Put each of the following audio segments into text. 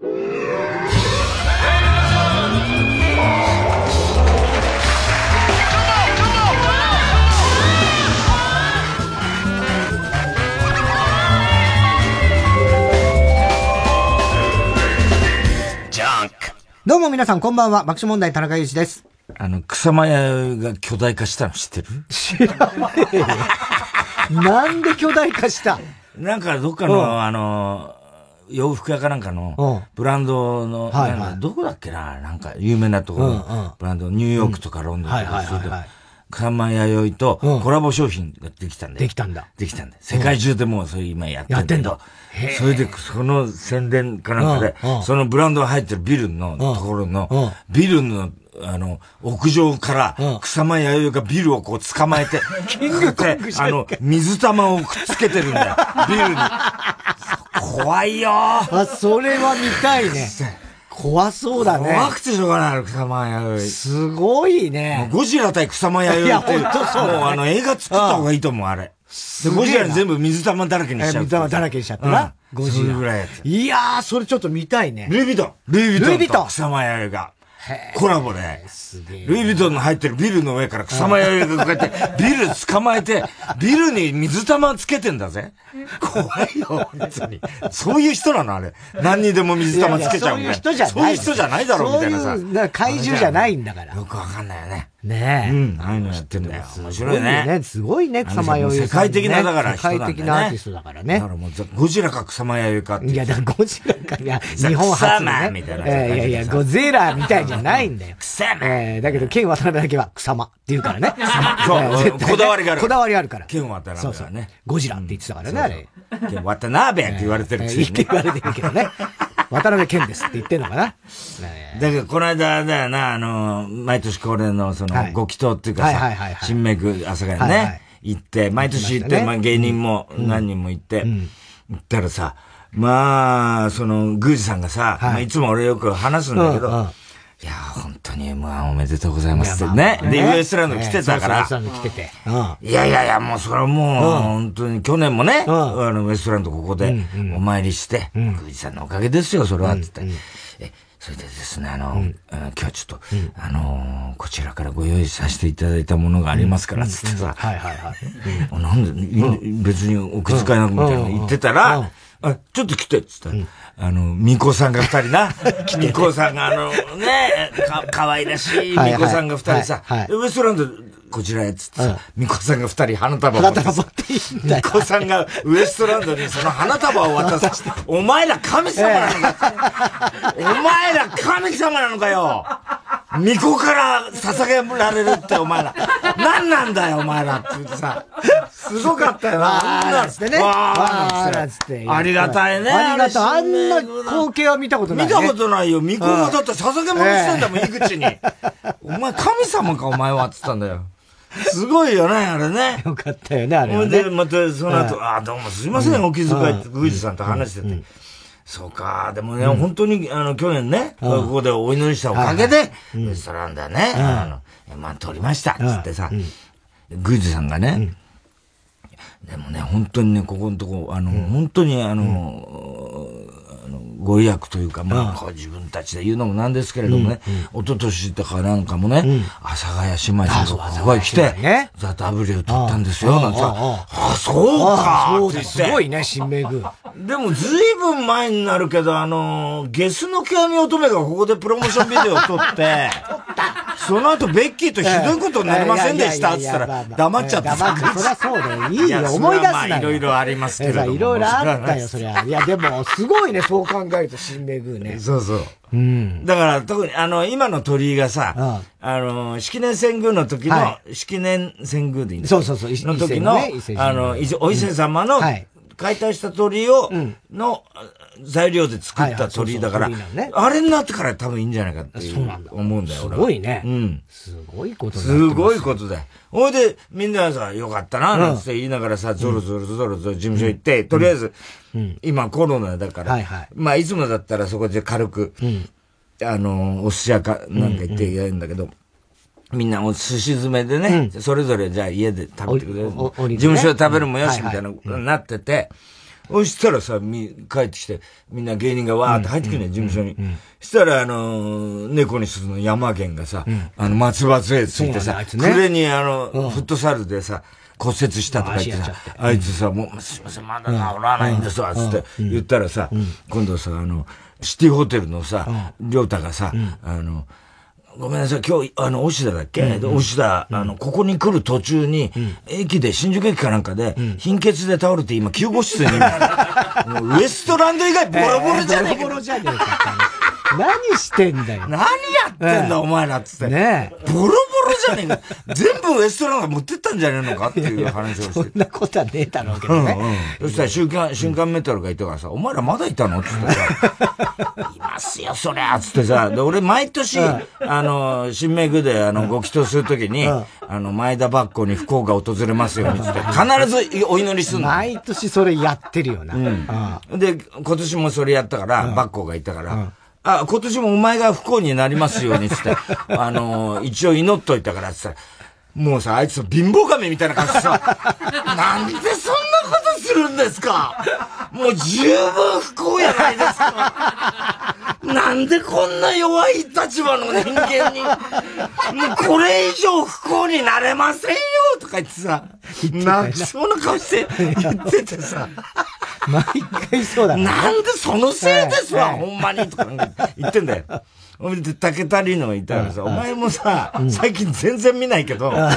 どうも皆さんこんばんは、爆笑問題田中裕二です。あの、草間屋が巨大化したの知ってる？知らない。よ。なんで巨大化した？なんかどっかの、あの、洋服屋かなんかの、ブランドの、はいはい、どこだっけななんか有名なところ。の、ブランド、ニューヨークとかロンドンとか、そういう草間弥生とコラボ商品ができたんで。できたんだ。できたんで。世界中でもうそれ今やってんだ。やってんだ。それで、その宣伝かなんかで、そのブランドが入ってるビルのところの、ビルの、あの、屋上から、草間弥生がビルをこう捕まえて、キングコングあの、水玉をくっつけてるんだよ。ビルに。怖いよあ、それは見たいね。怖そうだね。怖くてしょうがないの、草間弥生。すごいね。ゴジラ対草間弥生って。いや、本当そう、ね、もうあの映画作った方がいいと思う、あれ。で、ゴジラ全部水玉だらけにしちゃう。水玉だらけにしちゃったな。ゴジラ。ぐらいやつ。いやー、それちょっと見たいね。ルイ・ヴィトン。ルイ・ヴィトン。ルイ・ヴィトン。草間弥生が。コラボで、ルイ・ヴィトンの入ってるビルの上から草間弥生がこうやって、ビル捕まえて、ビルに水玉つけてんだぜ。怖いよ、別に。そういう人なのあれ。何にでも水玉つけちゃうみたいな。そういう人じゃない。そういう人じゃないだろ、みたいなさ。怪獣じゃないんだから。よくわかんないよね。ねえ。うん、ああいうのやってんだよ。面白いね。すごいね、草間弥生。世界的な、だから世界的なアーティストだからね。だからもう、ゴジラか草間弥生かって。いや、だからゴジラか、いや、日本初ね。みたいな。いやいや、ゴゼラみたいじゃないんだよ。草間。えー、だけど、ケン渡辺だけは草間って言うからね。そう、こだわりがある。こだわりあるから。ケン渡辺はね。ゴジラって言ってたからね、あれ。渡辺って言われてるし。言われてるけどね。渡辺健ですって言ってんのかな？だけど、この間だよな、あの、毎年恒例の、その、ご祈祷っていうかさ、新メグ朝がね、行って、毎年行って、まあ芸人も何人も行って、行ったらさ、まあ、その、宮司さんがさ、まあいつも俺よく話すんだけど、いや、本当に M1 おめでとうございますってね。で、ウエストランド来てたから。ウエストランド来てて。いやいやいや、もうそれはもう、本当に去年もね、あの、ウエストランドここでお参りして、宮司さんのおかげですよ、それは、って言って。え、それでですね、あの、今日はちょっと、あの、こちらからご用意させていただいたものがありますから、つってさ。はいはいはい。なんで、別にお気遣いなくみたいな言ってたら、あ、ちょっと来て、つったら、あの、巫女さんが二人な。巫女さんがあの、ね、か、可愛らしい巫女さんが二人さ、ウエストランド、こちらへ、つってさ、巫女さんが二人花束を花束持っていいんだ巫女さんがウエストランドにその花束を渡させて、お前ら神様なのか。お前ら神様なのかよ巫女から捧げられるってお前ら。何なんだよお前らって言ってさ。すごかったよな。あんなつってね。わーつって。ありがたいね。ありがたい。あんな光景は見たことない、見たことないよ。巫女がだって捧げ物してんだもん、井口に。お前神様かお前はって言ったんだよ。すごいよね、あれね。よかったよね、あれ、ね。で、またその後、あ、どうもすいません、お気遣いって、宮司さんと話してて。そうか、でもね、本当に、あの、去年ね、ここでお祈りしたおかげで、レストランだね、あの、まあ、取りました、つってさ、宮司さんがね、でもね、本当にね、ここのとこ、あの、本当にあの、ご利益というか、まあ、自分たちで言うのもなんですけれどもね、一昨年とかなんかもね、阿佐ヶ谷姉妹がここへ来て、ザ・ W を取ったんですよ、なんて。さ、あ、そうかそうです。すごいね、新名宮。でも、ずいぶん前になるけど、あの、ゲスの極み乙女がここでプロモーションビデオを撮って、その後、ベッキーとひどいことになりませんでしたって言ったら、黙っちゃった。黙って、そりゃそうだよ。いいよ、思い出すな。いろいろありますけど。いろいろあったよ、そりゃ。いや、でも、すごいね、そう考えると、新名宮ね。そうそう。うん。だから、特に、あの、今の鳥居がさ、あの、式年遷宮の時の、式年遷宮でいいんだそうそうそう、の時の、あの、お伊勢様の、解体した鳥居を、の、材料で作った鳥居だから、あれになってから多分いいんじゃないかって思うんだよ、俺すごいね。うん。すごいことだす。ごいことだよ。ほいで、みんなさ、よかったな、なんて言いながらさ、ゾロゾロゾロゾロ事務所行って、とりあえず、今コロナだから、まあ、いつもだったらそこで軽く、あの、お寿司屋かなんか行ってやるんだけど、みんなお寿司詰めでね、それぞれじゃあ家で食べてくれる。事務所で食べるもよし、みたいな、なってて、そしたらさ、み、帰ってきて、みんな芸人がわーって入ってくるね、事務所に。そしたら、あの、猫にするの山源がさ、あの、松葉杖ついてさ、暮れにあの、フットサルでさ、骨折したとか言ってさ、あいつさ、もう、すいません、まだ治らないんですわ、つって言ったらさ、今度さ、あの、シティホテルのさ、りょうたがさ、あの、ごめんなさい、今日、あの、押田だっけ、うん、押田、あの、ここに来る途中に、駅で、新宿駅かなんかで、貧血で倒れて今、救護室に、ウエストランド以外ボロボロじゃねえか。ボロボロじゃねえか。何してんだよ。何やってんだ、お前らっつって。ねボロボロじゃねえか。全部ウエストランド持ってったんじゃねえのか？っていう話をして。そんなことはねえだろうけどね。うんうん、そしたら瞬間、瞬間メタルがいたからさ、お前らまだいたの？っつってさ、いますよ、そりゃつってさ、で、俺毎年、あの、新名具で、あの、ご祈祷するときに、あの、前田バッコに不幸が訪れますようにつって、必ずお祈りすんの。毎年それやってるよな。うん。で、今年もそれやったから、バッコがいたから、あ、今年もお前が不幸になりますように、つって、あの、一応祈っといたから、つって、もうさ、あいつ貧乏神みたいな感じでさ、なんでそんなことするんですか？もう十分不幸やないですか。なんでこんな弱い立場の人間に、もうこれ以上不幸になれませんよとか言ってさ、泣きそうな顔して言っててさ、毎回そうだな。んでそのせいですわ、ほんまにとか言ってんだよ。おいで、竹田里のいたらさ、お前もさ、最近全然見ないけど、何や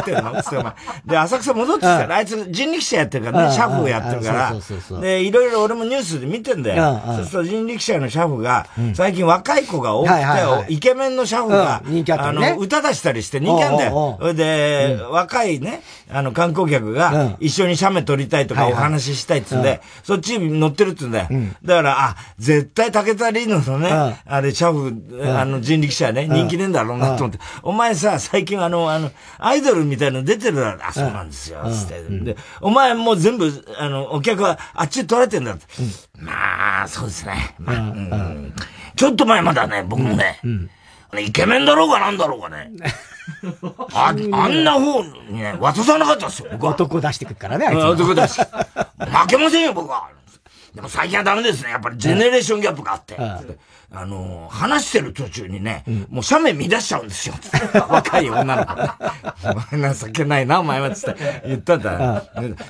ってんの？つってお前。で、浅草戻ってきたら、あ。いつ人力車やってるからね、車夫やってるから。で、いろいろ俺もニュースで見てんだよ。そうすると人力車の車夫が、最近若い子が多くて、イケメンの車夫が、あの、歌出したりして人気あんだよ。で、若いね、あの、観光客が、一緒に写メ撮りたいとかお話ししたいっつうんで、そっちに乗ってるっつうんだよ。だから、あ、絶対竹田里乃のね、あれ、車夫、あの、人力車ね、人気ねえんだろうなと思って、お前さ、最近あの、あの、アイドルみたいの出てるだろ。あ、そうなんですよ、つって。で、お前もう全部、あの、お客はあっちで取られてんだって。まあ、そうですね。まあ、ちょっと前まだね、僕もね、イケメンだろうがなんだろうがね。あ、あんな方にね、渡さなかったですよ。男出してくるからね、あいつ。男出して。負けませんよ、僕は。でも最近はダメですね。やっぱりジェネレーションギャップがあって。あの、話してる途中にね、うん、もう斜面乱しちゃうんですよ。若い女の子。お前情けないな、お前は、つって言ったんだ。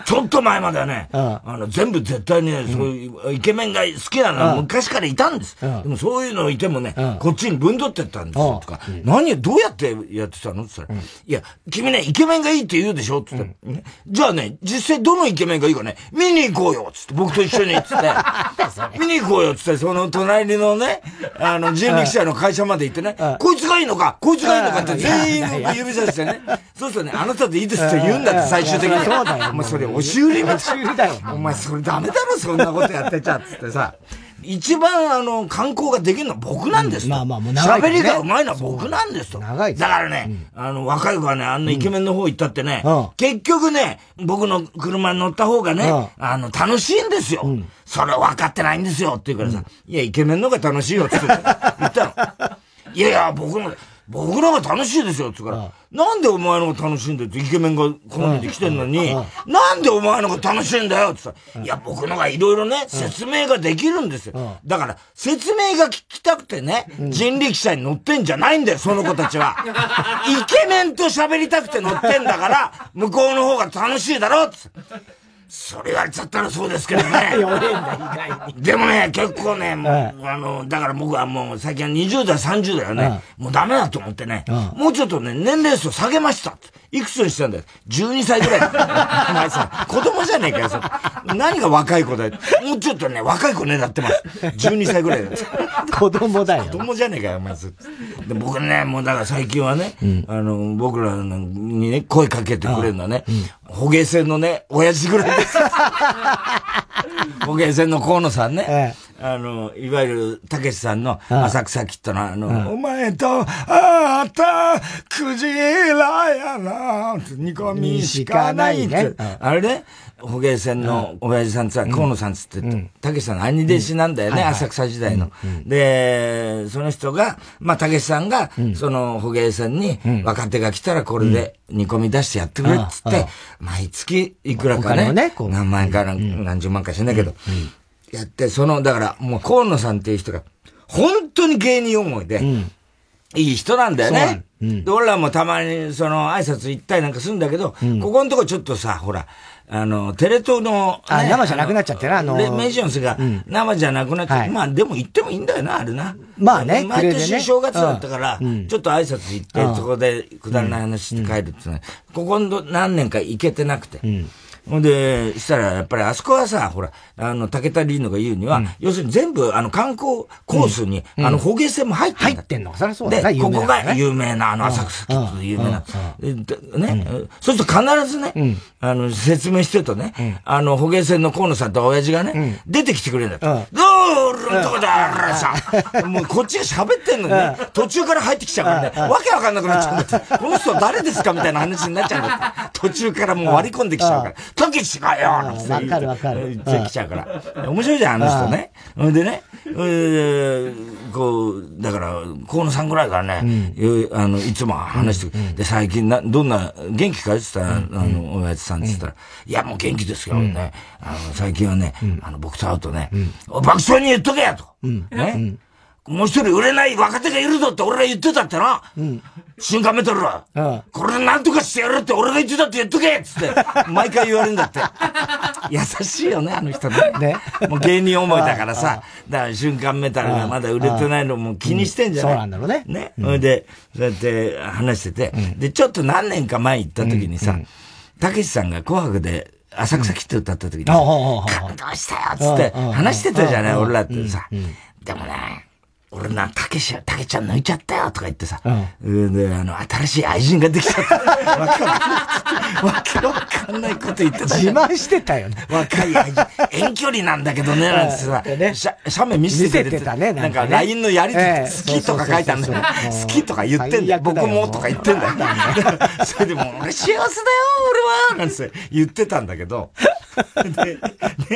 ちょっと前まではね、あの、全部絶対ね、そういうイケメンが好きなのは昔からいたんです。でもそういうのいてもね、こっちに分取ってったんですよ。とか、何、どうやってやってたの？って。言ったら、いや、君ね、イケメンがいいって言うでしょ？って。言ったら、じゃあね、実際どのイケメンがいいかね、見に行こうよ。つって、僕と一緒に、つって、見に行こうよつって、その隣のね、あの、人力車の会社まで行ってね、こいつがいいのかこいつがいいのかって全員指さしてね。そうするとね、あなたでいいですって言うんだって最終的に。そうだよ。お前それ押し売り押し売りだよ。お前それダメだろ、そんなことやってちゃっつってさ。一番あの、観光ができるのは僕なんですと。まあまあもう長い、ね。喋りがうまいのは僕なんですと。長いだからね、あの、若い子はね、あんなイケメンの方行ったってね、結局ね、僕の車に乗った方がね、あの、楽しいんですよ。それ分かってないんですよって言うからさ、いや、イケメンの方が楽しいよって言ったの。いやいや、僕の、僕らが楽しいですよって言うから、なんでお前のが楽しいんだよってイケメンが好んで来てんのに、なんでお前のが楽しいんだよってさ、いや、僕のがいろいろね、説明ができるんですよ。だから、説明が聞きたくてね、人力車に乗ってんじゃないんだよ、その子たちは。イケメンと喋りたくて乗ってんだから、向こうの方が楽しいだろって。それ言われちゃったらそうですけどね。でもね、結構ね、もう、あの、だから僕はもう最近は20代、30代はね、もうダメだと思ってね、もうちょっとね、年齢層下げましたいくつにしたんだよ。12歳ぐらい。お前さ、子供じゃねえかよ、何が若い子だよ。もうちょっとね、若い子ねだってます。12歳ぐらいだ子供だよ。子供じゃねえかよ、お前で僕ね、もうだから最近はね、あの、僕らにね、声かけてくれるのはね、捕鯨船のね、親父ぐらいです。捕鯨船の河野さんね。ええ、あの、いわゆる、たけしさんの浅草キットのあの、お前と、あったクジラやな煮込みしかないって。あれね、捕鯨船の親父さんつは、河野さんつって、た。けしさんの兄弟子なんだよね、浅草時代の。で、その人が、まあ、たけしさんが、その捕鯨船に、若手が来たらこれで煮込み出してやってくれっつって、毎月いくらかね、何万円か何十万かしんだけど、やって、その、だから、もう河野さんっていう人が、本当に芸人思いで、いい人なんだよね。うん、で俺らもたまにその挨拶行ったりなんかするんだけど、うん、ここのとこちょっとさ、ほら、あの、テレ東の、ね、あ、生じゃなくなっちゃってな、あのー、メジョンスが生じゃなくなっちゃって、うん、まあでも行ってもいいんだよな、あれな。まあね、毎年正月だったから、ね、ちょっと挨拶行って、そこでくだらない話して帰るってね、ここの何年か行けてなくて。ほんで、したら、やっぱりあそこはさ、ほら、あの、竹田リーノが言うには、うん、要するに全部、あの、観光コースに、うん、あの、捕鯨船も入ってんだ。入ってんのそりゃそうだ。で、ここが有名な、あの、浅草キッズ有名な。ね、そうすると必ずね、あの、説明してるとね、あの、捕鯨船の河野さんと親父がね、出てきてくれるんだと。どうるんとこださ、もうこっちが喋ってんのにね、途中から入ってきちゃうからね、わけわかんなくなっちゃうんだって。この人誰ですかみたいな話になっちゃうんだって。途中からもう割り込んできちゃうから。たけしがよわかるわかる。言ってきちゃうから。面白いじゃん、あの人ね。ほんでね、こう、だから、河野さんぐらいからね、あの、いつも話して、で、最近な、どんな、元気かって言ったら、あの、親父さんって言ったら、いや、もう元気ですよ、ね。あの、最近はね、あの、僕と会うとね、爆笑に言っとけやと。ね。もう一人売れない若手がいるぞって俺が言ってたってな。うん。瞬間メトルは。うん。これなんとかしてやるって俺が言ってたって言っとけっつって、毎回言われるんだって。優しいよね、あの人ね。ね。もう芸人思いだからさ、だから瞬間メタルがまだ売れてないのも気にしてんじゃない、そうなんだろうね。ね。それで、そうやって話してて、で、ちょっと何年か前行った時にさ、たけしさんが紅白で、浅草キッド歌った時に、感動したよっつって話してたじゃない、俺らってさ。でもね、俺な、たけし、たけちゃん抜いちゃったよとか言ってさ、うん、で、あの、新しい愛人ができちゃった。わけわかんない。わけわかんないこと言ってた自慢してたよね。若い愛人。遠距離なんだけどね、なんてさ、ね、写メ見せててたね。なんか LINE のやりとり、好きとか書いてあるんだよ。好きとか言ってんだよ。僕もとか言ってんだよ。それでも、俺幸せだよ、俺はなんて言ってたんだけど、で、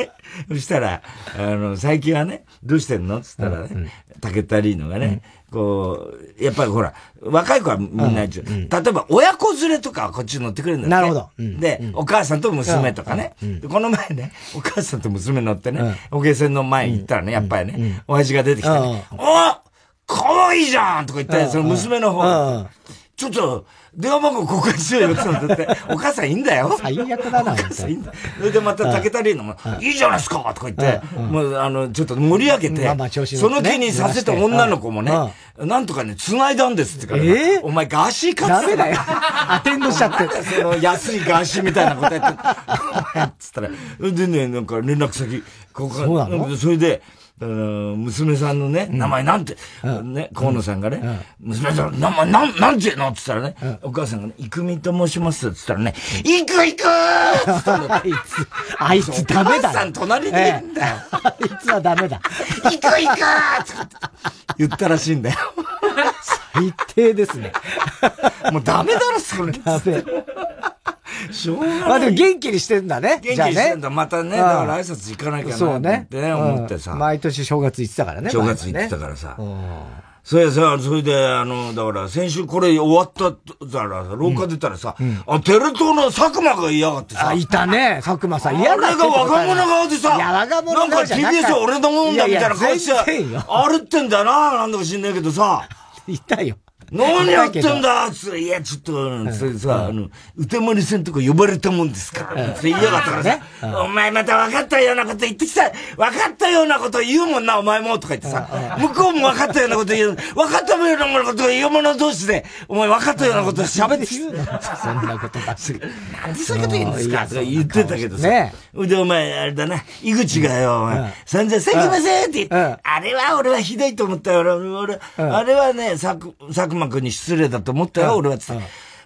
ね、そしたら、あの、最近はね、どうしてんの？つったらね、竹田リーノがね、こう、やっぱりほら、若い子はみんな、例えば親子連れとかはこっちに乗ってくれるんだって。なるほど。で、お母さんと娘とかね。この前ね、お母さんと娘乗ってね、おげ船の前に行ったらね、やっぱりね、親父が出てきてね、おかわいいじゃんとか言って、その娘の方、ちょっと、電話番号交換しようよって言って、お母さんいいんだよ。最悪だな、お母さんいいんだ。それでまた竹田リーノも、いいじゃないですかとか言って、もうあの、ちょっと盛り上げて、その気にさせた女の子もね、なんとかね、繋いだんですってから、えお前ガーシーかダメだよ。アテンドしちゃって。その安いガーシーみたいなことやって、つったら、でね、なんか連絡先、ここそれで、娘さんのね、名前なんて、ね、河野さんがね、娘さん、名前、なん、なんていうの？って言ったらね、お母さんがね、いくみと申しますって言ったらね、行く行くあいつ、あいつダメだ。お母さん隣にいるんだよ。あいつはダメだ。行く行く言ったらしいんだよ。最低ですね。もうダメだろ、それ。ダメ。しょうがない。まあでも元気にしてんだね。元気にしてんだ。またね、だから挨拶行かなきゃな。ってね、思ってさ。毎年正月行ってたからね。正月行ってたからさ。それさ、それで、あの、だから、先週これ終わったから、廊下出たらさ、あ、テレ東の佐久間が嫌がってさ。あ、いたね、佐久間さん。嫌だあれが若者側でさ、いや、若者なんか TBS 俺のもんだみたいな顔して、あるってんだよな、なんだか知んないけどさ。いたよ。何やってんだ？つって、いや、ちょっと、それさ、あの、歌丸さんとか呼ばれたもんですから、って言いやがったからさ、お前また分かったようなこと言ってきた、分かったようなこと言うもんな、お前も、とか言ってさ、向こうも分かったようなこと言う、分かったようなこと言う者同士で、お前分かったようなこと喋ってきた。そんなことばっかり。なんでそういうこと言うんですか？とか言ってたけどさ、で、お前、あれだな、井口がよ、お前、散々、すいませんってあれは俺はひどいと思ったよ、俺、あれはね、佐久間君に失礼だと思ったよ、俺はつって。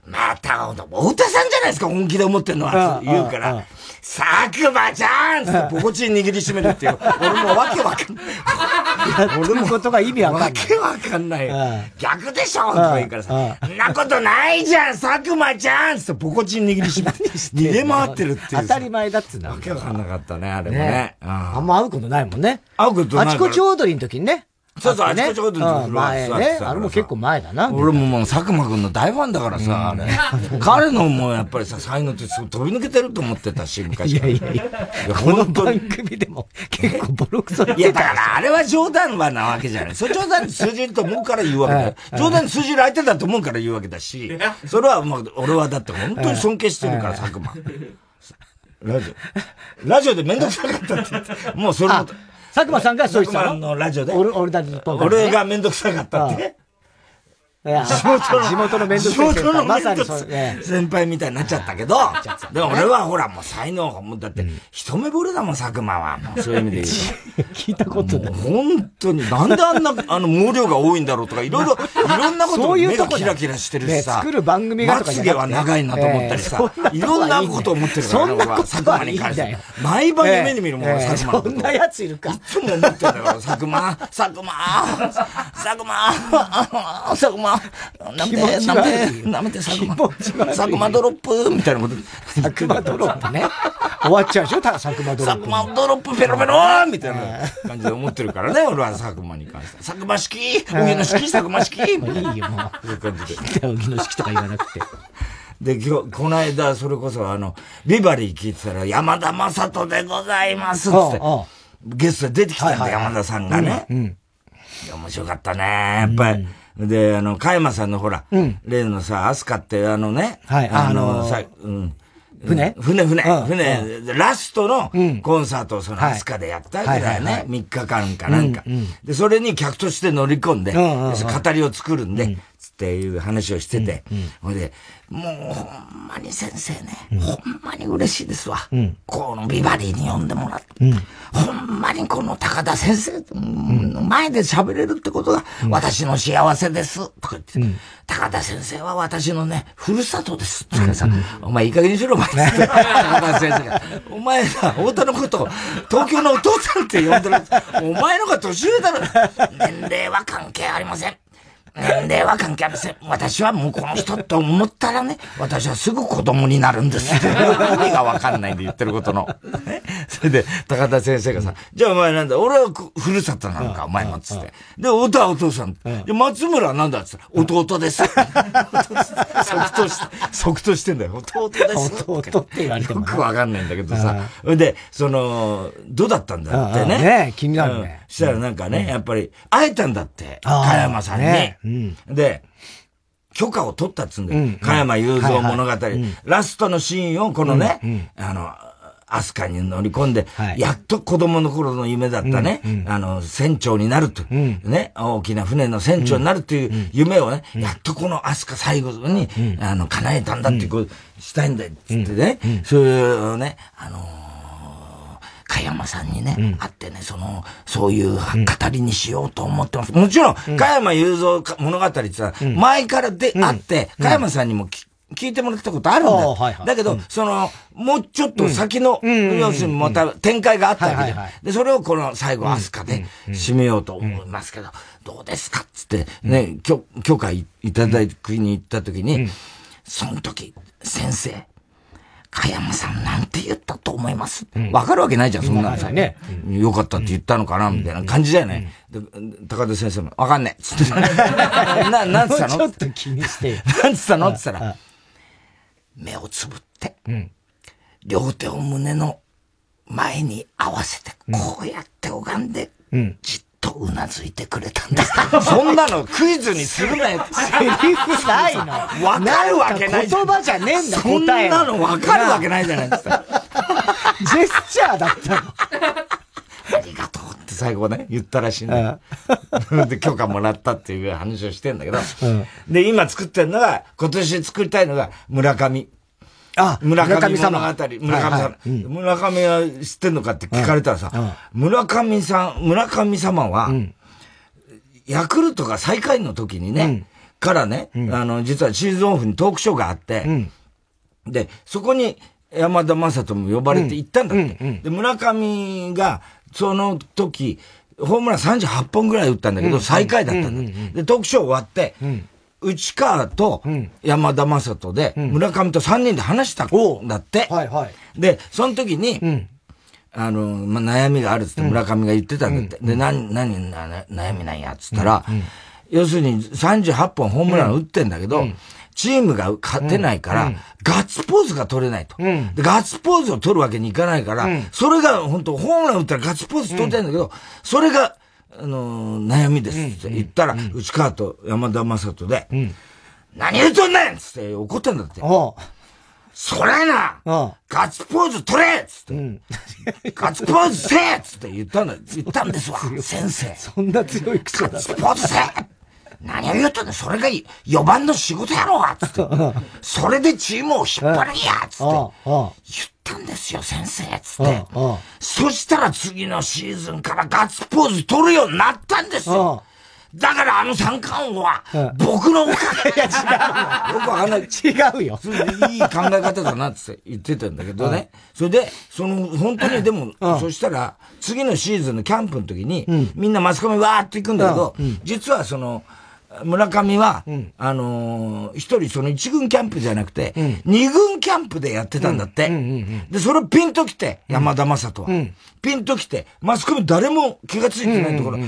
また、太田さんじゃないですか、本気で思ってんのは、言うから、佐久間ちゃんつって、ポコチン握りしめるっていう。俺もうわけわかんない。俺もことが意味わかんない。わけわかんない。逆でしょとか言うからさ、そんなことないじゃん佐久間ちゃんってポコチン握りしめ、逃げ回ってるっていう。当たり前だっつうの。わけわかんなかったね、あれもね。あんま会うことないもんね。会うことない。あちこち踊りの時にね。そうそう、あちこちことの前ね。あれも結構前だな。俺ももう佐久間くんの大ファンだからさ、あれ。彼のもうやっぱりさ、才能って飛び抜けてると思ってたし、昔いやいやいや。この番組でも結構ボロクソいや、だからあれは冗談はなわけじゃない。それ冗談に通じると思うから言うわけだよ。冗談に通じる相手だと思うから言うわけだし、それはもう、俺はだって本当に尊敬してるから、佐久間。ラジオ。ラジオでめんどくさかったって言って、もうそれも。佐久間さんがそう言ってたの？のラジオで。俺、俺だ日本俺がめんどくさかったって。地元の、地元の面倒くさい先輩。まさにそう、先輩みたいになっちゃったけど、でも俺はほらもう才能、もうだって、一目惚れだもん、佐久間は。そういう意味で言う 聞いたことない。本当に、なんであんな、あの、毛量が多いんだろうとか、いろいろ、いろんなこと目がキラキラしてるしさ。作る番組がまつげは長いなと思ったりさ、いろんなこと思ってるから、俺は、佐久間に関して。毎晩夢に見るもん、佐久間のそんな奴いるか。いつも思ってんだから、佐久間、佐久間、佐久間、佐久間、舐めて、舐めて、舐めて、佐久間、佐久間ドロップみたいなこと。佐久間ドロップね。終わっちゃうでしょ？佐久間ドロップ。佐久間ドロップペロペロみたいな感じで思ってるからね、俺は佐久間に関して。佐久間式？荻野式？佐久間式？いいよ、もう。そういう感じで。荻野式とか言わなくて。で、今日、この間、それこそ、あの、ビバリー聞いてたら、山田正人でございますって、ゲストで出てきたんだ、山田さんがね。面白かったね、やっぱり。で、あの、加山さんのほら、うん、例のさ、アスカってあのね、はい、あの、さ、うん。船？船、船、船、ラストのコンサートをそのアスカでやったわけだよね。3日間かなんか。で、それに客として乗り込んで、語りを作るんで、つっていう話をしてて、ほいで、もうほんまに先生ね、ほんまに嬉しいですわ。このビバリーに呼んでもらって。ほんまにこの高田先生の前で喋れるってことが私の幸せです。とか言って、高田先生は私のね、ふるさとです。ってさ、お前いい加減にしろ、お前。高田先生が。お前さ、太田のことを東京のお父さんって呼んでる。お前のが年上だろ。年齢は関係ありません。年齢は関係ありません。私はもうこの人って思ったらね、私はすぐ子供になるんです。意味がわかんないんで言ってることの。それで、高田先生がさ、じゃあお前なんだ、俺はふるさとなのか、お前もつって。で、太はお父さん。で、松村はなんだっつったら、弟です。即答して、即答してんだよ。弟です。弟って言われても。よくわかんないんだけどさ。で、その、どうだったんだってね。ね気になるね。したらなんかね、やっぱり、会えたんだって、加山さんに。で、許可を取ったっつうんだよ。加山雄三物語。ラストのシーンをこのね、あの、アスカに乗り込んで、やっと子供の頃の夢だったね、あの、船長になると、ね、大きな船の船長になるという夢をね、やっとこのアスカ最後に、あの、叶えたんだっていうことしたいんだよ、つってね、そういうね、あの加山さんにね、うん、会ってね、その、そういう語りにしようと思ってます。もちろん、加山雄三物語ってさ、前からであって、加山さんにも聞いてもらったことあるんだよ。はいはい、だけど、うん、その、もうちょっと先の、うん、要するにまた展開があったわけで、で、それをこの最後、アスカで締めようと思いますけど、どうですかっつってね、許許可いただきに行った時に、その時、先生、加山さんなんて言ったと思います。わ、かるわけないじゃん、そんなの。さ。ね。よかったって言ったのかなみたいな感じだよね。で、高田先生も、わかんねえ。つって。な、なんつったの？ちょっと気にして。なんつったの？って言ったら、目をつぶって、両手を胸の前に合わせて、こうやって拝んで、うなずいてくれたんだ。そんなのクイズにするなよ。セリフないの。わかるわけない。言葉じゃねえんだ、そんなのわかるわけないじゃないですか。ジェスチャーだったの。ありがとうって最後ね、言ったらしいんだよ。で、許可もらったっていう話をしてんだけど。で、今作ってるのが、今年作りたいのが村上。あ、村上物語。村上さん。村上は知ってんのかって聞かれたらさ、村上さん、村上様は、ヤクルトが最下位の時にね、からね、あの、実はシーズンオフにトークショーがあって、で、そこに山田正人も呼ばれて行ったんだって。で、村上が、その時、ホームラン38本ぐらい打ったんだけど、最下位だったんだ。で、トークショー終わって、内川と山田正人で、村上と3人で話したんだって。はいはい。で、その時に、あの、まあ、悩みがあるっつって村上が言ってたんだって。で、何、何、悩みなんやっつったら、要するに38本ホームラン打ってんだけど、チームが勝てないから、ガッツポーズが取れないと、で。ガッツポーズを取るわけにいかないから、それが本当ホームラン打ったらガッツポーズ取りたいんだけど、それが、あの悩みですって言ったら、内川と山田正人で、何言うとんねんつって怒ったんだって。それなガッツポーズ取れつって、ガッツポーズせえつって言ったんだ、言ったんですわ、先生。そんな強い口だ。ガッツポーズせえ。何を言うとんねん、それが4番の仕事やろうがつって。それでチームを引っ張るんやつって。言ったんですよ、先生つって。そしたら次のシーズンからガッツポーズ取るようになったんですよ。だからあの三冠王は、僕のおかげ。違う。よくわかんない。違うよ。いい考え方だなって言ってたんだけどね。それで、その、本当にでも、そしたら、次のシーズンのキャンプの時に、みんなマスコミわーって行くんだけど、実はその、村上は、うん、あのー、一人その一軍キャンプじゃなくて、二、うん、軍キャンプでやってたんだって。で、それピンと来て、山田正人は、ピンと来て、マスコミ誰も気がついてないところ、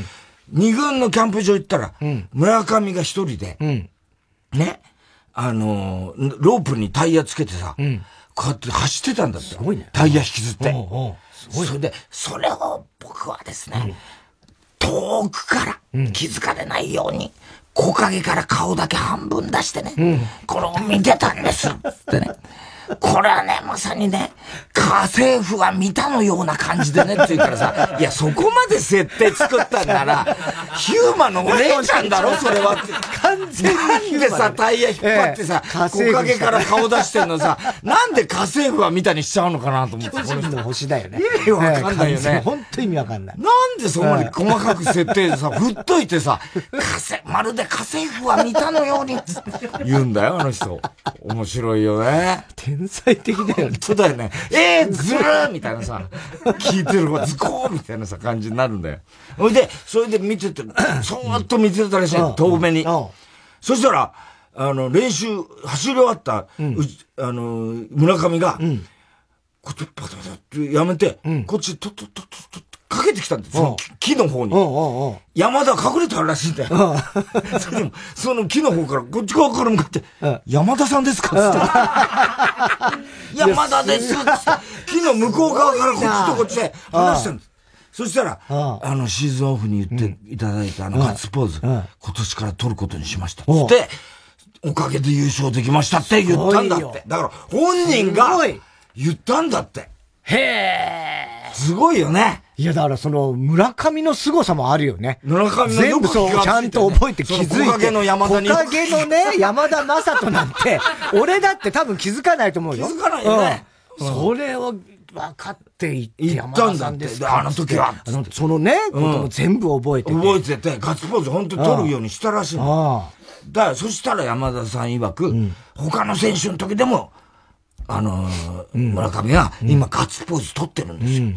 二軍のキャンプ場行ったら、村上が一人で、ね、あのー、ロープにタイヤつけてさ、こうやって走ってたんだって。すごいね。タイヤ引きずって。それで、それを僕はですね、遠くから気づかれないように、木陰から顔だけ半分出してね、うん、これを見てたんですってね。これはね、まさにね、家政婦は見たのような感じでねって言うからさ、いや、そこまで設定作ったんなら、ヒューマのお姉ちゃんだろ、それはって。完全に。なんでさ、タイヤ引っ張ってさ、木陰から顔出してんのさ、なんで家政婦は見たにしちゃうのかなと思って。巨人の星だよね。意味わかんないよね。本当意味わかんない。なんでそこまで細かく設定でさ、振っといてさ、家政、まるで家政婦は見たのように、言うんだよ、あの人。面白いよね。天 才的だよね。そうだよね。えー、ずるーみたいなさ、聞いてる子、ズコーみたいなさ、感じになるんだよ。ほいで、それで見てて、そーっと見てたらしい遠目に。そしたら、あの、練習、走り終わった、うん、あの、村上が、うん、こっちパタパタってやめて、うん、こっちとっとっとっとっとかけてきたんですよ。木の方に。山田隠れてあるらしいんだよ。それでも、その木の方から、こっち側から向かって、山田さんですか？つって。山田ですつって。木の向こう側からこっちとこっちで話してるんです。そしたら、あの、シーズンオフに言っていただいたあの、ガッツポーズ、今年から取ることにしました。つって、おかげで優勝できましたって言ったんだって。だから、本人が言ったんだって。へえ。すごいよね。いや、だからその、村上の凄さもあるよね。村上の全部そう、ちゃんと覚えて気づいて。木陰の山田に。木陰のね、山田正人なんて、俺だって多分気づかないと思うよ。気づかないよね。それを分かっていって、山田さんですあの時は。そのね、ことも全部覚えてて。覚えてて、ガッツポーズ本当に取るようにしたらしいの。だから、そしたら山田さん曰く、他の選手の時でも、あの村上は今ガッツポーズ取ってるんですよ。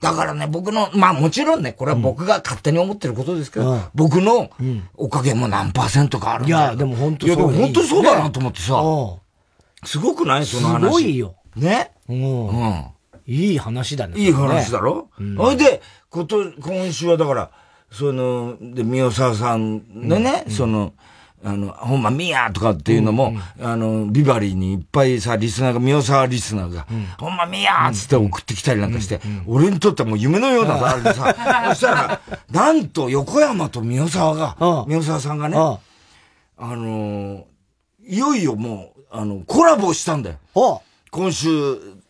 だからね、僕の、まあもちろんね、これは僕が勝手に思ってることですけど、僕のおかげも何パーセントかあるんだいや、でも本当そう。いや、でも本当そうだなと思ってさ。すごくない？その話。すごいよ。ね？うん。いい話だね。いい話だろ？ほいで、こと、今週はだから、その、で、宮沢さんでね、その、あの、ほんま、ミヤとかっていうのも、うんうん、あの、ビバリーにいっぱいさ、リスナーが、宮沢リスナーが、うん、ほんま、ミヤーつって送ってきたりなんかして、うんうん、俺にとってはもう夢のようなあれでさ、そしたら、なんと横山と宮沢が、宮沢さんがね、あのいよいよもう、あの、コラボしたんだよ。今週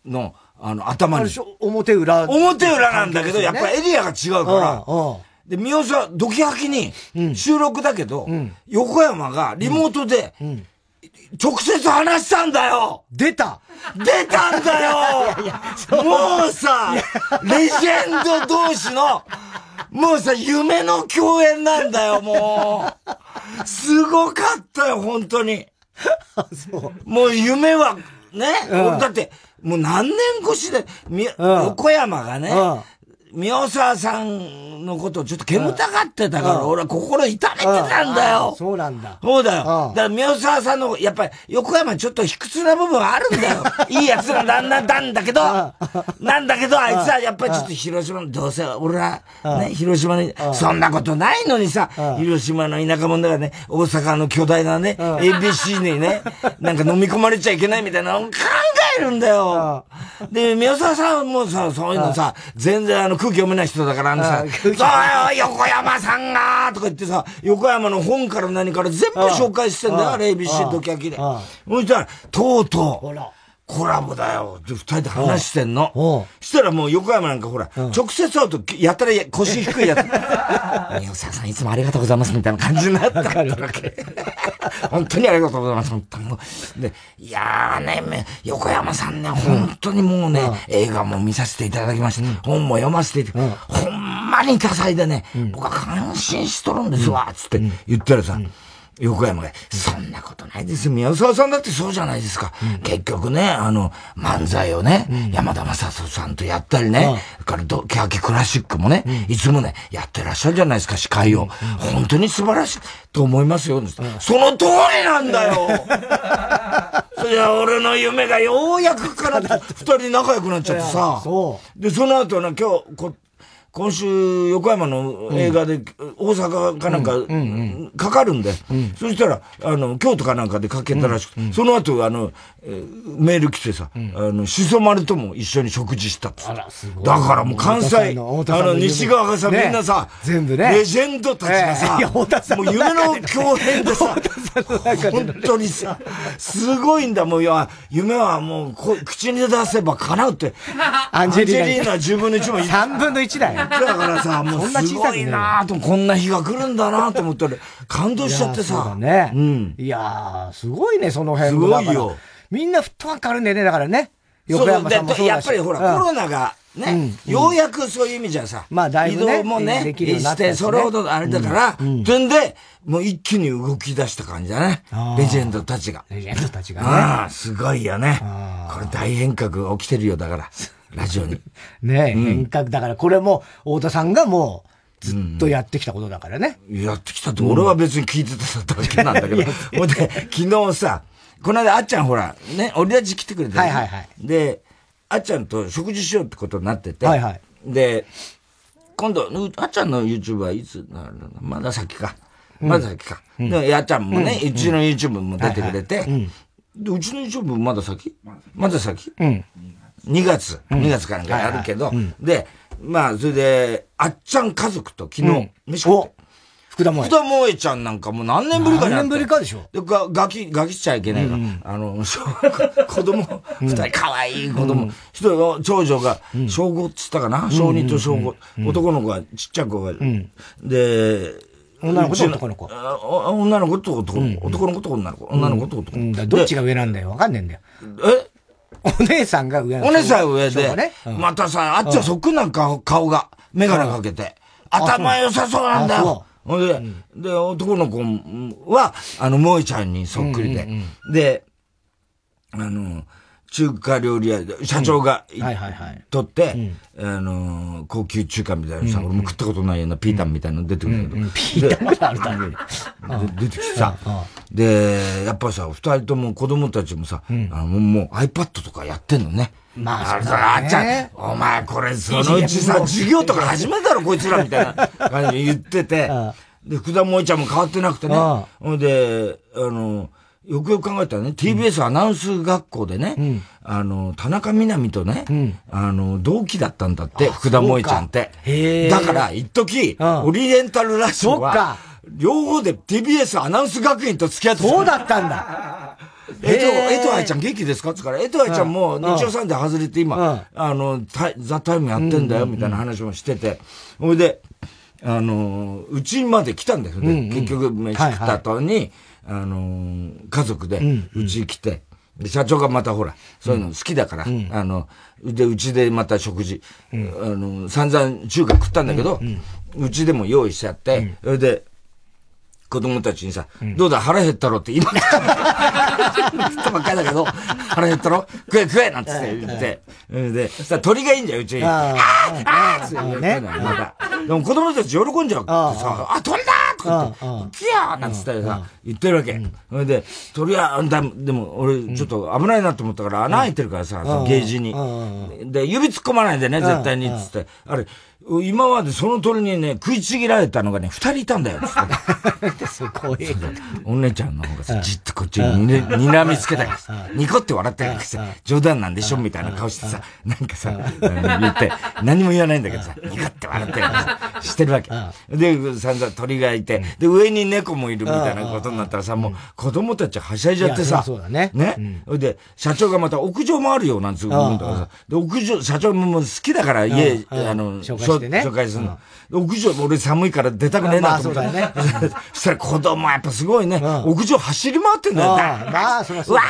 の、あの、頭に。表裏。表裏なんだけど、やっぱりエリアが違うから、で、三好はドキハキに、収録だけど、うん、横山がリモートで、直接話したんだよ。出た。出たんだよ。もうさ、レジェンド同士の、もうさ、夢の共演なんだよ、もう。すごかったよ、本当に。もう夢は、ね、うん、だって、もう何年越しで、み、横山がね、宮沢さんのことをちょっと煙たがってたから、俺は心痛めてたんだよ。そうなんだ。そうだよ。だから宮沢さんの、やっぱり横山ちょっと卑屈な部分はあるんだよ。いいやつなんだ、なんだけど、なんだけど、あいつはやっぱりちょっと広島の、どうせ俺は、ね、広島に、そんなことないのにさ、広島の田舎者だからね、大阪の巨大なね、ABC にね、なんか飲み込まれちゃいけないみたいなの考えるんだよ。で、宮沢さんもさ、そういうのさ、全然あの空気読めない人だから、あのさ、そうよ、横山さんがとか言ってさ、横山の本から何から全部紹介してんだよ、あれ ABC ドキャキで。そしたら、とうとう、コラボだよ。二人で話してんの。そしたらもう横山なんかほら、直接会うとやったら腰低いやつ。宮沢さんいつもありがとうございますみたいな感じになったわけ。本当にありがとうございます。本当にで、いやーね、横山さんね、本当にもうね、映画も見させていただきました。本も読ませていただきほんまに多彩でね、僕は感心しとるんですわ、つって言ったらさ、横山が、そんなことないですよ。宮沢さんだってそうじゃないですか。うん、結局ね、あの、漫才をね、うん、山田正人さんとやったりね、それからド、キャキクラシックもね、うん、いつもね、やってらっしゃるじゃないですか、司会を。本当に素晴らしいと思いますよ。その通りなんだよ そりゃ俺の夢がようやくから二人仲良くなっちゃってさ。で、その後ね、今日、こ今週、横山の映画で、大阪かなんか、かかるんで、そしたら、あの、京都かなんかでかけたらしくて、その後、あの、メール来てさ、あの、しそ丸とも一緒に食事したっ。だからもう関西、あの、西側がさ、みんなさ、全部ね。レジェンドたちがさ、もう夢の共演でさ、本当にさ、すごいんだ、もう、夢はもう、口に出せば叶うって。アンジェリーナ10分の1も3分の1だよ。だからさ、もうすごいなと、こんな日が来るんだなと思って、感動しちゃってさ。そうだね。うん。いやー、すごいね、その辺すごいよ。みんなフットワークあるんだよね、だからね。横山さんもそうやっぱりほら、コロナが、ね、ようやくそういう意味じゃさ、まあだいぶ、ね、移動もね、できるようになって、それほどあれだから、うんんで、もう一気に動き出した感じだね。レジェンドたちが。レジェンドたちがね。ああ、すごいよね。これ大変革起きてるよ、だから。ラジオに。ねえ、うん、変革。だからこれも、太田さんがもう、ずっとやってきたことだからね。うん、やってきたって、俺は別に聞いてただけなんだけど。ほんで、昨日さ、この間あっちゃんほら、ね、俺たち来てくれて、はいはいはい。で、あっちゃんと食事しようってことになってて、はいはい。で、今度、あっちゃんの YouTube はいつなるの？まだ先か。まだ先か。うん、で、やっちゃんもね、うちの YouTube も出てくれて、で、うちの YouTube まだ先まだ先？うん。2月、2月からかやるけど、で、まあ、それで、あっちゃん家族と昨日、飯食って。福田萌福田萌ちゃんなんかもう何年ぶりかに何年ぶりかでしょで、が、ガキ、ガキしちゃいけないから、あの、子供、二人可愛い子供、一人、長女が、小5っつったかな？小2と小5、男の子が、ちっちゃい子が、で、女の子と男の子？女の子と男の子。男の子と女の子。女の子と男の子。どっちが上なんだよ。わかんねえんだよ。え？お姉さんが上お姉さん上で、またさ、あっちはそっくんなんか顔が、メガネかけて。頭良さそうなんだ。よ。ほんで、で、男の子は、あの、萌ちゃんにそっくりで。で、あの、中華料理屋で、社長が、はいはいはい。取って、あの、高級中華みたいなさ、俺も食ったことないようなピータンみたいなの出てくるけど。ピータンがあるた出てきてさ、で、やっぱさ、二人とも子供たちもさ、あの、もう iPad とかやってんのね。まあ、あっちゃん、お前これそのうちさ、授業とか始めたろこいつらみたいな感じで言ってて、で、福田萌ちゃんも変わってなくてね。ほんで、あの、よくよく考えたらね、TBS アナウンス学校でね、うん、あの、田中みな実とね、うん、あの、同期だったんだって、福田萌ちゃんって。だから、一時、オリエンタルラジオは、両方で TBS アナウンス学院と付き合ってそうだったんだ。えと、え。とあいちゃん元気ですか？ってから、えとあいちゃんも日曜さんで外れて今、あの、ザ・タイムやってんだよ、みたいな話もしてて。ほいで、あの、うちまで来たんだよね。結局、飯食った後に、あのー、家族で、うち来て、で、社長がまたほら、そういうの好きだから、あの、で、うちでまた食事、あの、散々中華食ったんだけど、うちでも用意しちゃって、それで、子供たちにさ、どうだ腹減ったろって今、言ったば っかりだけど、腹減ったろ？食え食え！なんつって言って。で、そしたら鳥がいいんだよ、うちに。ああああって言ね。でも子供たち喜んじゃうってさ、あ、鳥だと。か言って、キヤーなんつったらさ、言ってるわけ。それで、鳥は、でも俺ちょっと危ないなと思ったから穴開いてるからさ、ゲージに。で、指突っ込まないでね、絶対に、つって。あれ、今までその鳥にね、食いちぎられたのがね、二人いたんだよ、つって。すごい。お姉ちゃんの方がさ、じっとこっちにに、にらみつけたりさ、ニコって笑ってるさ、冗談なんでしょみたいな顔してさ、なんかさ、言って、何も言わないんだけどさ、ニコって笑ってるさ、してるわけ。で、散々鳥がいて、で、上に猫もいるみたいなことになったらさ、もう子供たちはしゃいじゃってさ、そうだね。ね。で、社長がまた屋上もあるよ、なんつうん。だからさ、で、屋上、社長も好きだから家、あの、ね。紹介するの。屋上、俺寒いから出たくねえなと思って。まあ、そうだね。そしたら子供はやっぱすごいね、屋上走り回ってんだよ。まあ、そりゃそうだ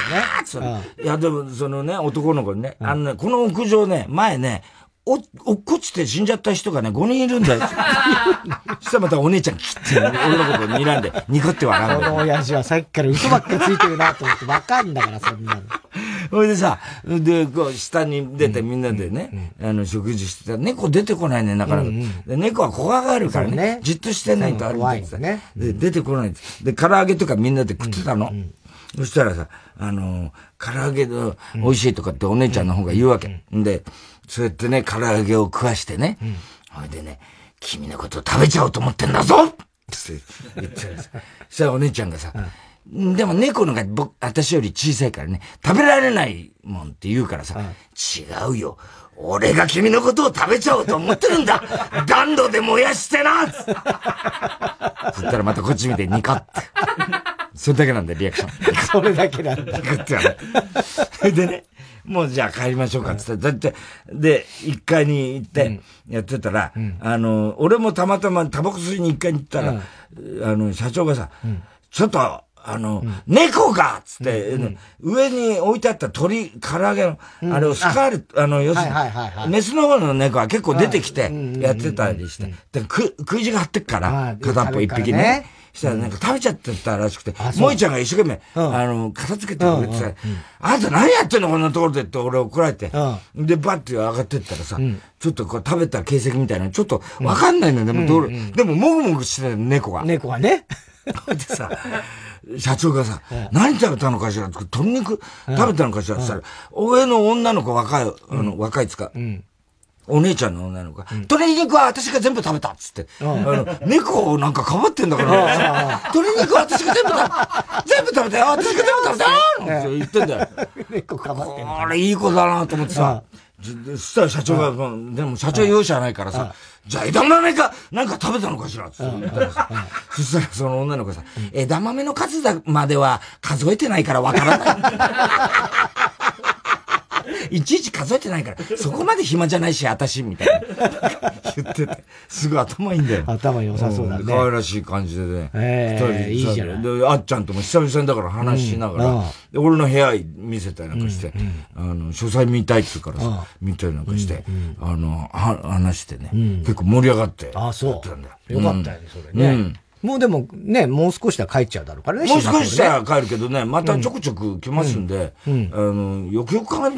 ね。いや、でも、そのね、男の子にね、あのね、この屋上ね、前ね、お、落っこちて死んじゃった人がね、5人いるんだよ。そしたらまたお姉ちゃん切って、俺のこと睨んで、ニコって笑うんだよ。この親父はさっきから嘘ばっかついてるなと思ってわかんだから、そんなの。ほいでさ、で、こう、下に出てみんなでね、あの、食事してたら、猫出てこないね、なかなか。で猫は怖がるからね、じっとしてないとあるんだけね。で、出てこないで、唐揚げとかみんなで食ってたの。そしたらさ、あの、唐揚げの美味しいとかってお姉ちゃんの方が言うわけ。で、そうやってね、唐揚げを食わしてね、ほ、いでね、君のこと食べちゃおうと思ってんだぞって言ってる。そしたらお姉ちゃんがさ、でも猫のが僕、私より小さいからね、食べられないもんって言うからさ、違うよ。俺が君のことを食べちゃおうと思ってるんだ暖炉で燃やしてなつったらまたこっち見てニカって。それだけなんだよ、リアクション。それだけなんだ。でね、もうじゃあ帰りましょうかってって、だって、で、一階に行ってやってたら、うん、あの、俺もたまたまタバコ吸いに一階に行ったら、うん、あの、社長がさ、うん、ちょっと、あの、猫がつって、上に置いてあった鳥、唐揚げの、あれをスカール、あの、要するに、メスの方の猫は結構出てきて、やってたりして、で、く、食い地が張ってっから、片っぽ一匹ね。したらなんか食べちゃってたらしくて、萌ちゃんが一生懸命、あの、片付けてくれてさ、あんた何やってんのこんなところでって俺怒られて、で、バッて上がってったらさ、ちょっとこう食べた形跡みたいな、ちょっとわかんないのよ、でもどれ、でももぐもぐしてた猫が。猫がね。でさ、社長がさ、何食べたのかしら鶏肉食べたのかしらって言ったら、上の女の子若い、あの、若いつか、お姉ちゃんの女の子が、鶏肉は私が全部食べたっつって、あの、猫なんかかばってんだから、鶏肉は私が全部食べた 全部食べたよ私が全部食べたよって言ってんだよ。猫かばってんこれいい子だなと思ってさ、そしたら社長が、でも社長容赦ないからさ、じゃあ枝豆か、なんか食べたのかしらって。言ったらさ、そしたらその女の子さ、枝豆の数までは数えてないからわからない。いちいち数えてないから、そこまで暇じゃないし、私、みたいな。言ってて、すぐ頭いいんだよ。頭良さそうだね。可愛らしい感じでね。ええー、いいじゃない。で、あっちゃんとも久々にだから話しながら、うん、で俺の部屋見せたりなんかして、うん、あの、書斎見たいっつうからさ、見たりなんかして、あの、は、話してね、結構盛り上がって。あ、そう。よかったよね、それね。もうでもね、もう少しで帰っちゃうだろうからね。もう少しでは帰るけどね、またちょくちょく来ますんで、うん、あの、よくよく考え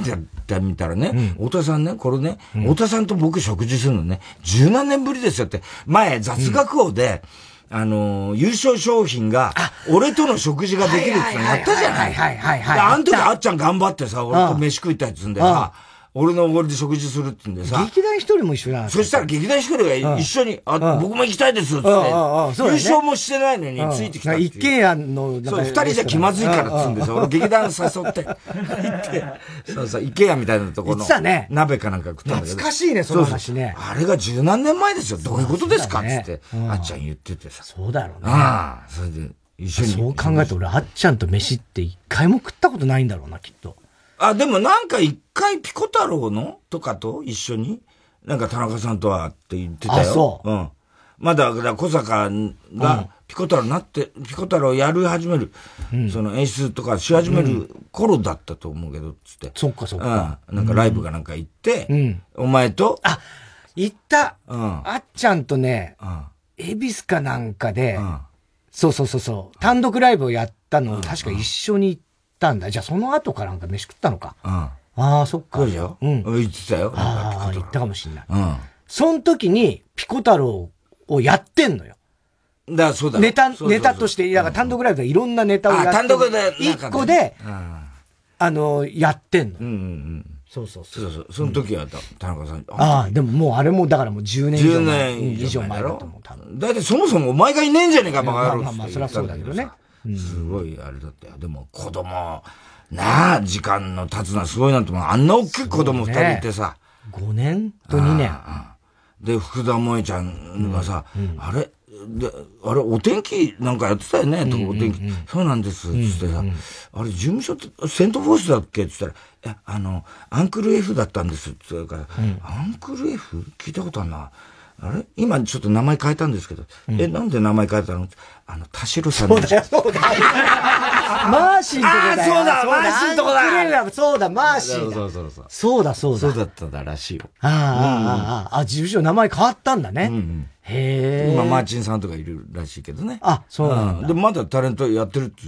てみたらね、太、田さんね、これね、太、田さんと僕食事するのね、十何年ぶりですよって、前雑学王で、あの、優勝商品が、俺との食事ができるってやったじゃない。はいはいはい。あの時あっちゃん頑張ってさ、俺と飯食いたいっつうん。でさ、俺のおごりで食事するって言うんでさ。劇団一人も一緒だ。そしたら劇団一人が一緒に、あ、僕も行きたいですって。優勝もしてないのについてきた一軒家の、そう、二人じゃ気まずいからっつうんですよ。俺劇団誘って、行って、そうそう、一軒家みたいなところの。鍋かなんか食ったんだけど。懐かしいね、その話ね。あれが十何年前ですよ。どういうことですかっつって、あっちゃん言っててさ。そうだろうね。ああ、それで、一緒に。そう考えて俺、あっちゃんと飯って一回も食ったことないんだろうな、きっと。あ、でもなんか一回ピコ太郎の？とかと？一緒に、なんか田中さんとはって言ってたよ。あ、そう。うん。まだ、だ小坂がピコ太郎になって、ピコ太郎やり始める、うん、その演出とかし始める頃だったと思うけど、つって。そっかそっか。うん。なんかライブがなんか行って、うん、お前と？あ、行った。うん。あっちゃんとね、うん。恵比寿かなんかで、うん。そうそうそうそう。単独ライブをやったの、確か一緒に行って、ったんだ。じゃあその後かなんか飯食ったのか。うん。ああ、そっか。そうじゃん。うん。言ってたよ。ああ、言ったかもしんない。うん。その時に、ピコ太郎をやってんのよ。だそうだ。ネタ、ネタとして、だから単独ライブでいろんなネタをやって。単独で。一個で、あの、やってんの。うんうんうん。そうそうそう。そうそう。その時は、田中さん。ああ、でももうあれも、だからもう10年以上前。10年以上前だと思う、多分。だってそもそもお前がいねえんじゃねえか、バカ野郎。まあまあ、そりゃそうだけどね。すごいあれだったよ。でも子供、なあ、時間の経つのはすごいなと思う。あんな大きい子供二人いてさ。5年と2年。で、福田萌ちゃんがさ、あれ？で、あれ、お天気なんかやってたよね、とか、お天気。そうなんです、つってさ、あれ、事務所って、セントフォースだっけ？って言ったら、え、あの、アンクル F だったんです、って言うから、アンクル F? 聞いたことあるな。あれ？今ちょっと名前変えたんですけど、え、なんで名前変えたの？あの、田代さんそうだよ、そうだよ。マーシーとこだよ。そうだ、マーシーとこだ。そうだ、マーシーそうそうそう。そうだ、そうだ。そうだったらしいよ。ああ、ああ、ああ、事務所名前変わったんだね。うんへえ。今、マーチンさんとかいるらしいけどね。あ、そうなんだ。で、まだタレントやってるって、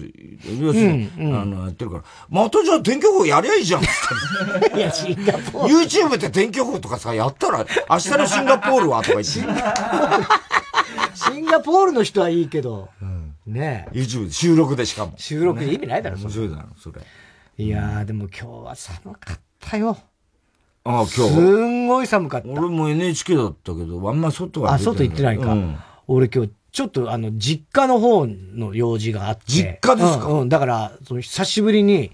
要するに、あの、やってるから、またじゃあ天気予報やりゃいいじゃん いや、シンガポール。YouTube で天気予報とかさ、やったら、明日のシンガポールはとか言って。シンガポールの人はいいけど、ねえ。YouTube 収録でしかも。収録で意味ないだろ、面白いだろ、それ。いやー、でも今日は寒かったよ。ああ、今日。すんごい寒かった。俺も NHK だったけど、あんま外はあ、外行ってないか。うん、俺今日、ちょっとあの、実家の方の用事があって。実家ですか、うん、うん、だから、その久しぶりに、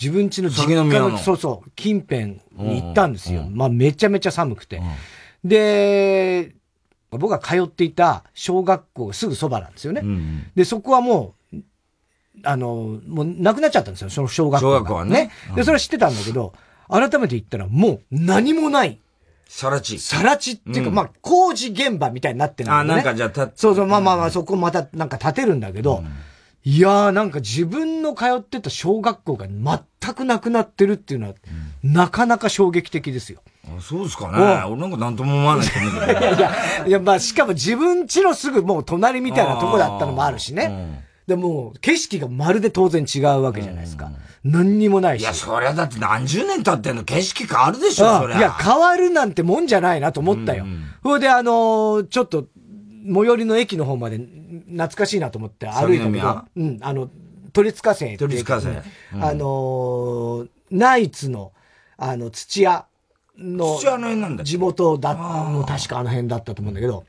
自分家の実家の、のそうそう、近辺に行ったんですよ。うん、まあ、めちゃめちゃ寒くて。で、僕が通っていた小学校がすぐそばなんですよね。うん、で、そこはもう、あの、もうなくなっちゃったんですよ、その小学校小学校はね。ねで、それは知ってたんだけど、改めて言ったらもう何もない。さら地。さら地っていうか、うん、まあ、工事現場みたいになってるんだよね。あ、なんかじゃあ、そうそう、まあまあまあ、そこまたなんか建てるんだけど、うん、いやーなんか自分の通ってた小学校が全くなくなってるっていうのは、うん、なかなか衝撃的ですよ。あそうですかね。俺なんか何とも思わないと思うけど。い やいや、いやまあ、しかも自分家のすぐもう隣みたいなとこだったのもあるしね。でも、景色がまるで当然違うわけじゃないですか。何にもないし。いや、そりゃだって何十年経ってんの景色変わるでしょ、そりゃ。いや、変わるなんてもんじゃないなと思ったよ。そ、うん、れで、あのー、ちょっと、最寄りの駅の方まで懐かしいなと思って歩いたけど、うん、あの、鳥塚線鳥塚線。うん、あのー、ナイツの、あの、土屋の、土屋の辺なんだ地元だ、確かあの辺だったと思うんだけど、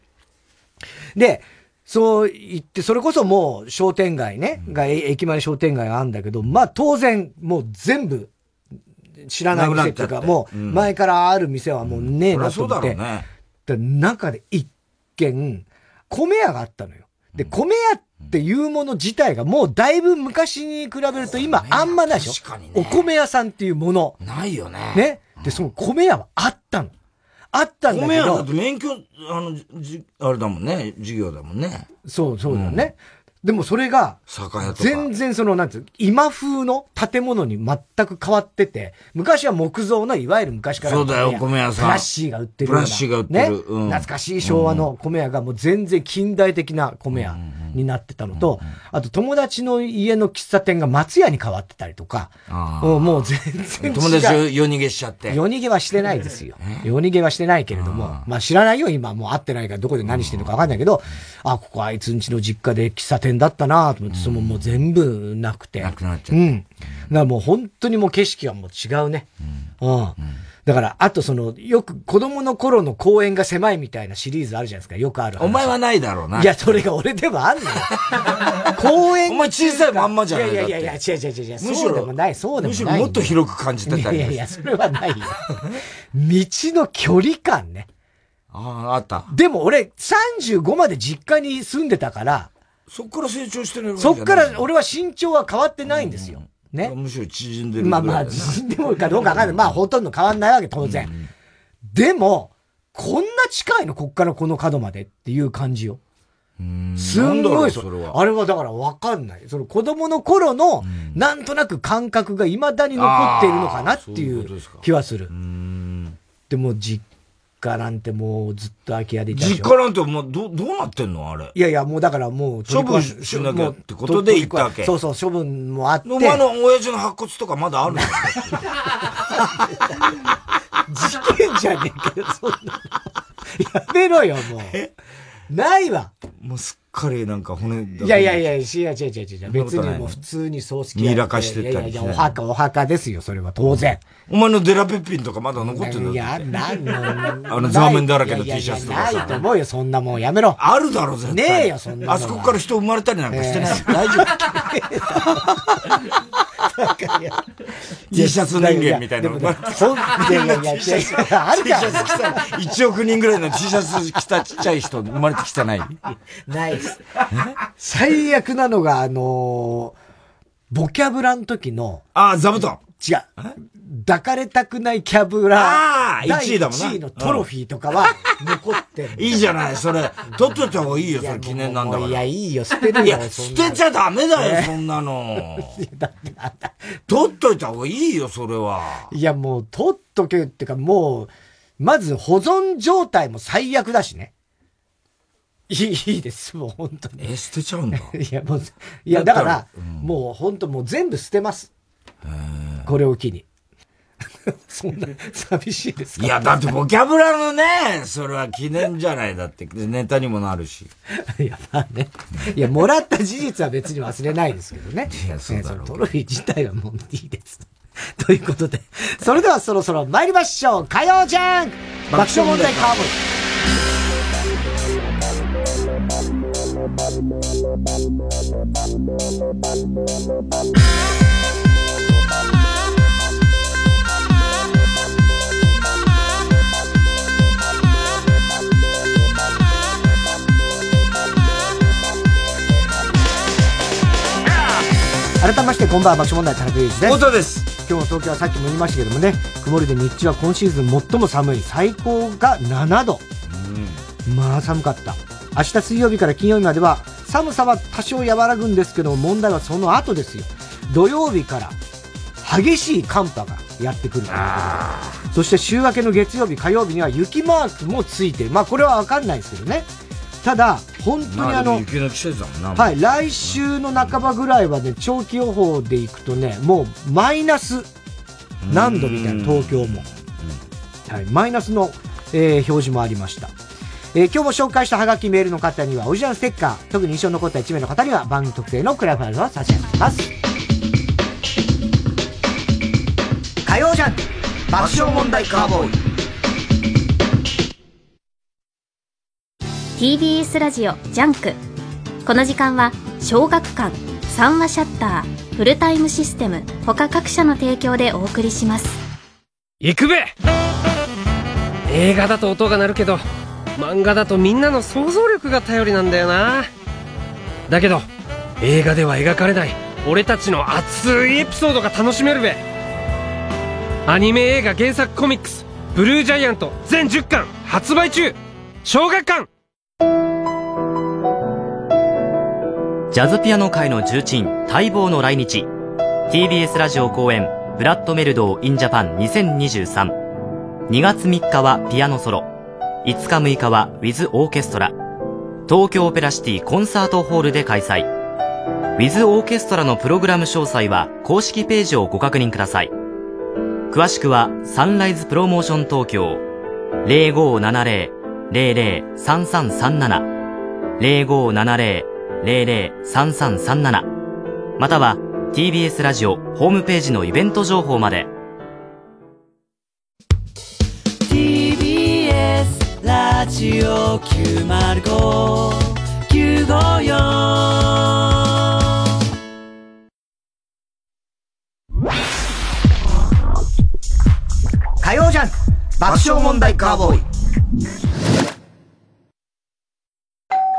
で、そう言って、それこそもう商店街ね、が、駅前商店街があるんだけど、まあ当然、もう全部、知らない店っていうか、もう前からある店はもうねえなと思って。中で一軒、米屋があったのよ。で、米屋っていうもの自体がもうだいぶ昔に比べると今あんまないでしょ、ね、お米屋さんっていうもの。ないよね。ね。で、その米屋はあったの。あったんだけど。米だって免許、あの、じ、あれだもんね、授業だもんね。そう、そうだね。うん、でもそれが、全然その、なんつう、今風の建物に全く変わってて、昔は木造の、いわゆる昔からそうだよ、米屋さん。プラッシーが売ってるプラッシーが売ってる。ね、うん、懐かしい昭和の米屋がもう全然近代的な米屋。うんになってたのと、あと友達の家の喫茶店が松屋に変わってたりとか、もう全然友達夜逃げしちゃって。夜逃げはしてないですよ。夜逃げはしてないけれども、まあ知らないよ、今。もう会ってないからどこで何してるのかわかんないけど、あ、ここあいつんちの実家で喫茶店だったなと思って、そのもう全部なくて。なくなっちゃった。うん。だからもう本当にもう景色はもう違うね。うん。うんだから、あとその、よく子供の頃の公園が狭いみたいなシリーズあるじゃないですか。よくあるお前はないだろうな。いや、それが俺でもあんのよ。公園お前小さいまんまじゃないいやいやいや、違う違う違う。むしろ、でもない、そうでもない。むしろもっと広く感じてたいやいや、それはないよ。道の距離感ね。ああ、あった。でも俺、35まで実家に住んでたから、そっから成長してるそっから俺は身長は変わってないんですよ。ね。むしろ縮んでるまあまあ、縮んでるかどうかわかんない。まあ、ほとんど変わんないわけ、当然。うん、でも、こんな近いのこっからこの角までっていう感じよ。すんごいそれは。あれはだからわかんない。その子供の頃の、なんとなく感覚が未だに残っているのかなっていう気はする。でも実家なんてもうずっと空き家でいた実家なんてもうど、どうなってんの？あれ。いやいや、もうだからもう。処分しなきゃってことで行ったわけ。そうそう、処分もあって。お前の親父の白骨とかまだあるんだ事件じゃねえけど、そんな。やめろよ、もう。ないわ。もうすっかりなんか骨いやいやいや、違う違う違う違う。別にもう普通に葬式やらかしてたりいやいや、お墓、お墓ですよ、それは当然。お前のデラペッピンとかまだ残ってるんだいや、なんの。あの、ザーメンだらけの T シャツとかさ。ないと思うよ、そんなもん。やめろ。あるだろ、絶対。ねえよ、そんなあそこから人生まれたりなんかしてない。大丈夫。T シャツ人間みたいな。いやいやいや、あるじゃん。1億人ぐらいの T シャツ着たちっちゃい人生まれてきてない？ないです。最悪なのが、あのボキャブラの時の。ああ、座布団。違う。抱かれたくないキャブラ。ああ、1位だもんな。1位のトロフィーとかは残ってる。いいじゃない、それ。取っといた方がいいよ、それ記念なんだから。いや、いいよ、捨てるよ。いや、捨てちゃダメだよ、そんなの。取っといた方がいいよ、それは。いや、もう、取っとけってか、もう、まず保存状態も最悪だしね。いい、いいです、もう本当に。え、捨てちゃうんだ。いや、もう、いや、だから、うん、もう本当もう全部捨てます。これを機に。そんな、寂しいですか？いや、だってボキャブラのね、それは記念じゃない。だって、ネタにもなるし。いや、まあね。いや、もらった事実は別に忘れないですけどね。いや、そうだろう。トロフィー自体はもういいです。ということで、それではそろそろ参りましょう。火曜ジャン爆笑問題カーボーイ改めましてこんばんは爆笑問題田中裕二です。本です。今日の東京はさっきも言いましたけどもね曇りで日中は今シーズン最も寒い。最高が7度、うん、まあ寒かった。明日水曜日から金曜日までは寒さは多少和らぐんですけど問題はその後ですよ。土曜日から激しい寒波がやってくるということで。そして週明けの月曜日火曜日には雪マークもついてまあこれは分かんないですけどねただ、本当にあの、雪の季節だもんな。はい、来週の半ばぐらいはね、長期予報でいくとね、もうマイナス何度みたいな、東京も。はい、マイナスの、えー、表示もありました。えー、今日も紹介したハガキメールの方にはオリジナルステッカー、特に印象に残った1名の方には番組特製のクリアファイルを差し上げます。火曜ジャンク爆笑問題カーボーイ TBS ラジオジャンク。この時間は小学館三和シャッターフルタイムシステム他各社の提供でお送りします。行くべ!映画だと音が鳴るけど漫画だとみんなの想像力が頼りなんだよな。だけど映画では描かれない俺たちの熱いエピソードが楽しめるべ。アニメ映画原作コミックス「ブルージャイアント」全10巻発売中!小学館!ジャズピアノ界の重鎮、待望の来日。TBS ラジオ公演、ブラッドメルドー in Japan 2023。2月3日はピアノソロ。5日6日は with Orchestra。東京オペラシティコンサートホールで開催。 with Orchestra のプログラム詳細は公式ページをご確認ください。詳しくはサンライズプロモーション東京0570 003337または TBS ラジオホームページのイベント情報まで。TBS ラジオ905954火曜ジャン爆笑問題カーボーイ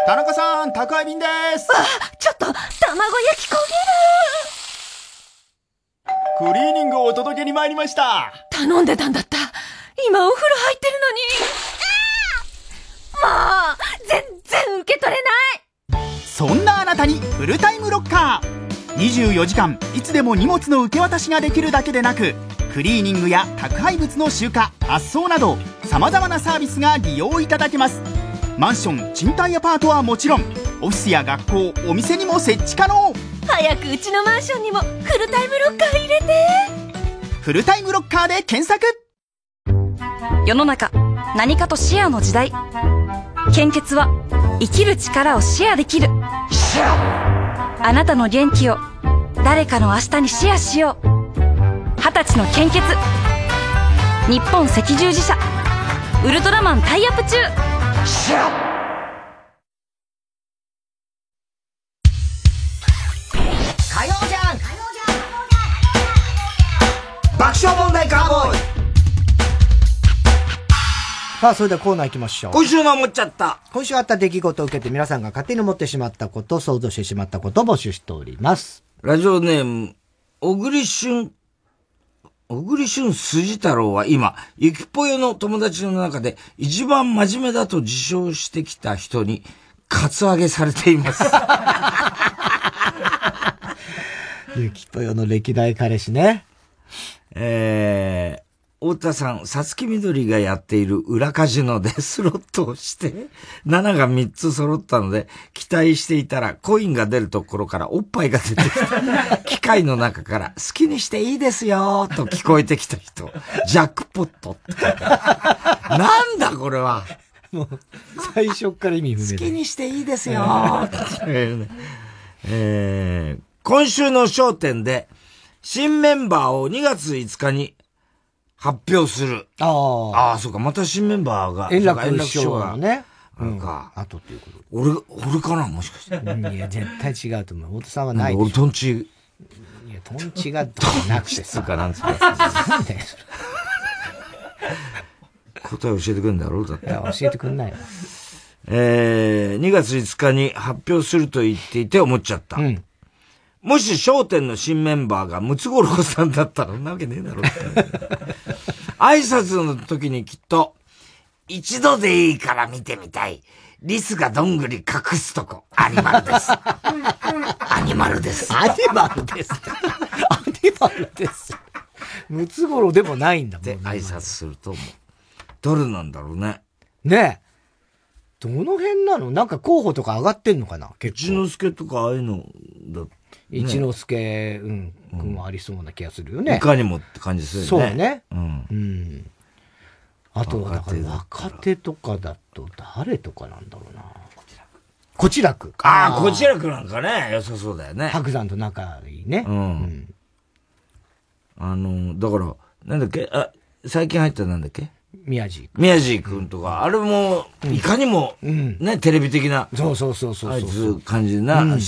田中さん、宅配便です。あ、ちょっと、卵焼き焦げる。クリーニングをお届けに参りました。頼んでたんだった。今お風呂入ってるのに。もう、全然受け取れない。そんなあなたにフルタイムロッカー。24時間いつでも荷物の受け渡しができるだけでなくクリーニングや宅配物の集荷発送などさまざまなサービスが利用いただけます。マンション賃貸アパートはもちろんオフィスや学校お店にも設置可能。早くうちのマンションにもフルタイムロッカー入れて。フルタイムロッカーで検索。世の中何かとシェアの時代。献血は生きる力をシェアできるあなたの元気を。誰かの明日にシェアしよう。二十歳の献血。日本赤十字社。ウルトラマンタイアップ中。火曜じゃん。爆笑問題カーボーイ。さあ、それではコーナー行きましょう。今週の思っちゃった。今週あった出来事を受けて皆さんが勝手に思ってしまったこと、想像してしまったことを募集しております。ラジオネーム、小栗旬、小栗旬筋太郎は今、ゆきぽよの友達の中で一番真面目だと自称してきた人に、カツアゲされています。ゆきぽよの歴代彼氏ね。えー、太田さん、さつきみどりがやっている裏カジノでスロットをして、7が3つ揃ったので、期待していたら、コインが出るところからおっぱいが出てきた。機械の中から、好きにしていいですよと聞こえてきた人。ジャックポットってなんだこれは。もう、最初から意味不明。好きにしていいですよえー、今週の焦点で、新メンバーを2月5日に発表する。ああ。ああ、そうか、また新メンバーが。円楽師匠がね。なんか、あとっていうこと。俺、俺かなもしかして。いや、絶対違うと思う。太田さんはない俺、トンチ。いや、トンチがなくてさ。かなんつうか。なんだよ、それ。答え教えてくんだろうだって。いや、教えてくんないよ。えー、2月5日に発表すると言っていて思っちゃった。うん。もし商店の新メンバーがムツゴロウさんだったら、そんなわけねえだろって。挨拶の時にきっと、一度でいいから見てみたい。リスがどんぐり隠すとこ、アニマルです。アニマルです。アニマルです。アニマルです。ムツゴロウでもないんだもんね。挨拶すると思う。どれなんだろうね。ねえ。どの辺なの？なんか候補とか上がってんのかな？結構。一之輔とかああいうのだ一之輔、うん、君はありそうな気がするよね。いかにもって感じするよね。そうね。うん。うん。あとは、だから若手とかだと誰とかなんだろうな。こちらく。ああ、こちらくなんかね、良さそうだよね。白山と仲いいね。うん。うん、あの、だから、なんだっけ？あ、最近入ったなんだっけ？宮地宮地君とか、あれも、いかにも、ね、テレビ的な、そうそうそうそう。あいつ感じな、あの、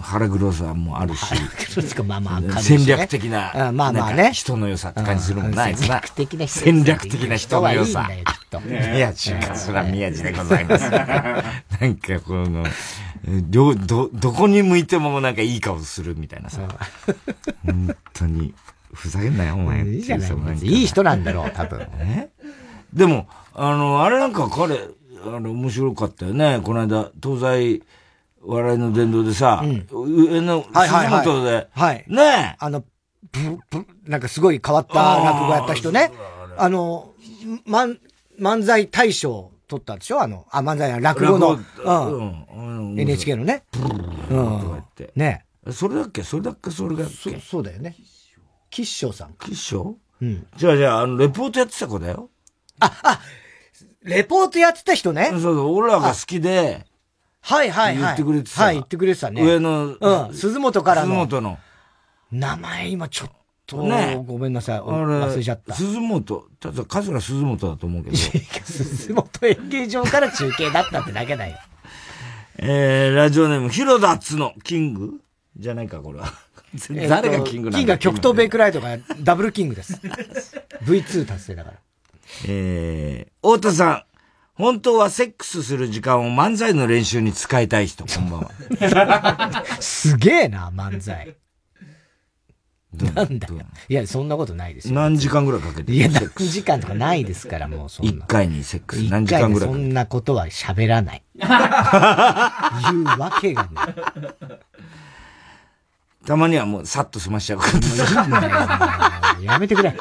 腹黒さもあるし、まあまあ、戦略的な、まあまあね。人の良さって感じするもんな、戦略的な人。戦略的な人の良さ。宮地か、そら宮地でございます。なんかこの、ど、ど、どこに向いてもなんかいい顔するみたいなさ。本当に。ふざけんなよ、お前。いいじゃない。いい人なんだろう、多分。え？でも、あの、あれなんか彼、あの、面白かったよね。この間、東西笑いの殿堂でさ、うん、上の、鈴本で、はい。ねあの、ぶ、ぶ、なんかすごい変わった落語やった人ね。あの、漫、漫才大賞取ったでしょ？あの、あ、漫才落語の、うん。NHK のね。うん。ねそれだっけ？それだっけ？それがそそうだよね。吉祥さん。吉祥？うん。じゃあじゃあ、あの、レポートやってた子だよ。あ、あ、レポートやってた人ね。そうそう、俺らが好きで。はいはいはい。言ってくれてた。はい、言ってくれてたね。上の。うん、鈴本からの。鈴本の。名前今ちょっと、ね、ごめんなさい。忘れちゃった。鈴本、ただ、桂鈴本だと思うけど。鈴本演芸場から中継だったってだけだよ。えー、ラジオネーム、広田つの、キング？じゃないか、これは。誰がキングなんだキングは極東ベイクライトがダブルキングです。V2 達成だから。えー、太田さん。本当はセックスする時間を漫才の練習に使いたい人、こんばんは。すげえな、漫才。なんだよ。いや、そんなことないですよ。何時間ぐらいかけていや、何時間とかないですから、もうそんな。一回にセックス何時間ぐらいそんなことは喋らない。言うわけがない。たまにはもうさっと済ましちゃうから。やめてくれ。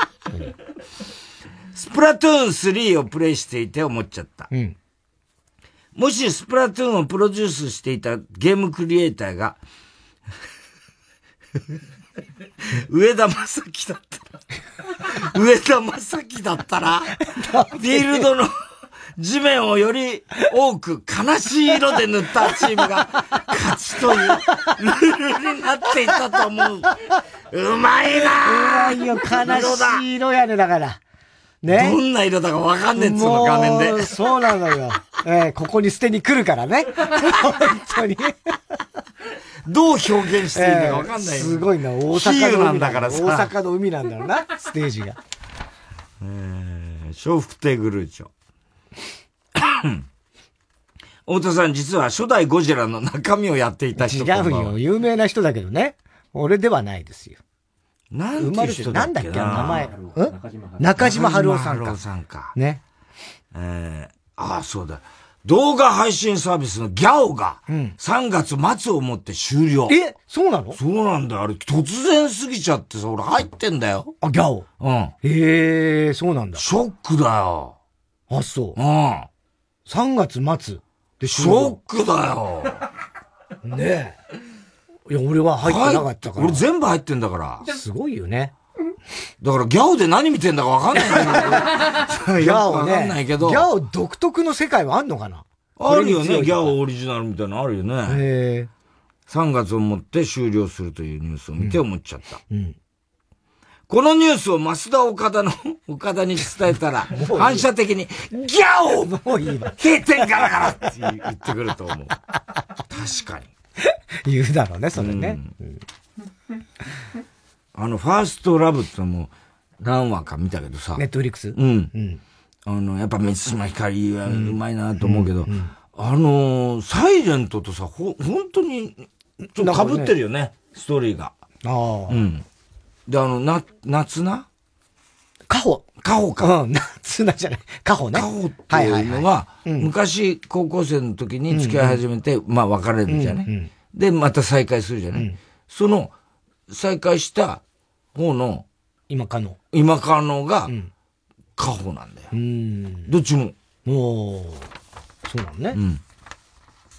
スプラトゥーン3をプレイしていて思っちゃった。うん。もしスプラトゥーンをプロデュースしていたゲームクリエイターが上田正樹だったら、上田正樹だったら、フィールドの地面をより多く悲しい色で塗ったチームが勝ちというルールになっていたと思う。うまいなうまいよ、悲しい色やね、だから。ね。どんな色だかわかんねえっつうの、画面で。そうなのよ。えー、ここに捨てに来るからね。本当に。どう表現していいのかわかんない、えー、すごいな、大阪の海だからさ。大阪の海なんだろうな、ステージが。えー、笑福亭グルーチョ。太田さん、実は初代ゴジラの中身をやっていた人違うよ。有名な人だけどね。俺ではないですよ。なんだっけなんだっけ名前。中島春夫さんか。春夫さんか。ね。えー、ああ、そうだ。動画配信サービスのギャオが、3月末をもって終了。え？そうなの？そうなんだよ。あれ、突然過ぎちゃってさ、俺入ってんだよ。あ、ギャオ？うん。へえ、そうなんだ。ショックだよ。あ、そう。うん。3月末でショックだよ。ねえ。いや、俺は入ってなかったから。俺全部入ってんだから。すごいよね。だからギャオで何見てんだかわかんない。ギャオね。わかんないけど。ギャオ独特の世界はあんのかな？あるよね。ギャオオリジナルみたいなのあるよね。へ3月をもって終了するというニュースを見て思っちゃった。うん、このニュースを増田岡田の、岡田に伝えたら、反射的に、ギャオもういいわ。閉店ガラガラって言ってくると思う。確かに。言うだろうね、それね。うん、あの、ファーストラブってのも何話か見たけどさ。ネットフリックス？うん。うん、あの、やっぱ三島ひかりはうまいなと思うけど、あの、サイレントとさ、ほ、本当に、ちょっと被ってるよね、ねストーリーが。ああ。うん。で、あの、な、夏なカホ。カホか。うん、夏なじゃない。カホね。カホっていうのは、昔高校生の時に付き合い始めて、まあ別れるじゃない。で、また再会するじゃない。その、再会した方の、今かの。今かのが、カホなんだよ。どっちも。おそうなのね。うん。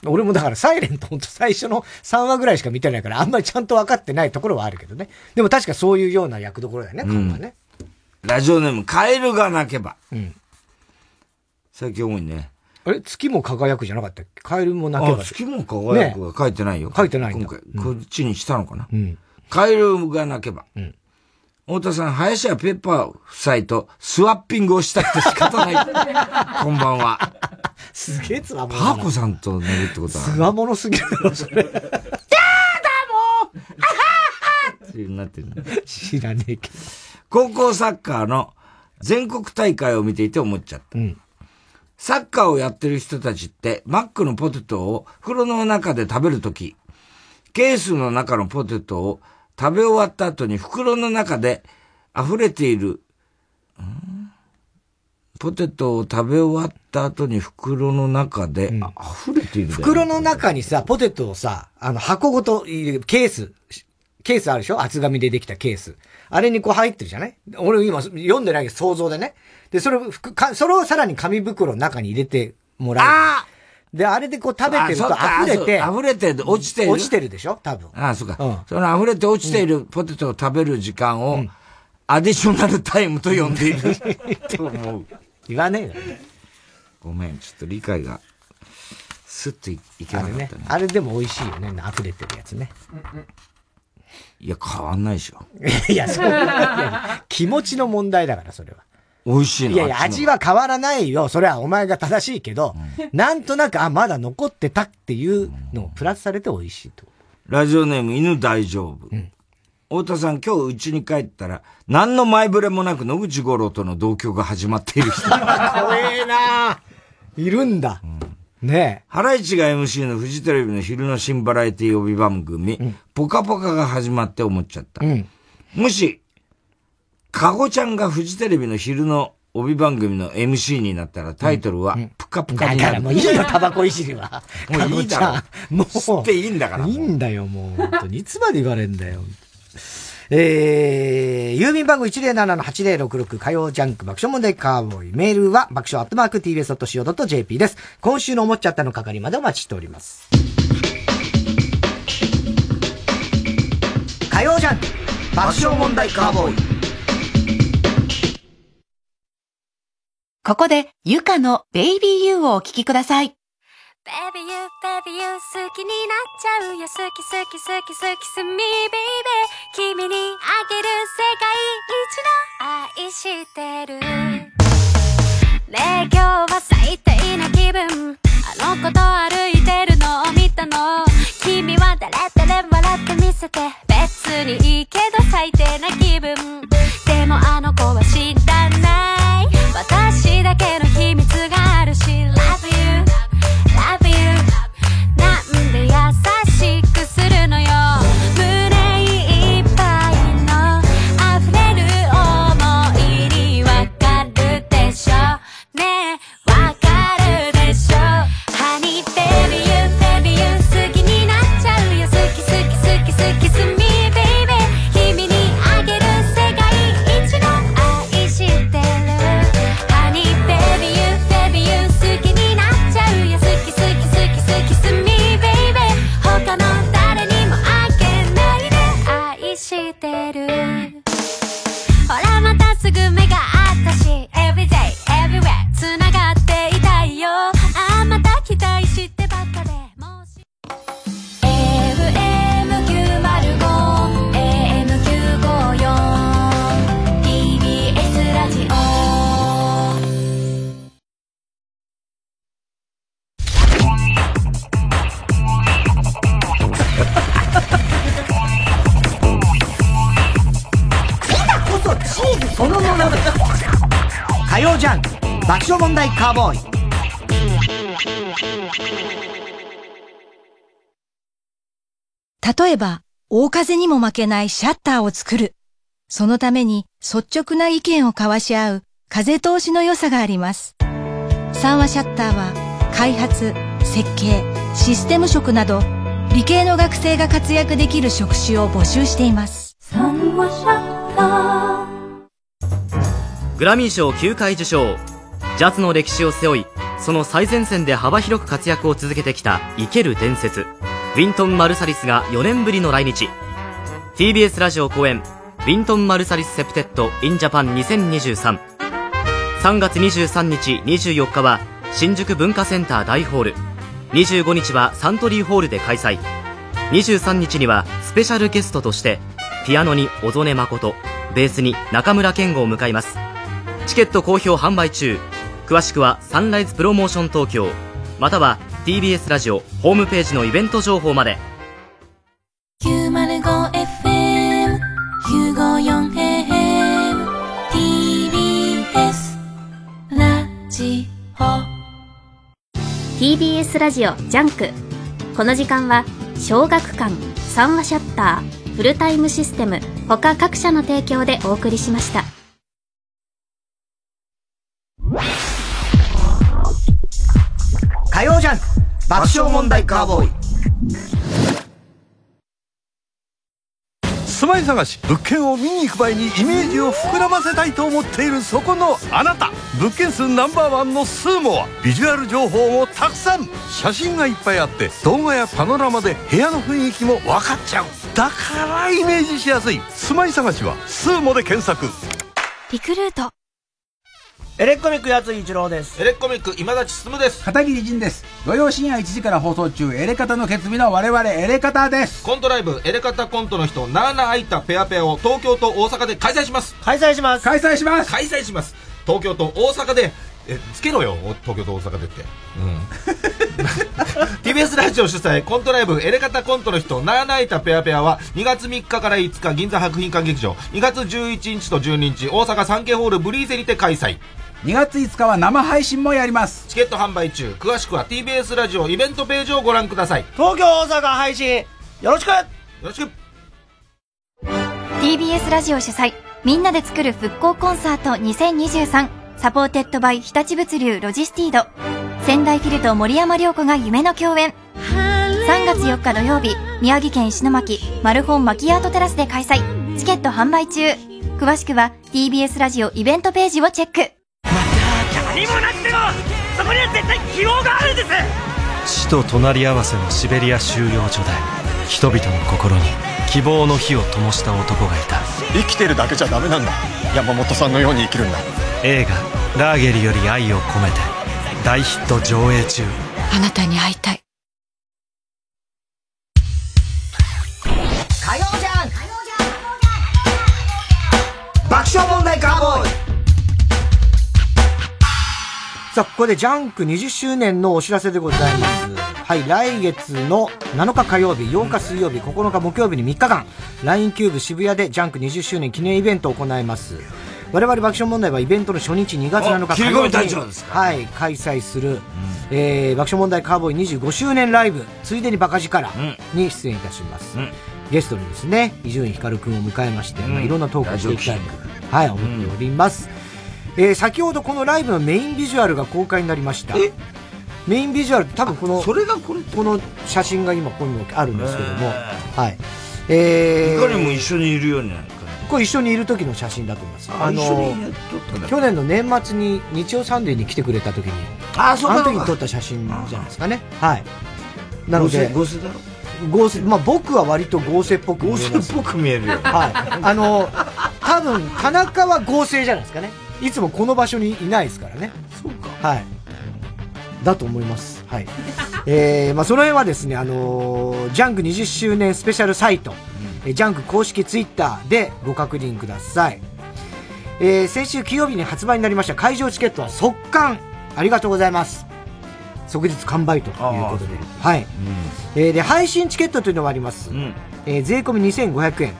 俺もだからサイレントほんと最初の3話ぐらいしか見てないからあんまりちゃんと分かってないところはあるけどね。でも確かそういうような役どころだよね、うん、ね。ラジオネーム、カエルが泣けば。うん。最近多いね。あれ？月も輝くじゃなかったっけ？カエルも泣けば。月も輝くは書いてないよ。書いてない今回、こっちにしたのかな？うん。カエルが泣けば。うん。太田さん、林家ペッパー夫妻とスワッピングをしたくて仕方ない。こんばんは。すげえつわもの。パーコさんと寝るってことは。つわものすぎるよ、それ。やだもう。あははってなってる知らねえけど。高校サッカーの全国大会を見ていて思っちゃった。う。ん。サッカーをやってる人たちって、マックのポテトを風呂の中で食べるとき、ケースの中のポテトを食べ終わった後に袋の中で溢れている、ポテトを食べ終わった後に袋の中で、うん、溢れている、袋の中にさ、ポテトをさ、あの箱ごと入れるケース、ケースあるでしょ？厚紙でできたケース。あれにこう入ってるじゃない？俺今読んでないけど想像でね。で、それを、それをさらに紙袋の中に入れてもらう。あで、あれでこう食べてると溢れて。溢れて落ちてる？落ちてるでしょ？多分。ああ、そうか。うん、その溢れて落ちているポテトを食べる時間を、うん、アディショナルタイムと呼んでいる と思う。言わねえよ、ごめん、ちょっと理解が、スッといけなかったね。あれでも美味しいよね、溢れてるやつね。いや、変わんないでしょ。いや、そう。気持ちの問題だから、それは。美味しいのいやいや、味は変わらないよ。それはお前が正しいけど、うん、なんとなく、あ、まだ残ってたっていうのをプラスされて美味しいと。ラジオネーム犬大丈夫。うん、太田さん、今日家に帰ったら、何の前触れもなく野口五郎との同居が始まっている人。怖えないるんだ。うんねえ。ハライチが MC のフジテレビの昼の新バラエティ帯番組、うん、ポカポカが始まって思っちゃった。うん、もし、かごちゃんがフジテレビの昼の帯番組の MC になったらタイトルは、ぷかぷかになる。だからもういいよ、タバコいじりは。もういいだろ。もう。吸っていいんだから。いいんだよ、もう。本当に。いつまで言われんだよ。えー、郵便番号107-8066火曜ジャンク爆笑問題カーボーイ。メールは爆笑アットマーク tbs.co.jp です。今週の思っちゃったの係までお待ちしております。火曜ジャンク爆笑問題カーボーイ。ここで、ゆかのベイビーユーをお聴きください。Baby you, baby you 好きになっちゃうよ好き好き好き好きすみ baby 君にあげる世界一の愛してるねえ今日は最低な気分あの子と歩いてるのを見たの君は誰誰笑ってみせて別にいいけど最低な気分でもあの子は知らない私そのものだ火曜ジャンク爆笑問題カーボーイ。例えば、大風にも負けないシャッターを作る。そのために率直な意見を交わし合う風通しの良さがあります。三和シャッターは開発、設計、システム職など理系の学生が活躍できる職種を募集しています。三和シャッタグラミー賞9回受賞。ジャズの歴史を背負いその最前線で幅広く活躍を続けてきた生ける伝説。ウィントン・マルサリスが4年ぶりの来日。TBS ラジオ公演ウィントン・マルサリス Septet in Japan 2023 3月23日24日は新宿文化センター大ホール。25日はサントリーホールで開催。23日にはスペシャルゲストとしてピアノに小曽根誠ベースに中村健吾を迎えます。チケット好評販売中。詳しくはサンライズプロモーション東京。または TBS ラジオホームページのイベント情報まで。905FM954AM TBS ラジオ。TBS ラジオジャンク。この時間は小学館三和シャッターフルタイムシステム他各社の提供でお送りしました火曜ジャンク。爆笑問題カーボーイ。住まい探し。物件を見に行く前にイメージを膨らませたいと思っているそこのあなた。物件数ナンバーワンのスーモはビジュアル情報もたくさん。写真がいっぱいあって動画やパノラマで部屋の雰囲気も分かっちゃう。だからイメージしやすい。住まい探しはスーモで検索。リクルートエレコミックやつ一郎です。エレコミック今立進です。片桐仁です。土曜深夜1時から放送中、エレカタの決意の我々エレカタです。コントライブ、エレカタコントの人、なーな空いたペアペアを東京と大阪で開催します。開催します。開催します。開催します。東京と大阪で、え、つけろよ、東京と大阪でって。うん。TBS ラジオ主催コントライブエレカタコントの人なーなーいたペアペアは2月3日から5日銀座博品館劇場2月11日と12日大阪サンケイホールブリーゼにて開催2月5日は生配信もやります。チケット販売中詳しくは TBS ラジオイベントページをご覧ください。東京大阪配信、よろしく。よろしく。TBS ラジオ主催みんなで作る復興コンサート2023 supported by 日立物流ロジスティード。仙台フィルと森山良子が夢の共演。3月4日土曜日宮城県石巻マルホンマキアートテラスで開催。チケット販売中。詳しくは TBS ラジオイベントページをチェック。何もなくてもそこには絶対希望があるんです。死と隣り合わせのシベリア収容所で人々の心に希望の火を灯した男がいた。生きてるだけじゃダメなんだ。山本さんのように生きるんだ。映画「ラーゲリより愛を込めて」大ヒット上映中。あなたに会いたい。火曜じゃん。爆笑問題カーボーイさあ、ここでジャンク20周年のお知らせでございます。はい、来月の7日火曜日、8日水曜日、9日木曜日に3日間、LINE キューブ渋谷でジャンク20周年記念イベントを行います。我々爆笑問題はイベントの初日2月7日切り込み隊長ですはい、開催する、えー、爆笑問題カーボーイ25周年ライブ、ついでにバカ力に出演いたします。ゲストにですね、伊集院光くんを迎えまして、まあ、いろんなトークをしていきたいと、はい、思っております。えー、先ほどこのライブのメインビジュアルが公開になりました。メインビジュアルって多分この、それがこれこの写真が今ここにもあるんですけども、はい。えー、いかにも一緒にいるようにな？るこれ一緒にいる時の写真だと思います。あ一緒にやっとったんだ去年の年末に日曜サンデーに来てくれた時に、あそうかの時に撮った写真じゃないですかね。はい。なので、合成だろ？合成、まあ僕は割と合成っぽく見えます。合成っぽく見えるよはい。あの、多分、田中は合成じゃないですかね。いつもこの場所にいないですからね。そうか。はい。だと思います。はい。えー、まあその辺はですね、あのージャンク20周年スペシャルサイト、えージャンク公式ツイッターでご確認ください。えー、先週金曜日に発売になりました会場チケットは速完ありがとうございます。即日完売ということで。はい。えーで、配信チケットというのがあります。えー税込み2500円。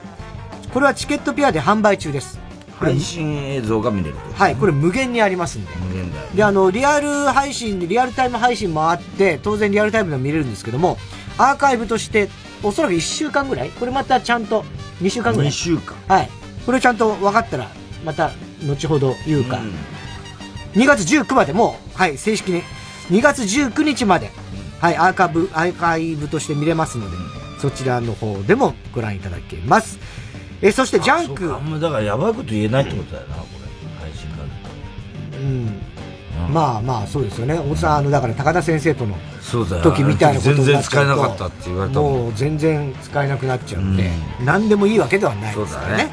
これはチケットピアで販売中です。配信映像が見れるはい、これ無限にありますんで。無限だよで、あの、リアル配信、リアルタイム配信もあって、当然リアルタイムでも見れるんですけども、アーカイブとして、おそらく1週間ぐらい？これまたちゃんと2週間ぐらい？2週間。はい。これちゃんと分かったら、また、後ほど言うか。2月19までもう、はい、正式に、2月19日まで、はい、アーカイブ、アーカイブとして見れますので、そちらの方でもご覧いただけます。え、そしてジャンク。あんまだからやばいこと言えないってことだよなこれ配信がうん。まあまあ、そうですよね。おさん、あの、だから高田先生との時みたいなことに全然なっちゃうと使えなかったって言われたもう全然使えなくなっちゃうんで、何でもいいわけではないですからね。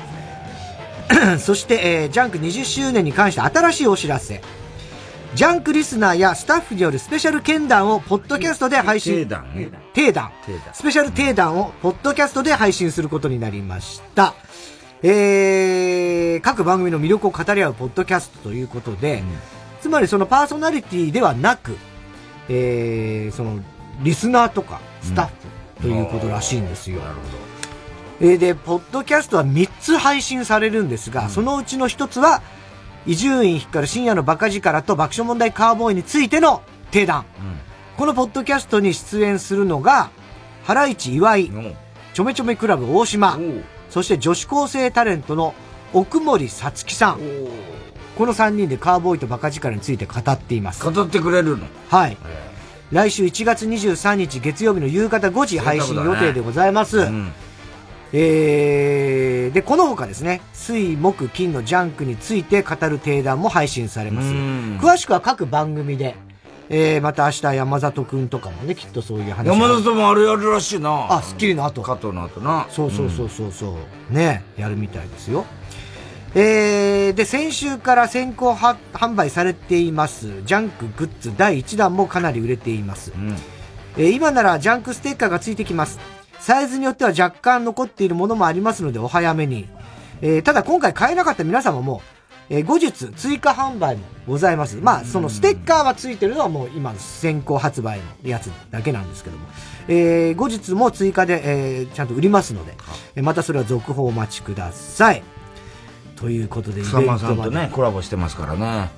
そ して、えージャンク20周年に関して新しいお知らせ。ジャンクリスナーやスタッフによるスペシャル見談をポッドキャストで配信。定談ね定談。スペシャル定談をポッドキャストで配信することになりました。えー、各番組の魅力を語り合うポッドキャストということで、つまりそのパーソナリティではなく、えー、その、リスナーとかスタッフということらしいんですよ。えーで、ポッドキャストは3つ配信されるんですが、そのうちの1つは、伊集院光る深夜のバカ力と爆笑問題カーボーイについての定談。このポッドキャストに出演するのが、ハライチ岩井、ちょめちょめクラブ大島、そして女子高生タレントの奥森さつきさん。この3人でカーボーイとバカ力について語っています。語ってくれるの？はい。来週1月23日月曜日の夕方5時配信予定でございます。えー、で、この他ですね、水、木、金のジャンクについて語る定談も配信されます。詳しくは各番組で、えー、また明日山里くんとかもね、きっとそういう話が山里もあれやるらしいなあ、スッキリの後。加藤の後なそうそうそうそうそう、ね、やるみたいですよ。えー、で、先週から先行は販売されています、ジャンクグッズ第1弾もかなり売れています。えー今ならジャンクステッカーがついてきます。サイズによっては若干残っているものもありますのでお早めに。えーただ今回買えなかった皆様も、えー後日追加販売もございます。まあ、そのステッカーはついてるのはもう今の先行発売のやつだけなんですけども。えー後日も追加で、えーちゃんと売りますので、えーまたそれは続報をお待ちください。ということで、イベさんとねコラボしてますからね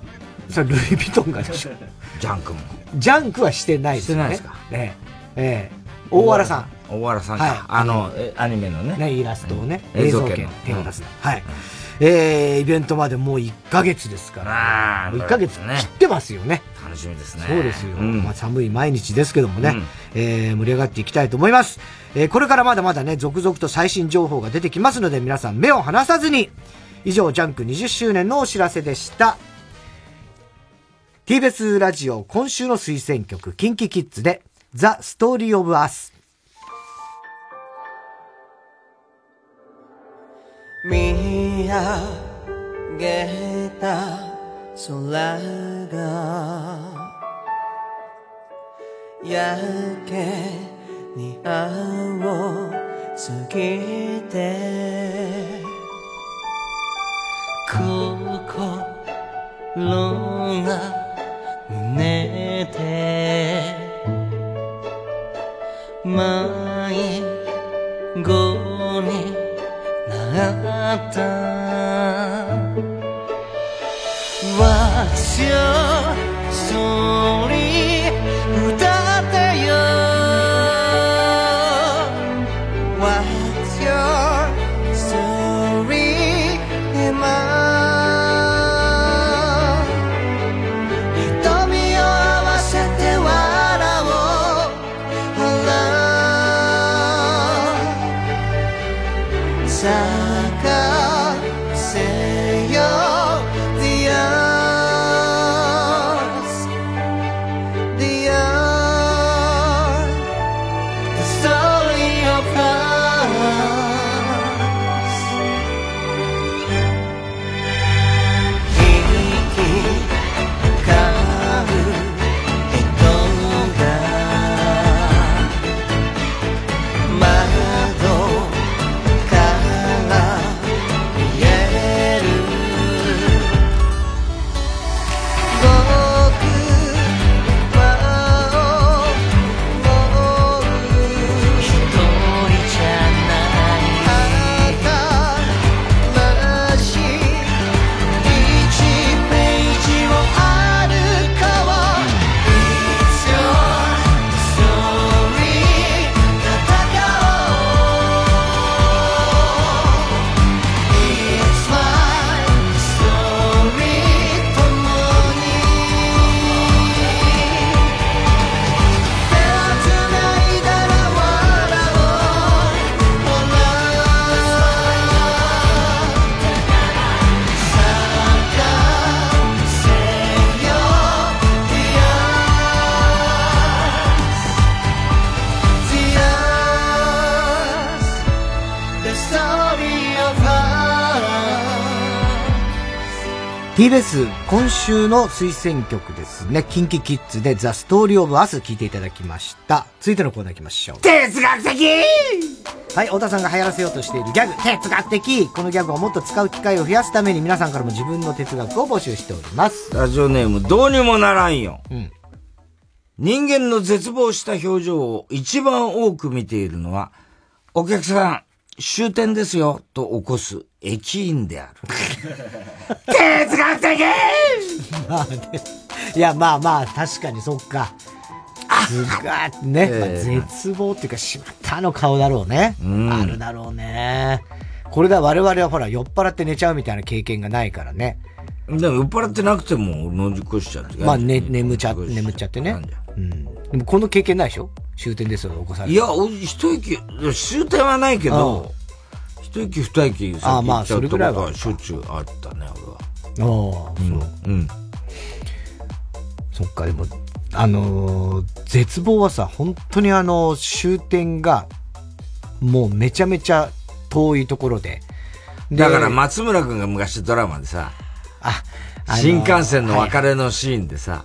それルイ・ヴィトンがでしょ。ジャンクもジャンクはしてないですよね。してないですか？ええええ大原さん。大原さんか、はいあのえアニメのねね、イラストをね、うん映像権権手を出すの。はい。えー、イベントまでもう1ヶ月ですから。あもう1ヶ月切ってますよね。楽しみですね。そうですよ。んまあ寒い毎日ですけどもね、うんえー盛り上がっていきたいと思います。えーこれからまだまだね、続々と最新情報が出てきますので、皆さん目を離さずに、以上、ジャンク20周年のお知らせでした。TBS ラジオ今週の推薦曲、キンキキッズで、ザ・ストーリー・オブ・アス。見上げた空がやけに青すぎて心が胸で迷子になったわしゃ TBS 今週の推薦曲ですね。キンキキッズでザ・ストーリー・オブ・アス聴いていただきました。続いてのコーナー行きましょう。哲学的はい、太田さんが流行らせようとしているギャグ、哲学的このギャグをもっと使う機会を増やすために皆さんからも自分の哲学を募集しております。ラジオネーム、どうにもならんよ。うん人間の絶望した表情を一番多く見ているのは、お客さん、終点ですよ、と起こす駅員である。哲学的まあね。いや、まあまあ、確かにそっか。すが、ね、ええまあ絶望っていうか、しまったあの顔だろうね。うんあるだろうね。これだ、我々はほら、酔っ払って寝ちゃうみたいな経験がないからね。でも酔っ払ってなくても乗り越しちゃうってまあ、ね、眠っちゃ、眠っちゃってね。うん。でも、この経験ないでしょ？終点ですよ、起こされていや、お一息、いや終点はないけど、一息二息先ああまあ行っちゃうそれぐらいはしょっちゅうあったね、俺は。ああ、そう。うん。そっか、でも、あのー絶望はさ、本当にあの、終点が、もうめちゃめちゃ遠いところで。でだから松村くんが昔ドラマでさ、あのー新幹線の別れのシーンでさ、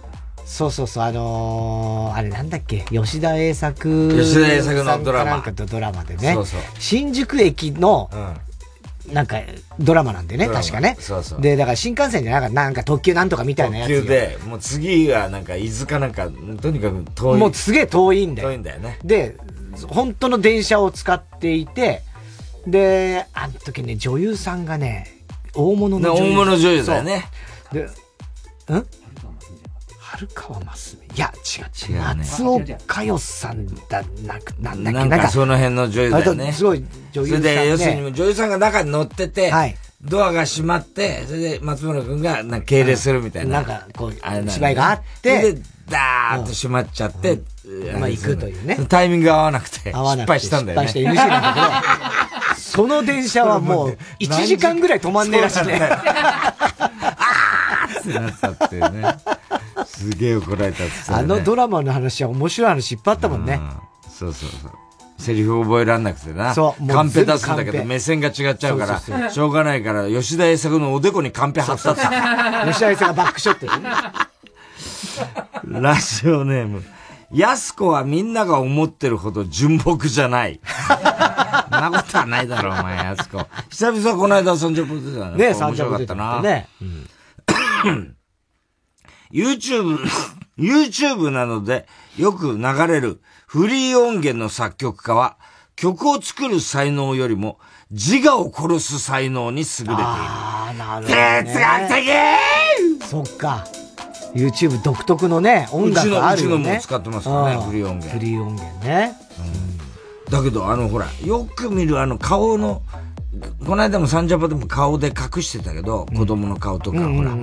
そうそうそう、あのーあれなんだっけ、吉田栄作吉田栄作のドラマさんかなんかとドラマでね。そうそう新宿駅の、なんか、ドラマなんでね、確かね。そうそうで、だから新幹線じゃなかった、なんか特急なんとかみたいなやつよ。特急で、もう次がなんか、伊豆かなんか、とにかく遠い。もうすげえ遠いんだよ。遠いんだよね。で、本当の電車を使っていて、で、あの時ね、女優さんがね、大物の女優。ね大物女優だよね。で、ん？春川真澄。いや、違う違う。ね松尾佳代さんだ、なく、なんだっけ、なんかその辺の女優だよね。すごい女優さんで。それで、要するに女優さんが中に乗ってて、ドアが閉まって、それで松村君がなんか敬礼するみたいな。なんかこう芝居があってで、ダーッと閉まっちゃって、まあ行くというねタイミングが合わなくて、失敗したんだよね。失敗して NG なんだけど、その電車はもう1時間ぐらい止まんねえらしいね。ってなったってね。すげえ怒られたってねあのドラマの話は面白い話いっぱいあったもんね。そうそうそう。セリフ覚えらんなくてな。そうもうカンペ出すんだけど、目線が違っちゃうから、そうそうそうしょうがないから、吉田栄作のおでこにカンペ貼ったって。吉田栄作がバックショットでね。ラジオネーム。やす子はみんなが思ってるほど純朴じゃない。なことはないだろ、お前、やす子。久々この間30分出たね。ね面白かったな。ね。YouTube、YouTube などでよく流れるフリー音源の作曲家は曲を作る才能よりも自我を殺す才能に優れている。ああ、なるほど、ね。哲学的そっか。YouTube 独特のね、音楽あるよね。うちのも使ってますからねうんフリー音源フリー音源ね。だけど、あの、ほら、よく見るあの顔の、この間もサンジャパでも顔で隠してたけど、子供の顔とか、ほら、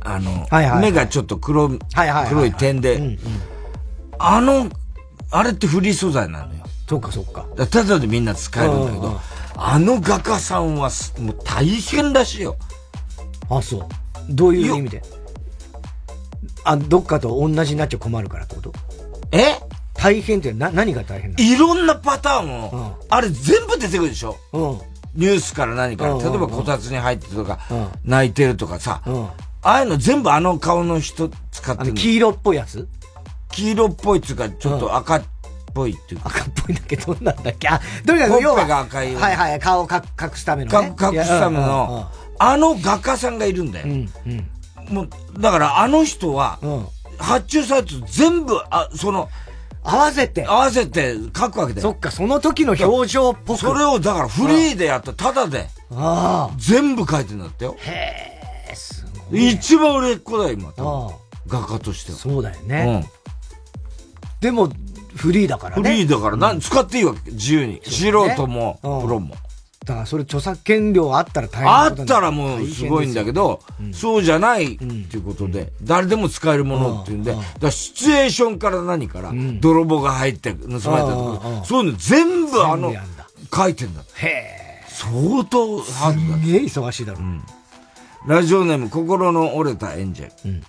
あの、目がちょっと黒、はい黒い点で、あの、あれってフリー素材なのよ。そっかそっか。だただでみんな使えるんだけど、あの画家さんはすもう大変らしいよ。あ、そう。どういう意味で？あ、どっかと同じになっちゃ困るからってこと？え？大変ってな、何が大変なの？いろんなパターンを、あれ全部出てくるでしょ？うん。ニュースから何か例えばこたつに入ってるとか、うん。泣いてるとかさ、うん。ああいうの全部あの顔の人使ってる黄色っぽいやつ？黄色っぽいっていうか、ちょっと赤っぽいっていうか。赤っぽいんだけど、どんなんだっけ？あ、とにかく要は、が赤いよはいはい、顔をか隠すためのね。か隠すための、あの画家さんがいるんだよ。もう、だからあの人は、発注されてる全部、あ、その、合わせて。合わせて書くわけだよ。そっか、その時の表情っぽく。それを、だからフリーでやった、ただで。ああ。全部書いてんだってよ。へえ、すごい。一番売れっ子だよ、今。ああ画家としては。そうだよね。でも、フリーだからフね。リーだから、なん使っていいわけ、自由に。素人も、プロも。だからそれ著作権料あったら大変あったらもうすごいんだけど、そうじゃないっていうことで、誰でも使えるものっていうんで、だシチュエーションから何から、泥棒が入って盗まれたとか、そういうの全部あの、書いてんだ。へえ。相当ハードだ。すげえ忙しいだろう。ラジオネーム、心の折れたエンジェル。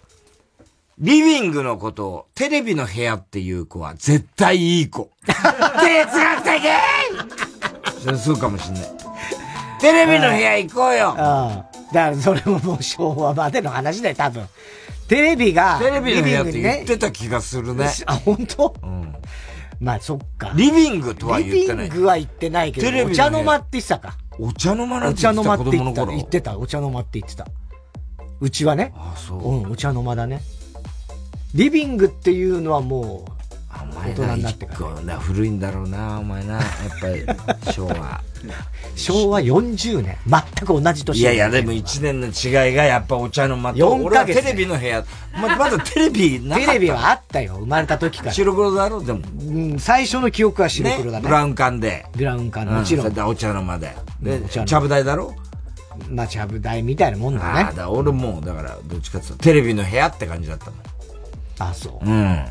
リビングのことをテレビの部屋っていう子は絶対いい子。哲学的そうかもしんない。テレビの部屋行こうよああ。だからそれももう昭和までの話だよ、多分。テレビが、テレビの部屋ってリビングに言ってた気がするね。あ、本当？うん。まあ、そっか。リビングとは言ってない。リビングは言ってないけど、お茶の間って言ってたか。お茶の間なんおて言ってた茶の間って子供の頃言ってた。言ってた。お茶の間って言ってた。うちはね。あ、そう。うん、お茶の間だね。リビングっていうのはもう、大人になってから。な古いんだろうな、お前な。やっぱり、昭和。昭和40年。全く同じ年。いやいや、でも1年の違いがやっぱお茶の間と、4俺はテレビの部屋。ままだテレビなかった。テレビはあったよ。生まれた時から。白黒だろ、でも。うん、最初の記憶は白黒だね。ブラウン管で。ブラウン管、もちろ。うんそれでお茶の間で。でうんお茶の、間ちゃぶ台だろ？まあ、ちゃぶ台みたいなもんだね。ああ、だ俺もう、だから、どっちかっていうと、テレビの部屋って感じだったもん。あ、そう。うん。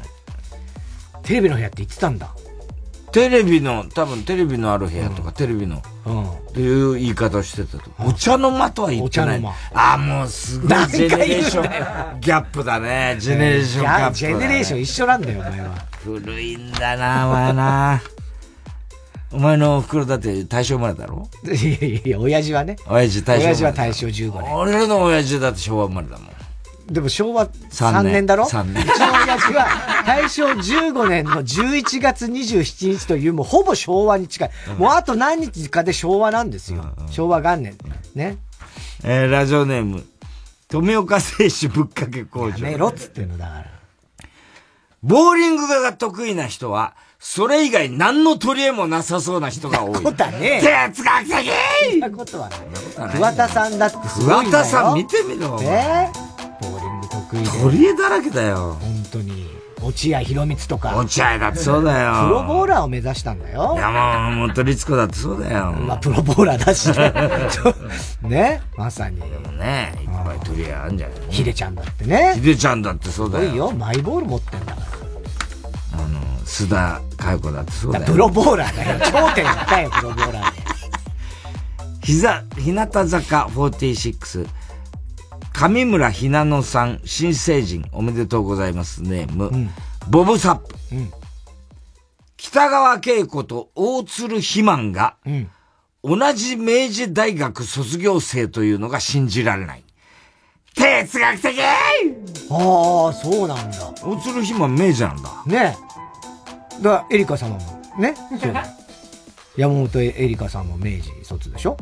テレビの部屋って言ってたんだ。テレビの、多分テレビのある部屋とか、テレビの、うん。っていう言い方をしてたと。お茶の間とは言ってない。お茶のああ、もうすごい何ジェネレーション、ギャップだね。ジェネレーションギャップだね。ジェネレーション一緒なんだよ、お前は。古いんだな、お前な。お前のお袋だって大正生まれだろ？いやいやいや、親父はね。親父大正親父は大正15年。俺の親父だって昭和生まれだもん。でも昭和三3年だろ？三年うちの親父は大正15年の11月27日というもうほぼ昭和に近い。もうあと何日かで昭和なんですよ。昭和元年。ね。えー、ラジオネーム、富岡製紙ぶっかけ工場。やめろっつってんのだから。ボーリングが得意な人は、それ以外何の取り柄もなさそうな人が多い。ことはね哲学的そんなことはない。桑田さんだってすごいんだよ。桑田さん見てみろ。ねボー得意で。取り柄だらけだよ。本当に。落合博満とか。落合だってそうだよ。プロボーラーを目指したんだよ。山本律子だってそうだよ。まあ、プロボーラーだしね。ね、まさに。でもね、いっぱい取り合うんじゃないヒデちゃんだってね。ヒデちゃんだってそうだよ。すごいよ、マイボール持ってんだから。あの、須田佳代子だってそうだよ。プロボーラーだよ。頂点だったよ、プロボーラーで。膝、日向坂46。上村ひなのさん、新成人、おめでとうございます。ネーム、うん、ボブサップ。うん、北川景子と大鶴ひまんが、うん、同じ明治大学卒業生というのが信じられない。哲学的ああ、そうなんだ。大鶴ひまん明治なんだ。ねえ。だエリカ様も、ね。そうだ。山本エリカさんも明治卒でしょ？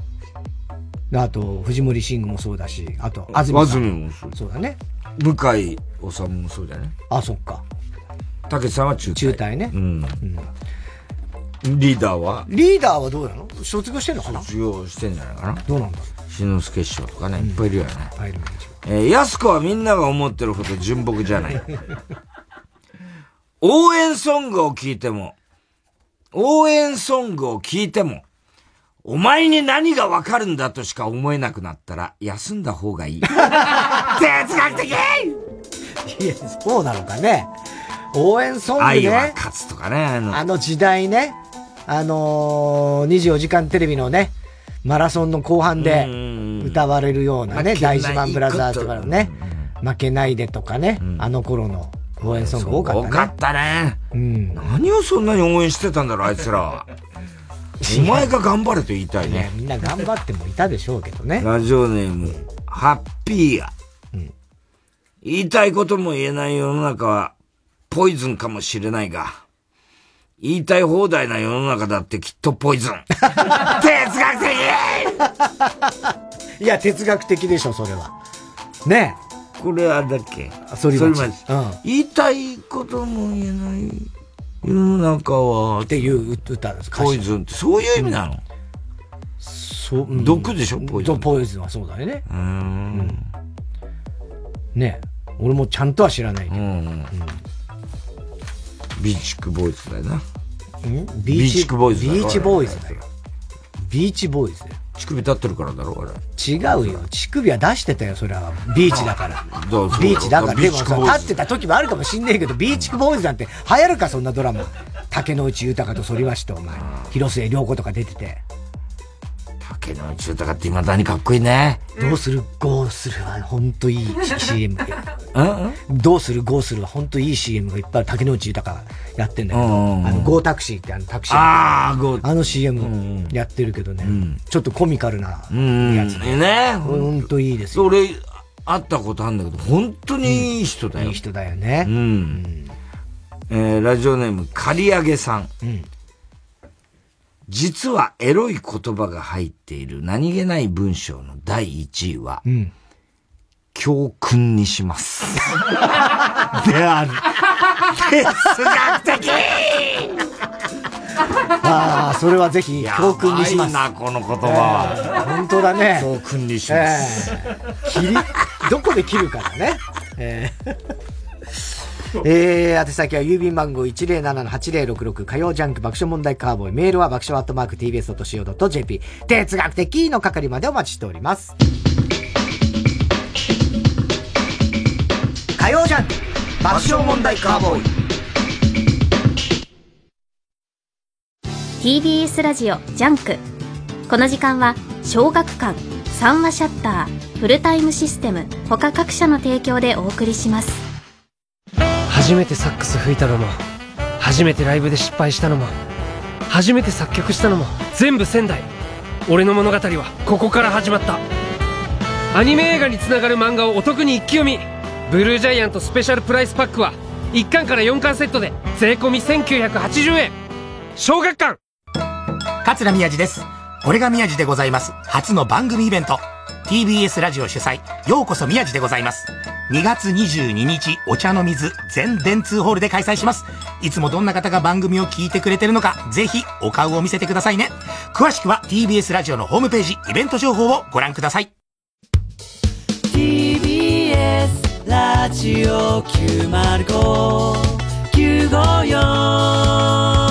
あと、藤森慎吾もそうだし、あと、安住さんもそう。そうだね。向井治もそうだよね。あ、そっか。竹さんは中退。中退ね。うん。うん、リーダーは？リーダーはどうなの？卒業してんのかな？卒業してんじゃないかな？どうなんだ志の輔師匠とかね、いっぱいいるよね。いっぱいいるえー、安子はみんなが思ってるほど純朴じゃない。応援ソングを聞いても、応援ソングを聞いても、お前に何がわかるんだとしか思えなくなったら、休んだ方がいい。哲学的いや、そうなのかね。応援ソングね。愛は勝つとかね。あのあの時代ね。あのー、24時間テレビのね、マラソンの後半で歌われるようなね、大事マンブラザーズとかのね、負けないでとかね、あの頃の応援ソング多かったね。多かったね。うん。何をそんなに応援してたんだろう、あいつらは。お前が頑張れと言いたいね。みんな頑張ってもいたでしょうけどね。ラジオネーム、ハッピーや。うん、言いたいことも言えない世の中は、ポイズンかもしれないが、言いたい放題な世の中だってきっとポイズン。哲学的いや、哲学的でしょ、それは。ねえ。これあれだっけ？あ、それは。うん。言いたいことも言えない。世の中は。っていう歌ですポイズンってそういう意味なの、うん、そう、うん、毒でしょポイズン。ポイズンはそうだよね。うん,うん。ね俺もちゃんとは知らないけど。うん、うん。ビーチクボーイズだよな。ん？ビーチクボーイズビーチボーイズだよ。ビーチボーイズだよ。乳首立ってるからだろ、あれ。違うよ。乳首は出してたよ、それは。ビーチだから。ビーチだから。でもさ、立ってた時もあるかもしんねえけど、ビーチクボーイズなんて流行るか、そんなドラマ。竹野内豊と反町と、お前。広末涼子とか出てて。竹野内豊って未だにかっこいいね。どうする？ゴーするはほんといい CM。うんどうする？ゴーするはほんといい CM がいっぱい竹野内豊やってんだけど、あの、ゴータクシーってあのタクシー。ああ、ゴー。あの CM やってるけどね、ちょっとコミカルなやつね。ね。ほんといいですよ。それ、会ったことあるんだけど、本当にいい人だよ。いい人だよね。うん。えー、ラジオネーム、刈り上げさん。うん。実はエロい言葉が入っている何気ない文章の第1位は、うん、教訓にします。である。哲学的 ああ、それはぜひ教訓にします。な、この言葉は。本当だね。教訓にします。えー、切り、どこで切るかだね。えーえー、宛先は郵便番号107-8066火曜ジャンク爆笑問題カーボーイ。メールは爆笑アットマーク tbs.co.jp。哲学的の係までお待ちしております。火曜ジャンク爆笑問題カーボーイ。TBS ラジオジャンク。この時間は小学館、三和シャッター、フルタイムシステム、他各社の提供でお送りします。初めてサックス吹いたのも初めてライブで失敗したのも初めて作曲したのも全部仙台。俺の物語はここから始まった。アニメ映画につながる漫画をお得に一気読み。ブルージャイアントスペシャルプライスパックは1巻から4巻セットで税込1980円。小学館。桂宮治です。俺が宮治でございます。初の番組イベント。TBS ラジオ主催。ようこそ宮治でございます。2月22日、お茶の水全電通ホールで開催します。いつもどんな方が番組を聞いてくれてるのか、ぜひお顔を見せてくださいね。詳しくは TBS ラジオのホームページ、イベント情報をご覧ください。TBS ラジオ905 954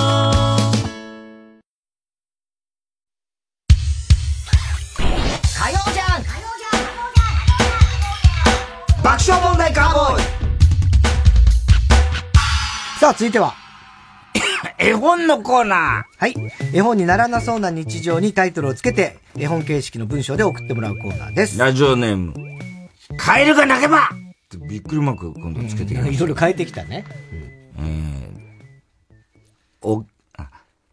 爆笑問題カーボーイさあ、続いては。絵本のコーナー。はい。絵本にならなそうな日常にタイトルをつけて、絵本形式の文章で送ってもらうコーナーです。ラジオネーム、カエルが鳴けばびっくりマーク今度つけてきました。いろいろ変えてきたね。えー、お、あ、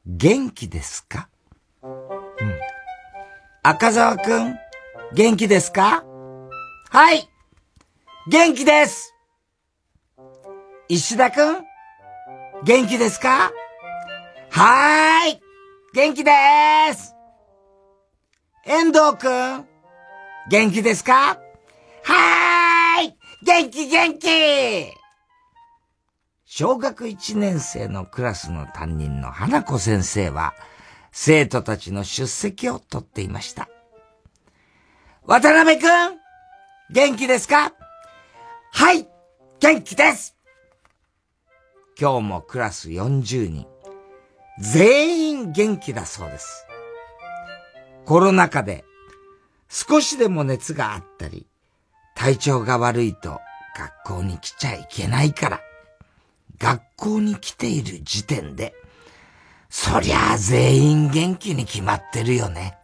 元気ですか？うん。赤沢くん、元気ですか？はい元気です。石田くん元気ですか？はーい元気でーす。遠藤くん元気ですか？はーい元気元気。小学1年生のクラスの担任の花子先生は、生徒たちの出席を取っていました。渡辺くん元気ですか？はい元気です今日もクラス40人、全員元気だそうです。コロナ禍で少しでも熱があったり、体調が悪いと学校に来ちゃいけないから、学校に来ている時点で、そりゃあ全員元気に決まってるよね。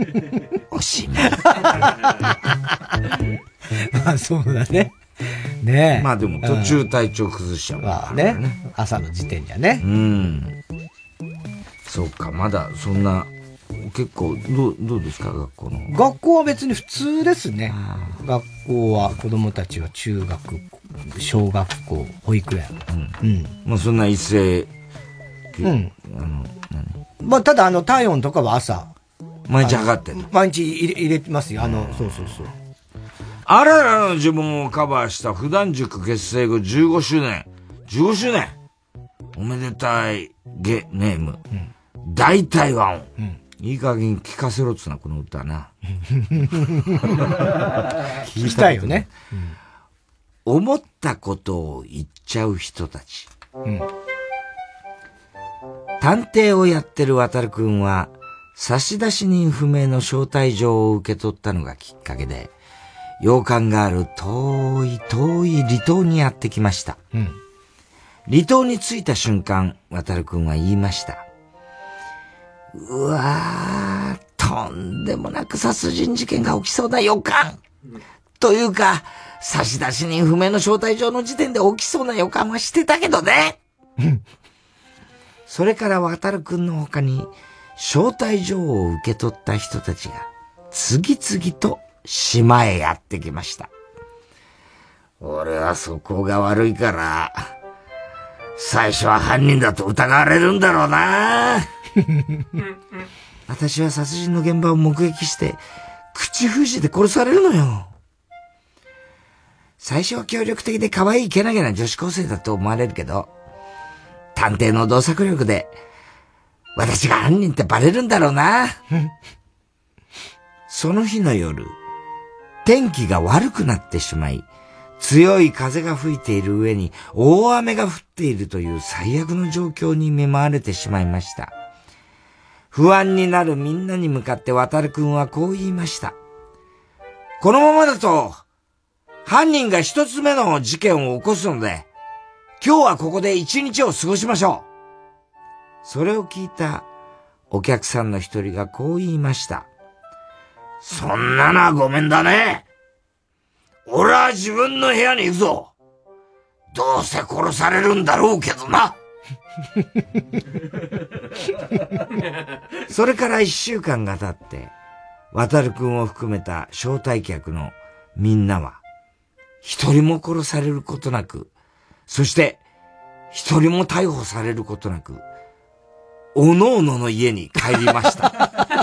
おしまい。まあそうだね。ねえ。まあでも途中体調崩しちゃうまあね。朝の時点じゃね。うん。そうか、まだそんな、結構、どう、どうですか、学校の。学校は別に普通ですね。学校は子供たちは中学、小学校、保育園。うん。もうそんな一斉、うん。あの、まあただあの体温とかは朝。毎日測ってんの？毎日入れ入れてますよ。あの、そうそうそう。あららの自分をカバーした普段塾結成後15周年。15周年おめでたいゲネーム。大体は音。いい加減聞かせろっつうな、この歌な。聞きたいよね。思ったことを言っちゃう人たち。うん。探偵をやってる渡るくんは、差出人不明の招待状を受け取ったのがきっかけで、洋館がある遠い遠い離島にやってきました。うん。離島に着いた瞬間、渡るくんは言いました。うわー、とんでもなく殺人事件が起きそうな予感。というか、差出人不明の招待状の時点で起きそうな予感はしてたけどね。それから渡るくんの他に、招待状を受け取った人たちが、次々と島へやってきました。俺はそこが悪いから、最初は犯人だと疑われるんだろうな 私は殺人の現場を目撃して、口封じで殺されるのよ。最初は協力的で可愛いけなげな女子高生だと思われるけど、探偵の洞察力で、私が犯人ってバレるんだろうな。その日の夜、天気が悪くなってしまい、強い風が吹いている上に大雨が降っているという最悪の状況に見舞われてしまいました。不安になるみんなに向かって渡るくんはこう言いました。このままだと、犯人が一つ目の事件を起こすので、今日はここで一日を過ごしましょう。それを聞いたお客さんの一人がこう言いました。そんなのはごめんだね。俺は自分の部屋に行くぞ。どうせ殺されるんだろうけどな。それから一週間が経って、渡るくんを含めた招待客のみんなは、一人も殺されることなく、そして、一人も逮捕されることなく、おのおのの家に帰りました。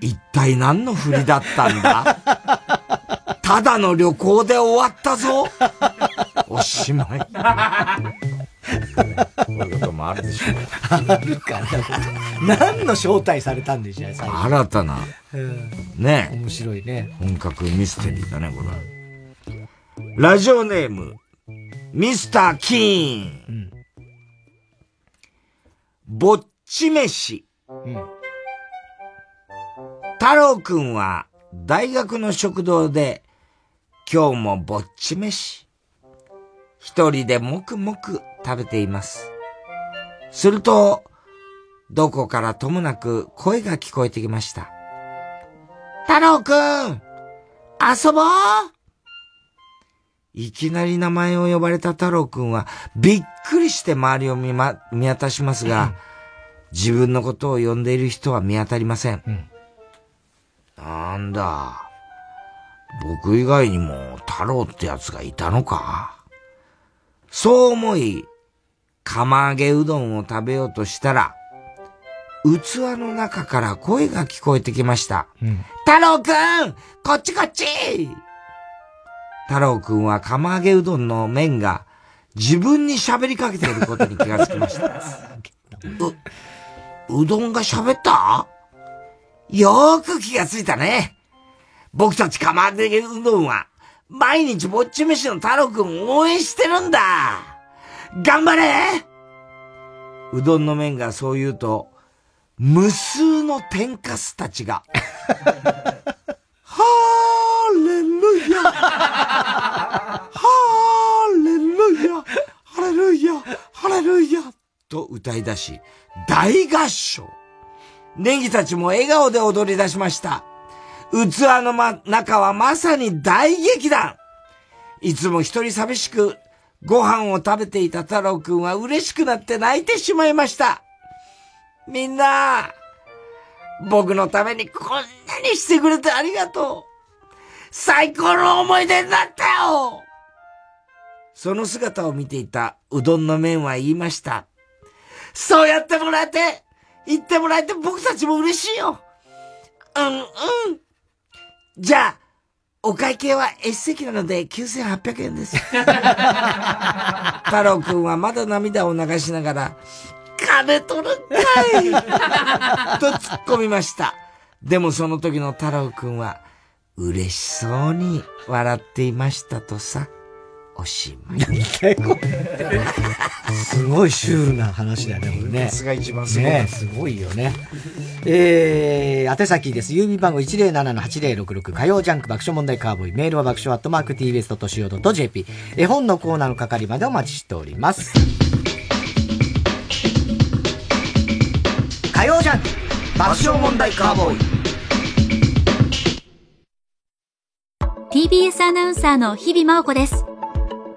一体何の振りだったんだ？ただの旅行で終わったぞおしまい。こういうこともあるでしょう。あるかな。何の招待されたんでしょう、新たな、うんね面白いね。本格ミステリーだね、これ。ラジオネーム、ミスター・キーン。ぼっち飯。太郎くんは大学の食堂で今日もぼっち飯。一人でもくもく食べています。すると、どこからともなく声が聞こえてきました。太郎くん遊ぼういきなり名前を呼ばれた太郎くんはびっくりして周りを見,、ま、見渡しますが、自分のことを呼んでいる人は見当たりません。なんだ。僕以外にも太郎ってやつがいたのか？そう思い、釜揚げうどんを食べようとしたら、器の中から声が聞こえてきました。太郎くんこっちこっち太郎くんは釜揚げうどんの麺が自分に喋りかけていることに気がつきました。う、うどんが喋った？よーく気がついたね。僕たち釜揚げうどんは毎日ぼっち飯の太郎くんを応援してるんだ。頑張れ！うどんの麺がそう言うと、無数の天かすたちが、ハーレルヤ！ハーレルヤ！ハレルヤ！ハレルヤ！と歌い出し、大合唱。ネギたちも笑顔で踊り出しました。器の、ま、中はまさに大劇団いつも一人寂しくご飯を食べていた太郎くんは嬉しくなって泣いてしまいました。みんな、僕のためにこんなにしてくれてありがとう。最高の思い出になったよその姿を見ていたうどんの麺は言いました。そうやってもらえて、言ってもらえて僕たちも嬉しいよ。うんうん。じゃあ、お会計は S 席なので9800円です。太郎くんはまだ涙を流しながら、金取るんかいと突っ込みました。でもその時の太郎くんは、嬉しそうに笑っていましたとさ。おしまい。すごいシュールな話だよね、これね。さすが一番すごいねすごいよね。えー、宛先です。郵便番号107-8066火曜ジャンク爆笑問題カーボーイ。メールは爆笑アットマーク tbs.co.jp。絵本のコーナーの係までお待ちしております。火曜ジャンク爆笑問題カーボーイ。TBS アナウンサーの日々真央子です。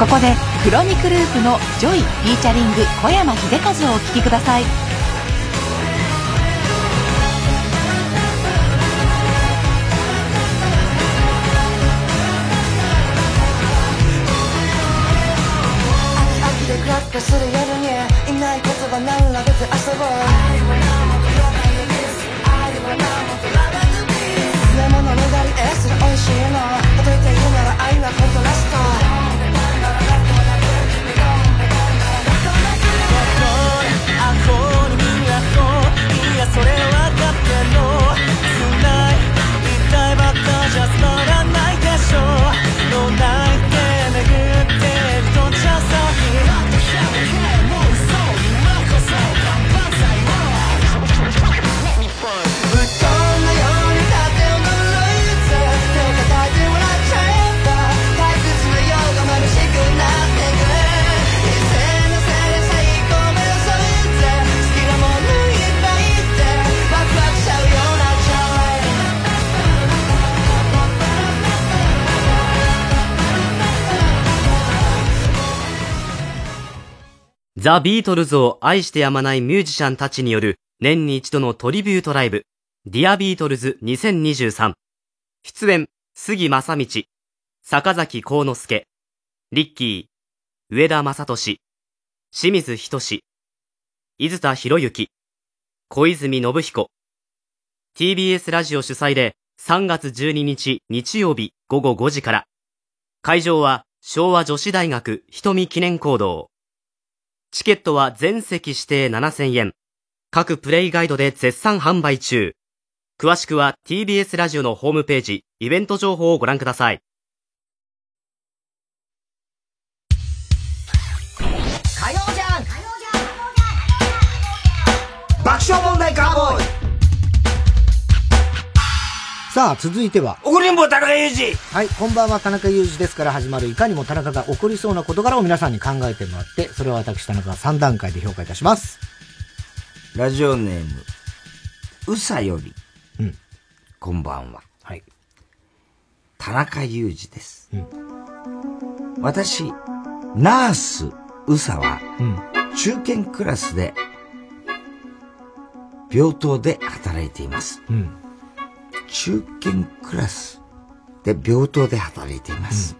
ここでクロニクループの「ジョイ」フィーチャリング小山秀和をお聴きください。する夜にいのねだりエスが美味しいの。例えて言うなら愛はコントラストここでザ・ビートルズを愛してやまないミュージシャンたちによる年に一度のトリビュートライブ、ディアビートルズ2023。出演、杉真理、坂崎幸之助、リッキー、上田雅利、清水仁伊豆田洋之、小泉信彦。TBS ラジオ主催で3月12日日曜日午後5時から。会場は昭和女子大学瞳記念講堂。チケットは全席指定7000円。各プレイガイドで絶賛販売中。詳しくは TBS ラジオのホームページ、イベント情報をご覧ください。爆笑問題カーボーイさあ、続いては。怒りんぼ田中裕二はい、こんばんは、田中裕二ですから始まる、いかにも田中が起こりそうな事柄を皆さんに考えてもらって、それを私、田中が3段階で評価いたします。ラジオネーム、うさより。うん。こんばんは。はい。田中裕二です。私、ナース、うさは、中堅クラスで、病棟で働いています。うん。中堅クラスで病棟で働いています。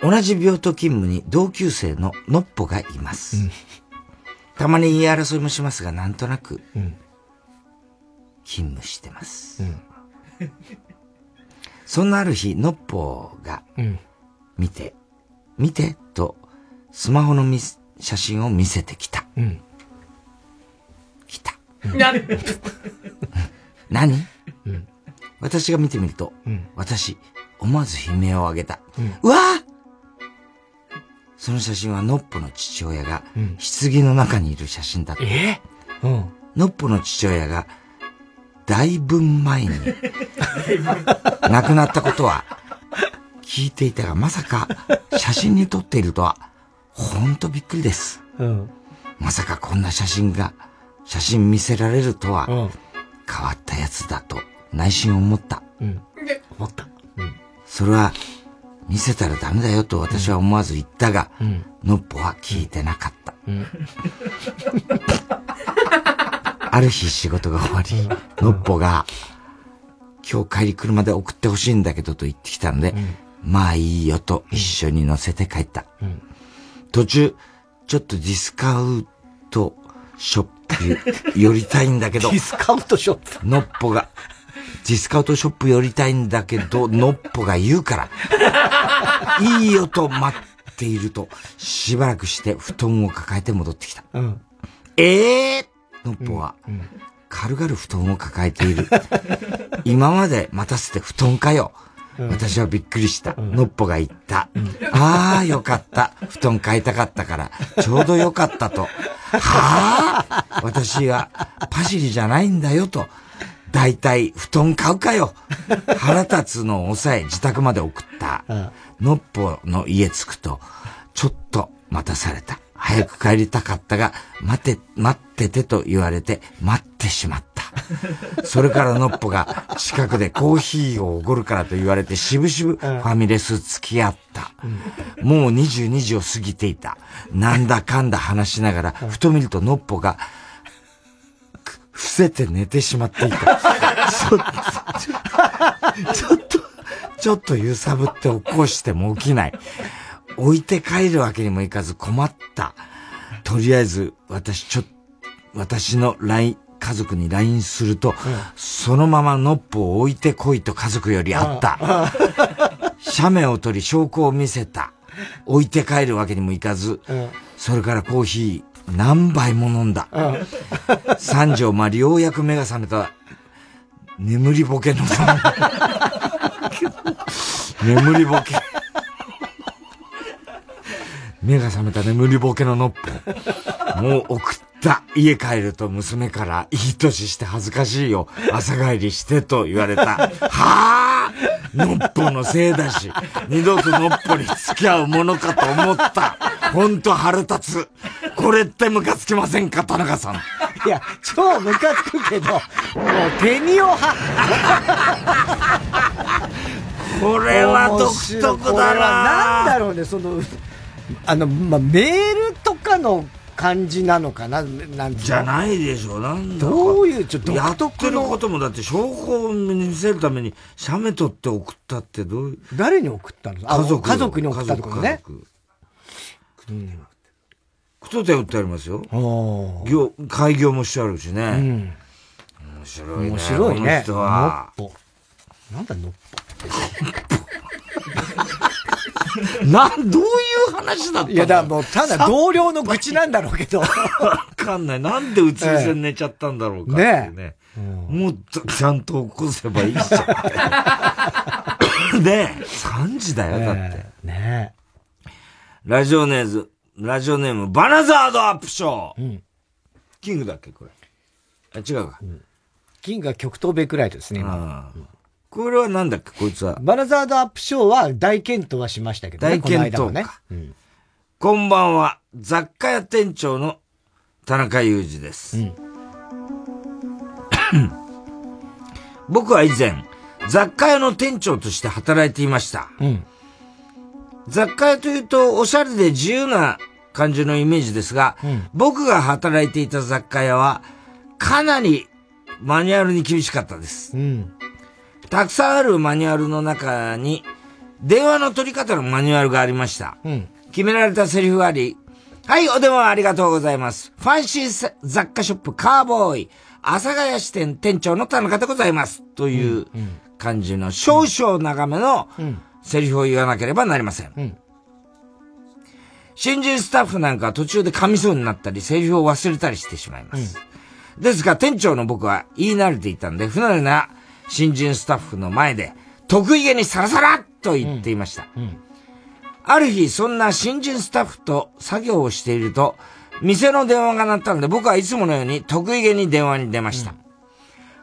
同じ病棟勤務に同級生ののっぽがいます。たまに言い争いもしますが、なんとなく、勤務してます。そんなある日、のっぽが、うん。見て、見て、と、スマホのみ写真を見せてきた。うん。な、何、うん私が見てみると、うん私、思わず悲鳴を上げた。うんうわーその写真はノッポの父親が、うん棺の中にいる写真だった。え？うん。ノッポの父親が、だいぶ前に、亡くなったことは、聞いていたが、まさか、写真に撮っているとは、ほんとびっくりです。うん。まさかこんな写真が、写真見せられるとは、うん。変わったやつだと、内心思った。うん。思った。それは、見せたらダメだよと私は思わず言ったが、うん。ノッポは聞いてなかった。うん。ある日仕事が終わり、ノッポが、今日帰り車で送ってほしいんだけどと言ってきたので、まあいいよと一緒に乗せて帰った。うん途中、ちょっとディスカウトショップ寄りたいんだけど、ディスカウトショップノッポが、ディスカウトショップ寄りたいんだけど、ノッポが言うから、いいよと待っていると、しばらくして布団を抱えて戻ってきた。うん。ええー、ノッポは、軽々布団を抱えている。今まで待たせて布団かよ。私はびっくりした。ノッポが言った。ああ、よかった。布団買いたかったから、ちょうどよかったと。はあ？私はパシリじゃないんだよと。だいたい布団買うかよ。腹立つのを抑え自宅まで送った。ノッポの家着くと、ちょっと待たされた。早く帰りたかったが、待て、待っててと言われて、待ってしまった。それからノッポが近くでコーヒーをおごるからと言われて、しぶしぶファミレス付き合った。もう22時を過ぎていた。なんだかんだ話しながら、ふと見るとノッポが、く伏せて寝てしまっていた。ちょっと、ちょっと、ちょっと揺さぶって起こしても起きない。置いて帰るわけにもいかず困った。とりあえず、私ちょ、私の LINE、家族に LINE すると、そのままノッポを置いてこいと家族よりあった。写メを取り証拠を見せた。置いて帰るわけにもいかず、それからコーヒー何杯も飲んだ。三錠まりようやく目が覚めた。眠りボケの 眠りボケ。目が覚めた眠りボケのノッポ。もう送った。家帰ると娘から、いい年して恥ずかしいよ。朝帰りしてと言われた。はあノッポのせいだし、二度とノッポに付き合うものかと思った。ほんと腹立つ。これってムカつきませんか、田中さん。いや、超ムカつくけど、もう手にをは。これは独特だなこれはなんだろうね、その、あの、まあ、メールとかの感じなのかな？なんじゃないでしょ。なんだどういう、ちょっとやってることもだって証拠を見せるために、写メ撮って送ったってどういう？誰に送ったの？家族。家族に送ったってことね。うん。ことで売ってありますよ。業、開業もしてあるしね。面白いね。面白いね。この人は。のっぽ。なんだのっ なん、どういう話だったの？いや、だもう、ただ同僚の愚痴なんだろうけど。わかんない。なんでうつ伏せに寝ちゃったんだろうかっていうね。もっとちゃんと起こせばいいじゃん。ねえ、3時だよ、だって。ねラジオネーズ、ラジオネーム、バナザードアップショー。キングだっけ、これ。あ、違うか。キングは極東ベイクライトですね、今。これはなんだっけ、こいつは。バナザードアップショーは大検討はしましたけどね、大検討この間はか。こんばんは、雑貨屋店長の田中裕二です。僕は以前、雑貨屋の店長として働いていました。雑貨屋というと、おしゃれで自由な感じのイメージですが、僕が働いていた雑貨屋は、かなりマニュアルに厳しかったです。たくさんあるマニュアルの中に、電話の取り方のマニュアルがありました。決められたセリフがあり、はい、お電話ありがとうございます。ファンシー雑貨ショップカーボーイ、阿佐ヶ谷支店店長の田中でございます。という感じの少々長めのセリフを言わなければなりません。新人スタッフなんかは途中で噛みそうになったり、セリフを忘れたりしてしまいます。ですが、店長の僕は言い慣れていたんで、不慣れな新人スタッフの前で、得意げにサラサラっと言っていました。ある日、そんな新人スタッフと作業をしていると、店の電話が鳴ったので、僕はいつものように得意げに電話に出ました。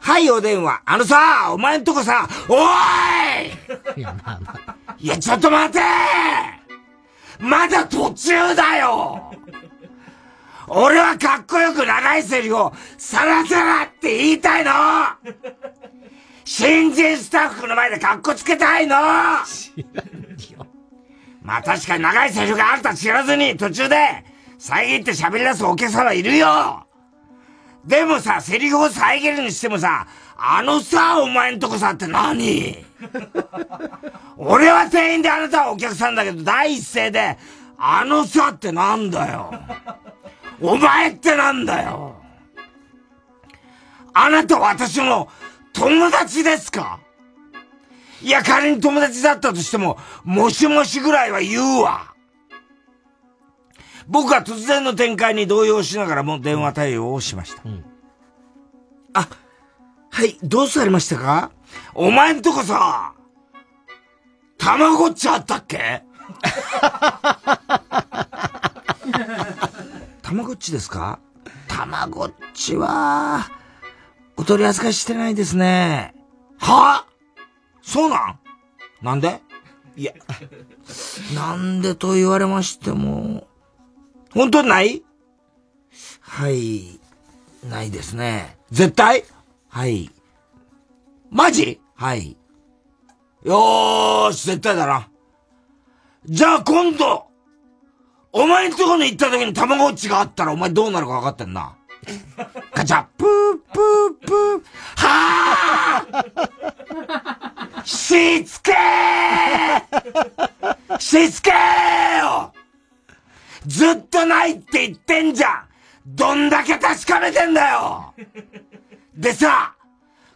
はい、お電話。あのさ、お前んとこさ、おーいいや、まあまあ。いや、ちょっと待てまだ途中だよ俺はかっこよく長いセリフをサラサラって言いたいの新人スタッフの前でかっこつけたいのまあ確かに長いセリフがあるとは知らずに途中で遮って喋り出すお客様いるよでもさ、セリフを遮るにしてもさ、あのさ、お前んとこさって何？俺は店員であなたはお客さんだけど、第一声で、あのさってなんだよ。お前ってなんだよ。あなたは私の友達ですか？いや、仮に友達だったとしても、もしもしぐらいは言うわ。僕は突然の展開に動揺しながらも電話対応をしました。あ、はい、どうされましたか？お前んとこさ、たまごっちあったっけ？たまごっちですか？たまごっちは、お取り扱いしてないですね。は？そうなん？なんで？いや、なんでと言われましても、本当にない？はい、ないですね。絶対？はい。マジ？はい。よーし、絶対だな。じゃあ今度、お前んとこに行った時にたまごっちがあったらお前どうなるか分かってんな。ガチャ、プープープー、はぁしつけー。しつけーよ。ずっとないって言ってんじゃん。どんだけ確かめてんだよ。でさ、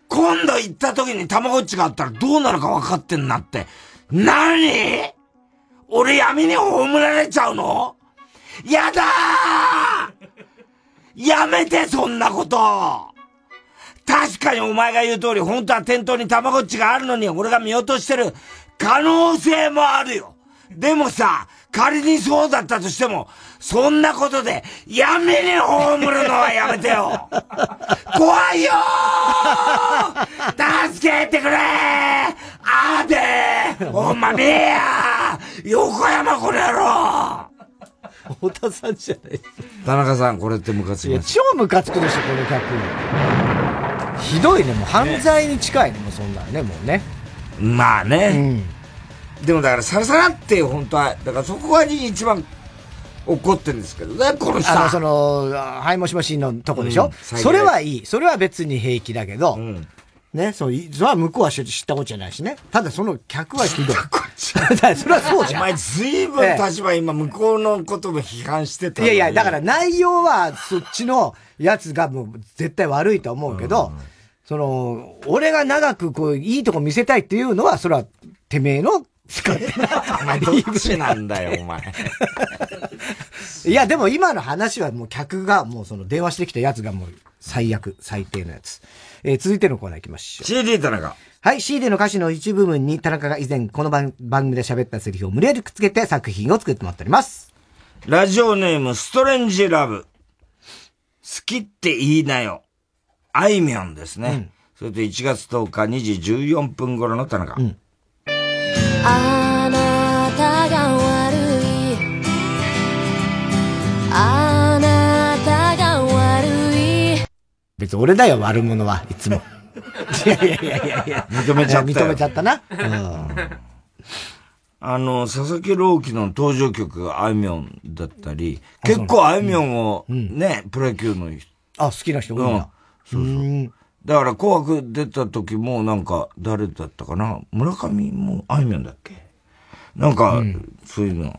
今度行った時にたまごっちがあったらどうなるか分かってんなって。何？俺闇に葬られちゃうの？やだー。やめてそんなこと。確かにお前が言う通り本当は店頭にたまごっちがあるのに俺が見落としてる。可能性もあるよ。でもさ、仮にそうだったとしても、そんなことで闇に葬るのはやめてよ。怖いよー。助けてくれー。あーでー。ほんまめえや横山この野郎太田さんじゃない田中さん、これってムカつきます。超ムカつくでしょ、この客。ひどいね、もう犯罪に近いね、もうそんなのね、もうね。まあね。でもだから、サラサラって本当は、だからそこが一番怒ってるんですけどね、この人。あの、その、はいもしもしのとこでしょ、うんそれはいい。それは別に平気だけど、ね、そう、いそれは向こうは知ったことじゃないしね。ただその客はひどい。だ それはそうじゃん。お前ずいぶん立場今向こうのことも批判してたいやいや、だから内容はそっちのやつがもう絶対悪いと思うけど、その、俺が長くこう、いいとこ見せたいっていうのは、それは、てめえの、使ってお前どっちなんだよ、お前。いや、でも今の話はもう客が、もうその電話してきたやつがもう最悪、最低のやつ。えー続いてのコーナー行きましょう。CD 田中。はい、CD の歌詞の一部分に田中が以前この番番組で喋ったセリフを無理やりくっつけて作品を作ってもらっております。ラジオネーム、ストレンジラブ。好きって言いなよ。あいみょんですね。それと1月10日2時14分頃の田中。あ別に俺だよ、悪者はいつも。いやいやいやいやいや。認めちゃったよ認めちゃったな。うん。あの、佐々木朗希の登場曲があいみょんだったり、結構あいみょんをね、プロ野球の人。あ、好きな人多いんだ。そうそう。だから紅白出た時もなんか誰だったかな？村上もあいみょんだっけ？なんか、そういうの。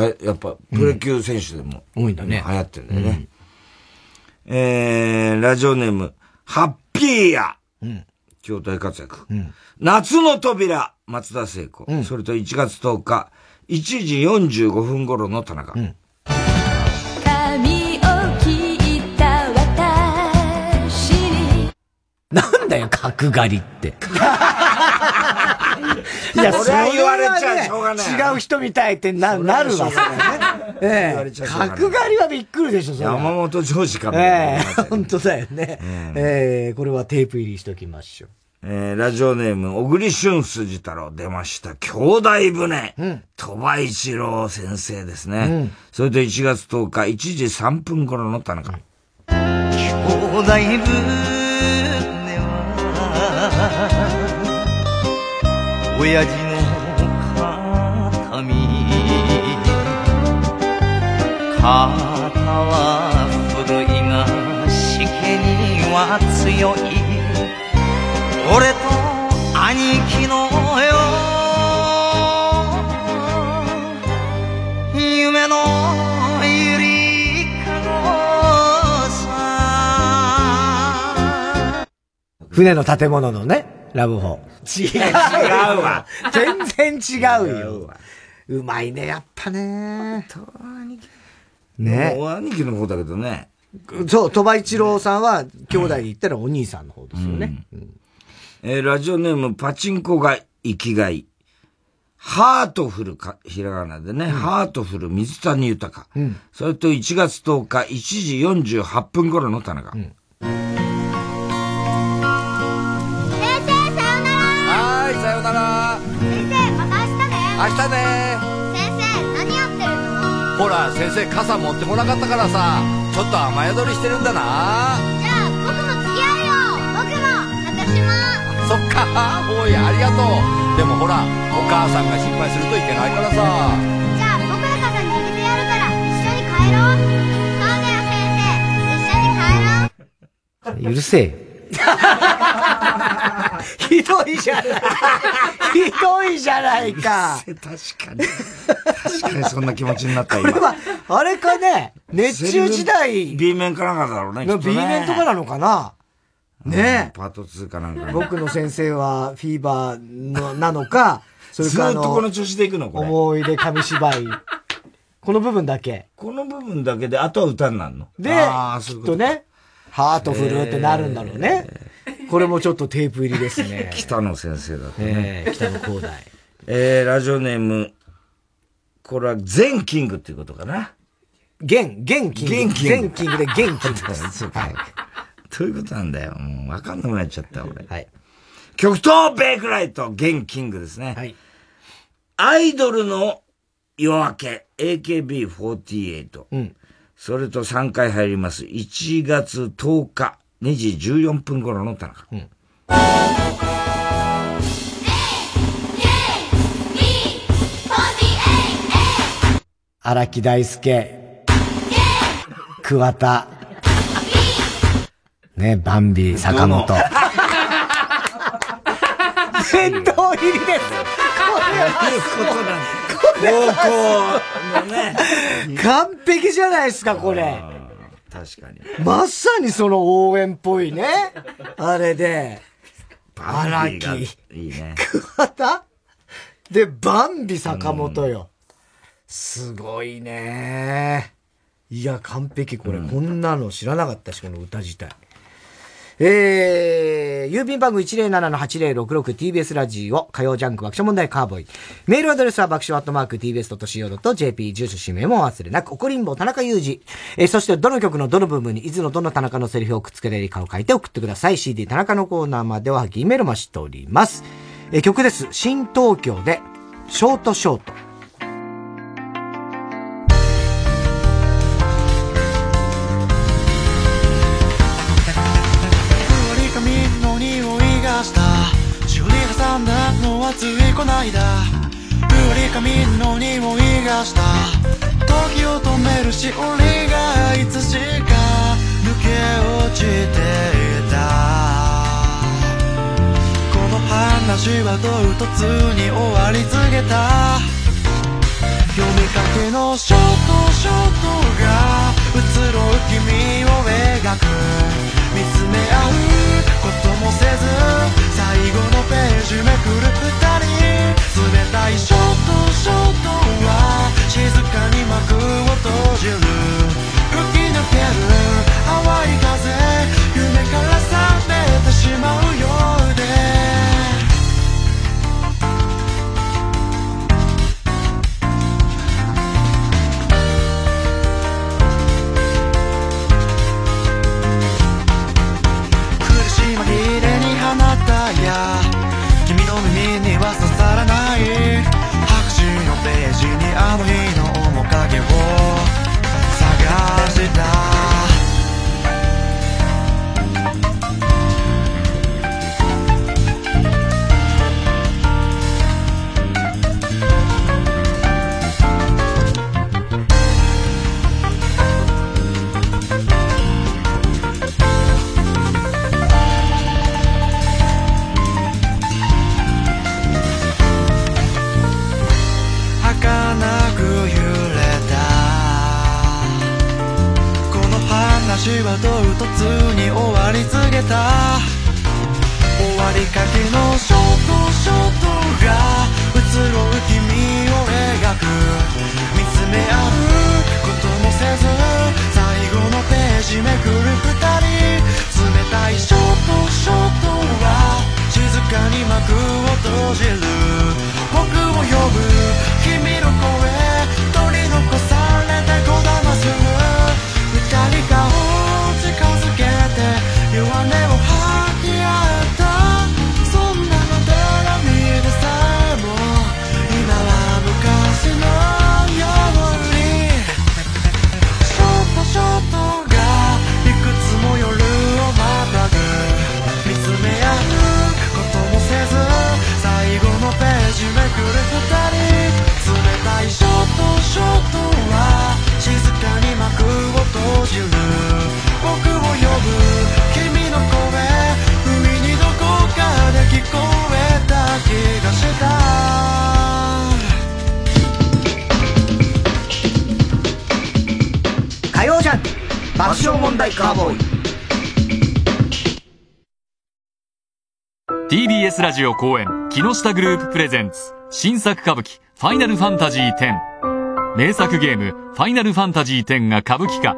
はやっぱプロ野球選手でも、多いんだね流行ってんだよね。えー、ラジオネーム、ハッピーや。うん。今日大活躍。うん。夏の扉、松田聖子。それと1月10日、1時45分頃の田中。髪を切った私になんだよ、角刈りって。いや、それは言われちゃしょうがない違う人みたいってな、なるわ、それね。ええ。角刈りはびっくりでしょ、それは。山本ジョージかみたいえなえ、本当だよね。ええ、これはテープ入りしときましょう。えー、ラジオネーム、小栗旬筋太郎出ました。兄弟船。鳥羽一郎先生ですね。うんそれと1月10日、1時3分頃の田中。兄弟船親父の形見肩は古いがしけには強い俺と兄貴のよ夢のゆりかごさ船の建物のね、ラブホ。違う。違うわ。全然違うよ。うまいね、やっぱね。ねもう兄貴の方だけどね。そう、鳥羽一郎さんは、兄弟で言ったらお兄さんの方ですよね。えーラジオネーム、パチンコが生きがい。ハートフルか、ひらがなでね、ハートフル水谷豊。うんそれと1月10日、1時48分頃の田中。先生日ね明日ね先生何やってるの？ほら、先生傘持ってこなかったからさ、ちょっと雨宿りしてるんだな。じゃあ僕も付き合うよ僕も私もそっか、おい、ありがとう。でもほら、お母さんが心配するといけないからさ。じゃあ僕の傘握ってやるから一緒に帰ろうそうだよ先生一緒に帰ろううるせえ。ひどいじゃない。ひどいじゃないか。確かに。確かにそんな気持ちになった今。これは、あれかね、熱中時代 B 面かなんかだろうね。っと B ね面とかなのかな？ねパート2かなんかね。僕の先生はフィーバーのなのか、それかあずっとこの調子でいくのこれ。思い出紙芝居。この部分だけ。この部分だけで、あとは歌になるの？で、あきっね、ハートフルってなるんだろうね。これもちょっとテープ入りですね。北野先生だとえね。え北野光大。えー、ラジオネーム、これは全キングっていうことかな。現、現キング。現キング全キングで現キングです。そうか。どういうことなんだよ。もうわかんなくなっちゃった、俺。はい。極東ベイクライト、現キングですね。はい。アイドルの夜明け、AKB48。うん。それと3回入ります。1月10日、2時14分頃の田中。うん。荒木大輔、桑田、ね、バンビ、坂本。殿堂 入りです。これはそういうことなんだ。高校のね。完璧じゃないですか、これ。確かに。まさにその応援っぽいね。あれで。荒木。いいね。桑田？で、バンビ坂本よ。すごいね。いや、完璧、これ、こんなの知らなかったし、この歌自体。えー、郵便番号 107-8066TBS ラジオ、火曜ジャンク爆笑問題カーボーイ。メールアドレスは爆笑アットマーク TBS.CO.JP、住所氏名も忘れなく、怒りんぼ田中裕二。えー、そしてどの曲のどの部分に、いつのどの田中のセリフをくっつけられるかを書いて送ってください。CD 田中のコーナーまでは、ギメールもしております。えー、曲です。新東京で、ショートショート。挟んだのはついこないだ。ふり髪の匂いがした。時を止めるしおりがいつしか。抜け落ちていた。この話は唐突に終わり告げた。読みかけのショートショートが移ろう君を描く。見つめ合うもせず最後のページめくる二人。冷たいショートショートは静かに幕を閉じる。吹き抜ける淡い風夢から覚めてしまうよ。あの日の面影を探した突に終わり告げた。終わりかけのショートショートが移ろう君を描く。見つめ合うこともせず最後のページめくる二人冷たいショートショートは静かに幕を閉じる。僕を呼ぶ君の声取り残さ爆笑問題カーボーイ。TBS ラジオ公演木下グループプレゼンツ新作歌舞伎ファイナルファンタジー10名作ゲームファイナルファンタジー10が歌舞伎化。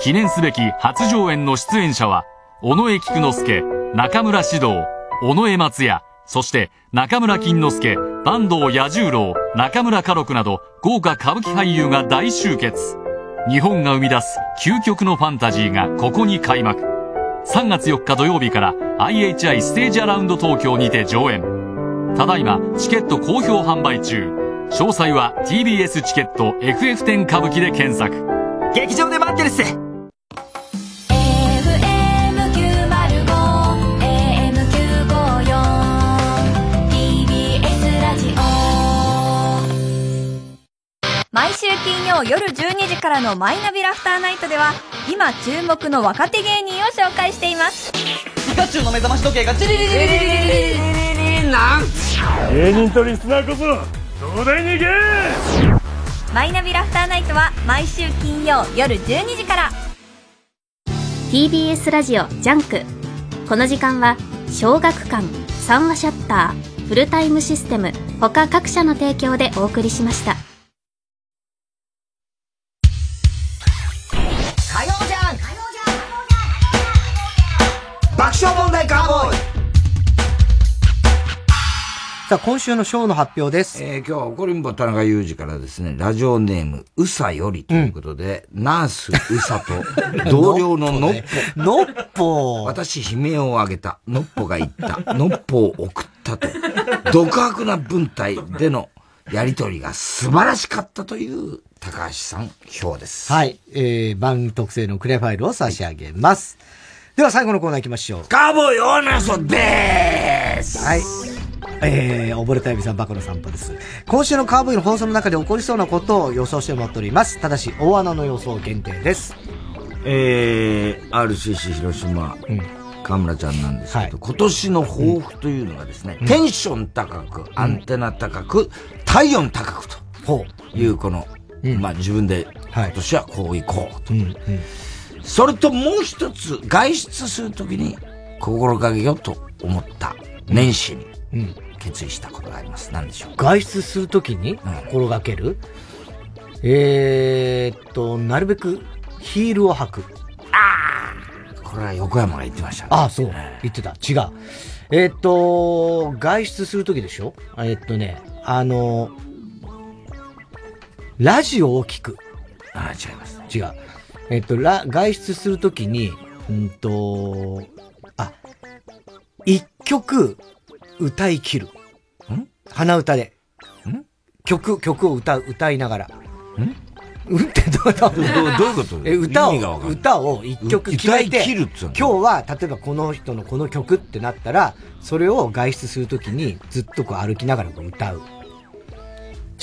記念すべき初上演の出演者は尾上菊之助中村獅童尾上松也そして中村金之助坂東彌十郎中村歌六など豪華歌舞伎俳優が大集結。日本が生み出す究極のファンタジーがここに開幕。3月4日土曜日から IHI ステージアラウンド東京にて上演。ただいまチケット好評販売中。詳細は TBS チケット FF10 歌舞伎で検索。劇場で待ってるっす。金曜夜12時からのマイナビラフターナイトでは今注目の若手芸人を紹介しています。ピカチュウの目覚まし時計がチリリリリリリリリリリなん芸人とリスナーこそ東大に行けマイナビラフターナイトは毎週金曜夜12時から TBS ラジオジャンクこの時間は小学館三和シャッターフルタイムシステム他各社の提供でお送りしました爆笑問題カーボーイさあ、今週のショーの発表です。えー、今日は怒りんぼ田中裕二からですね、ラジオネーム、うさよりということで、うん、ナースうさと、同僚ののっぽ。のっぽ。私悲鳴を上げた。のっぽが言った。のっぽを送ったと。独白な文体でのやりとりが素晴らしかったという高橋さん表です。はい。えー、番特製のクレファイルを差し上げます。では最後のコーナー行きましょう。カーボーイオーナーソでーすはい。えー、溺れた指さんバカの散歩です。今週のカーボーイの放送の中で起こりそうなことを予想してもらっております。ただし、大穴の予想限定です。えー、RCC 広島、うん、河村ちゃんなんですけど、はい、今年の抱負というのがですね、うん、テンション高く、アンテナ高く、体温高くという、この、うん、まあ自分で、今年はこういこうと。それともう一つ、外出するときに心がけようと思った年始に。うん決意したことがあります。何でしょう外出するときに心がける、うん、えーっと、なるべくヒールを履く。ああこれは横山が言ってましたね。ああ、そう。言ってた。違う。えー、っと、外出するときでしょ？えー、っとね、あの、ラジオを聞く。ああ、違います、ね。違う。えー、っと、ら、外出するときに、うんと、あ、一曲、歌い切る。ん？鼻歌で。ん？曲、曲を歌う、歌いながら。ん？うん？ってどうどう？どういうこと？え、歌を、歌を一曲決めて、切るっつ今日は、例えばこの人のこの曲ってなったら、それを外出するときにずっとこう歩きながらこう歌う。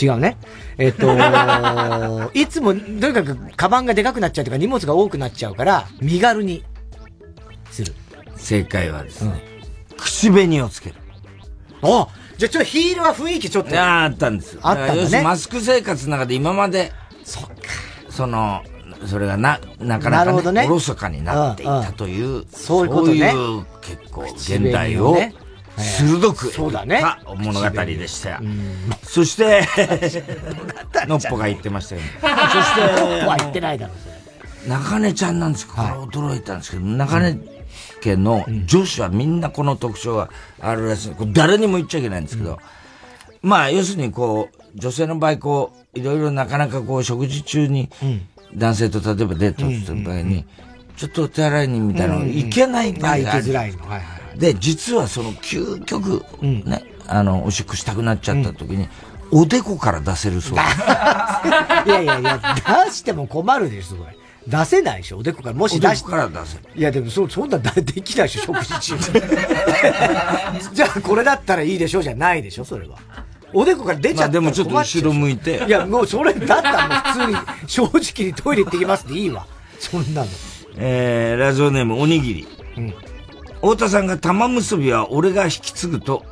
違うね。えっ、と いつも、とにかく、カバンがでかくなっちゃうとか、荷物が多くなっちゃうから、身軽にする。正解はですね、うん、口紅をつける。あじゃあちょっとヒールは雰囲気ちょっと。ああったんです。あったんだね。マスク生活の中で今まで、そっか。その、それがな、なかなか、ね。おろそかになっていたという、そういうことね。そういう結構、現代を、鋭く、そうだね。物語でしたよ。そして、のっぽが言ってましたよ、ね。そして、のっぽは言ってないだろう、中根ちゃんなんですけど、これ驚いたんですけど、中根家の女子はみんなこの特徴があるらしい。誰にも言っちゃいけないんですけど、まあ、要するにこう、女性の場合、こう、いろいろなかなかこう、食事中に、男性と例えばデートする場合に、ちょっとお手洗いにみたいなのいけない場合がある。いけづらいの。はいはい。で、実はその究極、ね、あの、おしっこしたくなっちゃった時に、おでこから出せるそう いやいやいや、出しても困るです、これ。出せないでしょおでこから。もし出しから出せる。いや、でもそ、そんなできないでしょ食事中。じゃあ、これだったらいいでしょじゃないでしょそれは。おでこから出ちゃったらでもちょっと後ろ向いて。いや、もうそれだったらもう普通に、正直にトイレ行ってきますっていいわ。そんなの。えー、ラジオネームおにぎり。うん。太田さんが玉結びは俺が引き継ぐと、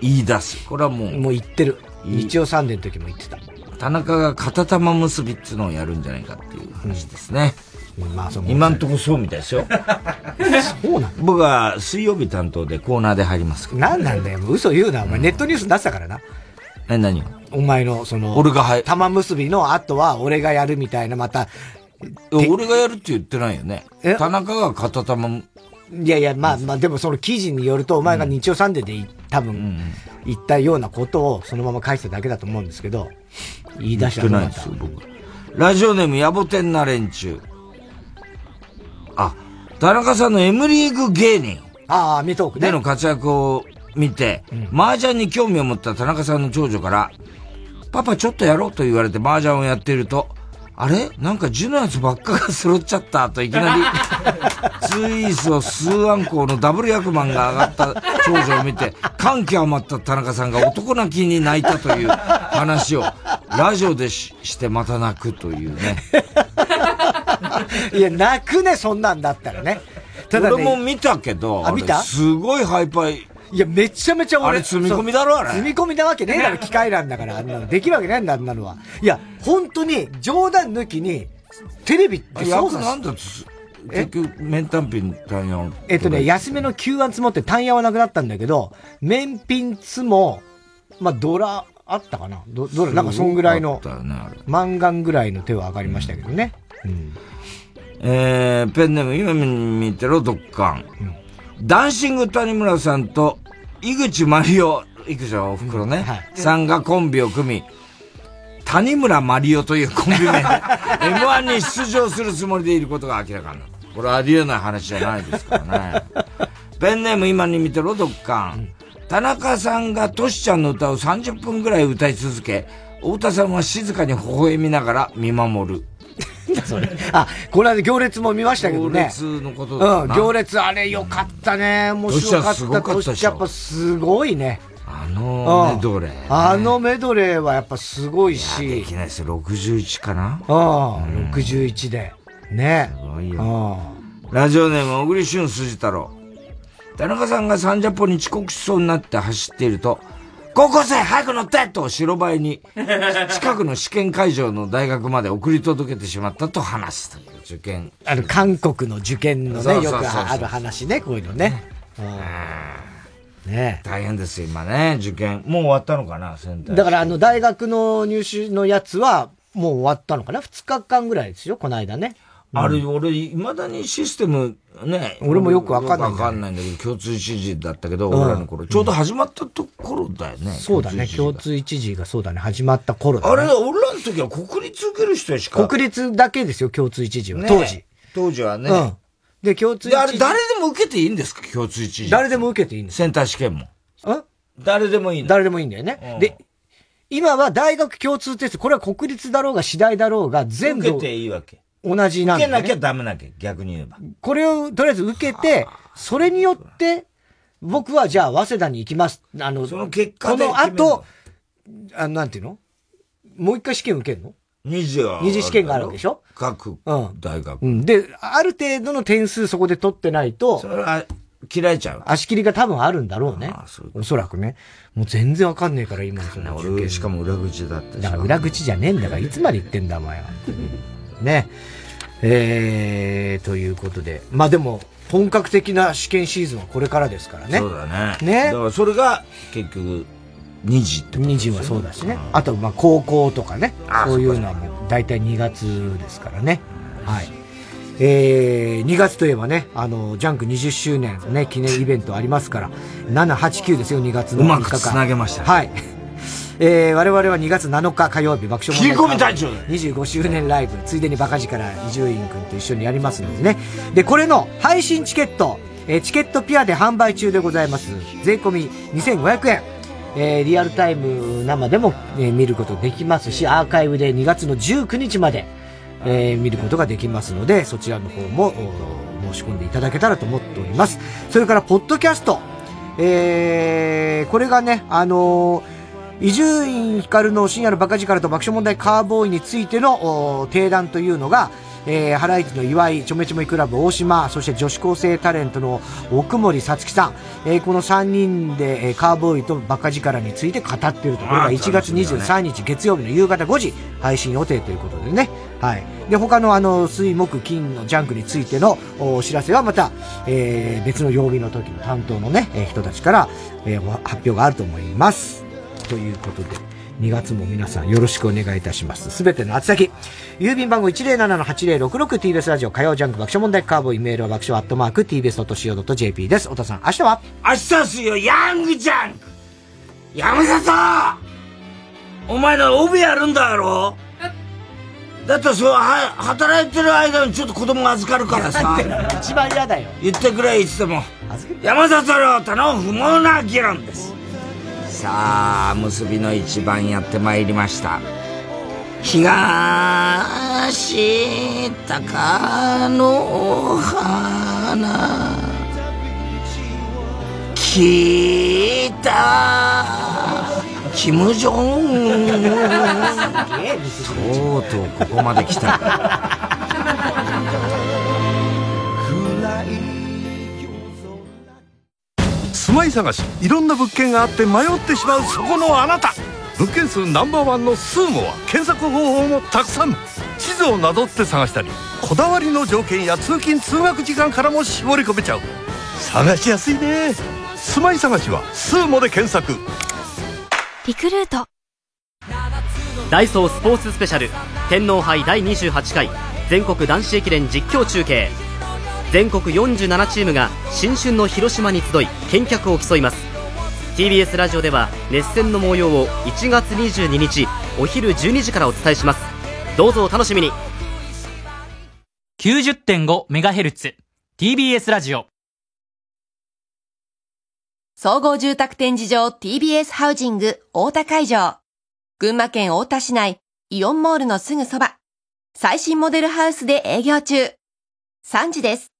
言い出す。これはもう。もう言ってる。日曜サンデーの時も言ってた。田中が片玉結びっていうのをやるんじゃないかっていう話ですね。うん、まあそ今んとこそうみたいですよ。そうなの僕は水曜日担当でコーナーで入りますから。何なんだよ。嘘言うな。お前ネットニュース出したからな。え、何お前の、その、俺がはい。玉結びの後は俺がやるみたいな、また。俺がやるって言ってないよね。田中が片玉いやいや、まあまあ、でもその記事によると、お前が日曜サンデーで多分、言ったようなことをそのまま返しただけだと思うんですけど、言い出したらないですよ、僕。ラジオネーム、ヤボテンな連中。あ、田中さんの M リーグ芸人。ああ、アメトークね。での活躍を見て、うん、麻雀に興味を持った田中さんの長女から、パパちょっとやろうと言われて麻雀をやっていると、あれ？なんかジュのやつばっかが揃っちゃったといきなり、ツーイースをンコウのダブル役満が上がった長女を見て、感極まった田中さんが男泣きに泣いたという話を、ラジオでししてまた泣くというね。いや、泣くね、そんなんだったらね。ただ、ね、俺も見たけど、あ、見た？すごいハイパイ。いや、めちゃめちゃ俺。あれ積み込みだろ、あれ。積み込みなわけねえだろ、機械なんだから、あんなの。できるわけないんだ、あんなのは。いや、本当に、冗談抜きに、テレビって操作なんだ結局、麺単品単ヤえっとね、安めの9案積もって単ヤはなくなったんだけど、麺品積も、まあ、ドラ、あったかな？ドドラ、なんかそんぐらいの、マンガンぐらいの手は上がりましたけどね。うん。えー、ペンネーム、今見てろ、ドッカン。うん、ダンシング谷村さんと、井口マリオ、井口はお袋ね、うんはい、さんがコンビを組み、谷村マリオというコンビ名で M1 に出場するつもりでいることが明らかになった。これありえない話じゃないですからね。ペンネーム今に見てろ、ドッカン。田中さんがトシちゃんの歌を30分くらい歌い続け、太田さんは静かに微笑みながら見守る。それ。あ、この間行列も見ましたけどね。行列のことだうん、行列あれよかったね。面白かった。トシやっぱすごいね。あのメドレー、ね、あのメドレーはやっぱすごいし。いできないですよ。61かなうん、61で。ね。すごいよ。ラジオネーム、小栗旬筋太郎。田中さんがサンジャポに遅刻しそうになって走っていると、高校生早く乗ってと白バイに、近くの試験会場の大学まで送り届けてしまったと話すという受験。あの、韓国の受験のね、よくある話ね、こういうのね。ね大変ですよ、今ね、受験。もう終わったのかな、センター。だから、あの、大学の入試のやつは、もう終わったのかな ?2 日間ぐらいですよ、この間ね。あれ、俺、未だにシステム、ね。俺もよくわかんないわかんないんだけど、共通一時だったけど、俺らの頃、ちょうど始まったところだよね。そうだね、共通一時がそうだね、始まった頃だね。あれ、俺らの時は国立受ける人しか。国立だけですよ、共通一時は。当時。当時はね。うん。で、共通一時。あれ、誰でも受けていいんですか、共通一時。誰でも受けていいんですセンター試験も。ん誰でもいい誰でもいいんだよね。で、今は大学共通テスト、これは国立だろうが、私大だろうが、全部。受けていいわけ。同じなんだ、ね。受けなきゃダメなきゃ、逆に言えば。これをとりあえず受けて、それによって、僕はじゃあ、早稲田に行きます。あの、その結果この後、あなんていうの？もう一回試験受けるの？二次は。二次試験があるわけでしょ？各大学、うん。で、ある程度の点数そこで取ってないと、それは切られちゃう？足切りが多分あるんだろうね。ああそうおそらくね。もう全然わかんねえから、今のその俺、しかも裏口だっただから裏口じゃねえんだから、いつまで言ってんだ、お前は。ね。えー、ということで。まあでも、本格的な試験シーズンはこれからですからね。そうだね。ね。だからそれが、結局、2時って2時はそうだしね。あと、まあ高校とかね。そういうのはもう、大体2月ですからね。はい。えー、2月といえばね、あの、ジャンク20周年ね、記念イベントありますから、7、8、9ですよ、2月の3日間。うまくつなげました、ね、はい。えー、我々は2月7日火曜日爆笑問題隊長25周年ライブ。ついでにバカ力伊集院君と一緒にやりますのでね。でこれの配信チケット、えー、チケットピアで販売中でございます。税込み2500円。えー、リアルタイム生でも、えー、見ることできますし、アーカイブで2月の19日まで、えー、見ることができますので、そちらの方も申し込んでいただけたらと思っております。それから、ポッドキャスト。えー、これがね、あのー伊集院光の深夜のバカ力と爆笑問題カーボーイについての定談というのが、えー、ハライチの岩井、ちょめちょめクラブ大島、そして女子高生タレントの奥森さつきさん、えー、この3人で、えー、カーボーイとバカ力について語っていると。ころが1月23日月曜日の夕方5時配信予定ということでね。はい。で、他のあの、水木金のジャンクについてのお知らせはまた、えー、別の曜日の時の担当のね、えー、人たちから、えー、発表があると思います。ということで、2月も皆さんよろしくお願いいたします。すべての宛先。郵便番号 107-8066TBS ラジオ火曜ジャンク爆笑問題カーボーイメールは爆笑アットマーク TBS.CO.JP です。小田さん、明日は？明日っすよ、ヤングジャンク。山里お前の帯やるんだろ？だってそうは働いてる間にちょっと子供が預かるからさ。一番嫌だよ。言ってくれいつでも。山里亮太の不毛な議論ですさあ結びの一番やってまいりました。東高の花。北キム・ジョン。とうとうここまで来た 住まい探し。いろんな物件があって迷ってしまうそこのあなた。物件数ナンバーワンのスーモは検索方法もたくさん。地図をなぞって探したりこだわりの条件や通勤通学時間からも絞り込めちゃう。探しやすいね。住まい探しはスーモで検索。リクルート。ダイソースポーツスペシャル。天皇杯第28回。全国男子駅伝実況中継全国47チームが新春の広島に集い見客を競います。TBS ラジオでは熱戦の模様を1月22日お昼12時からお伝えします。どうぞお楽しみに。90.5MHz TBS ラジオ。総合住宅展示場 TBS ハウジング大田会場。群馬県大田市内イオンモールのすぐそば。最新モデルハウスで営業中。3時です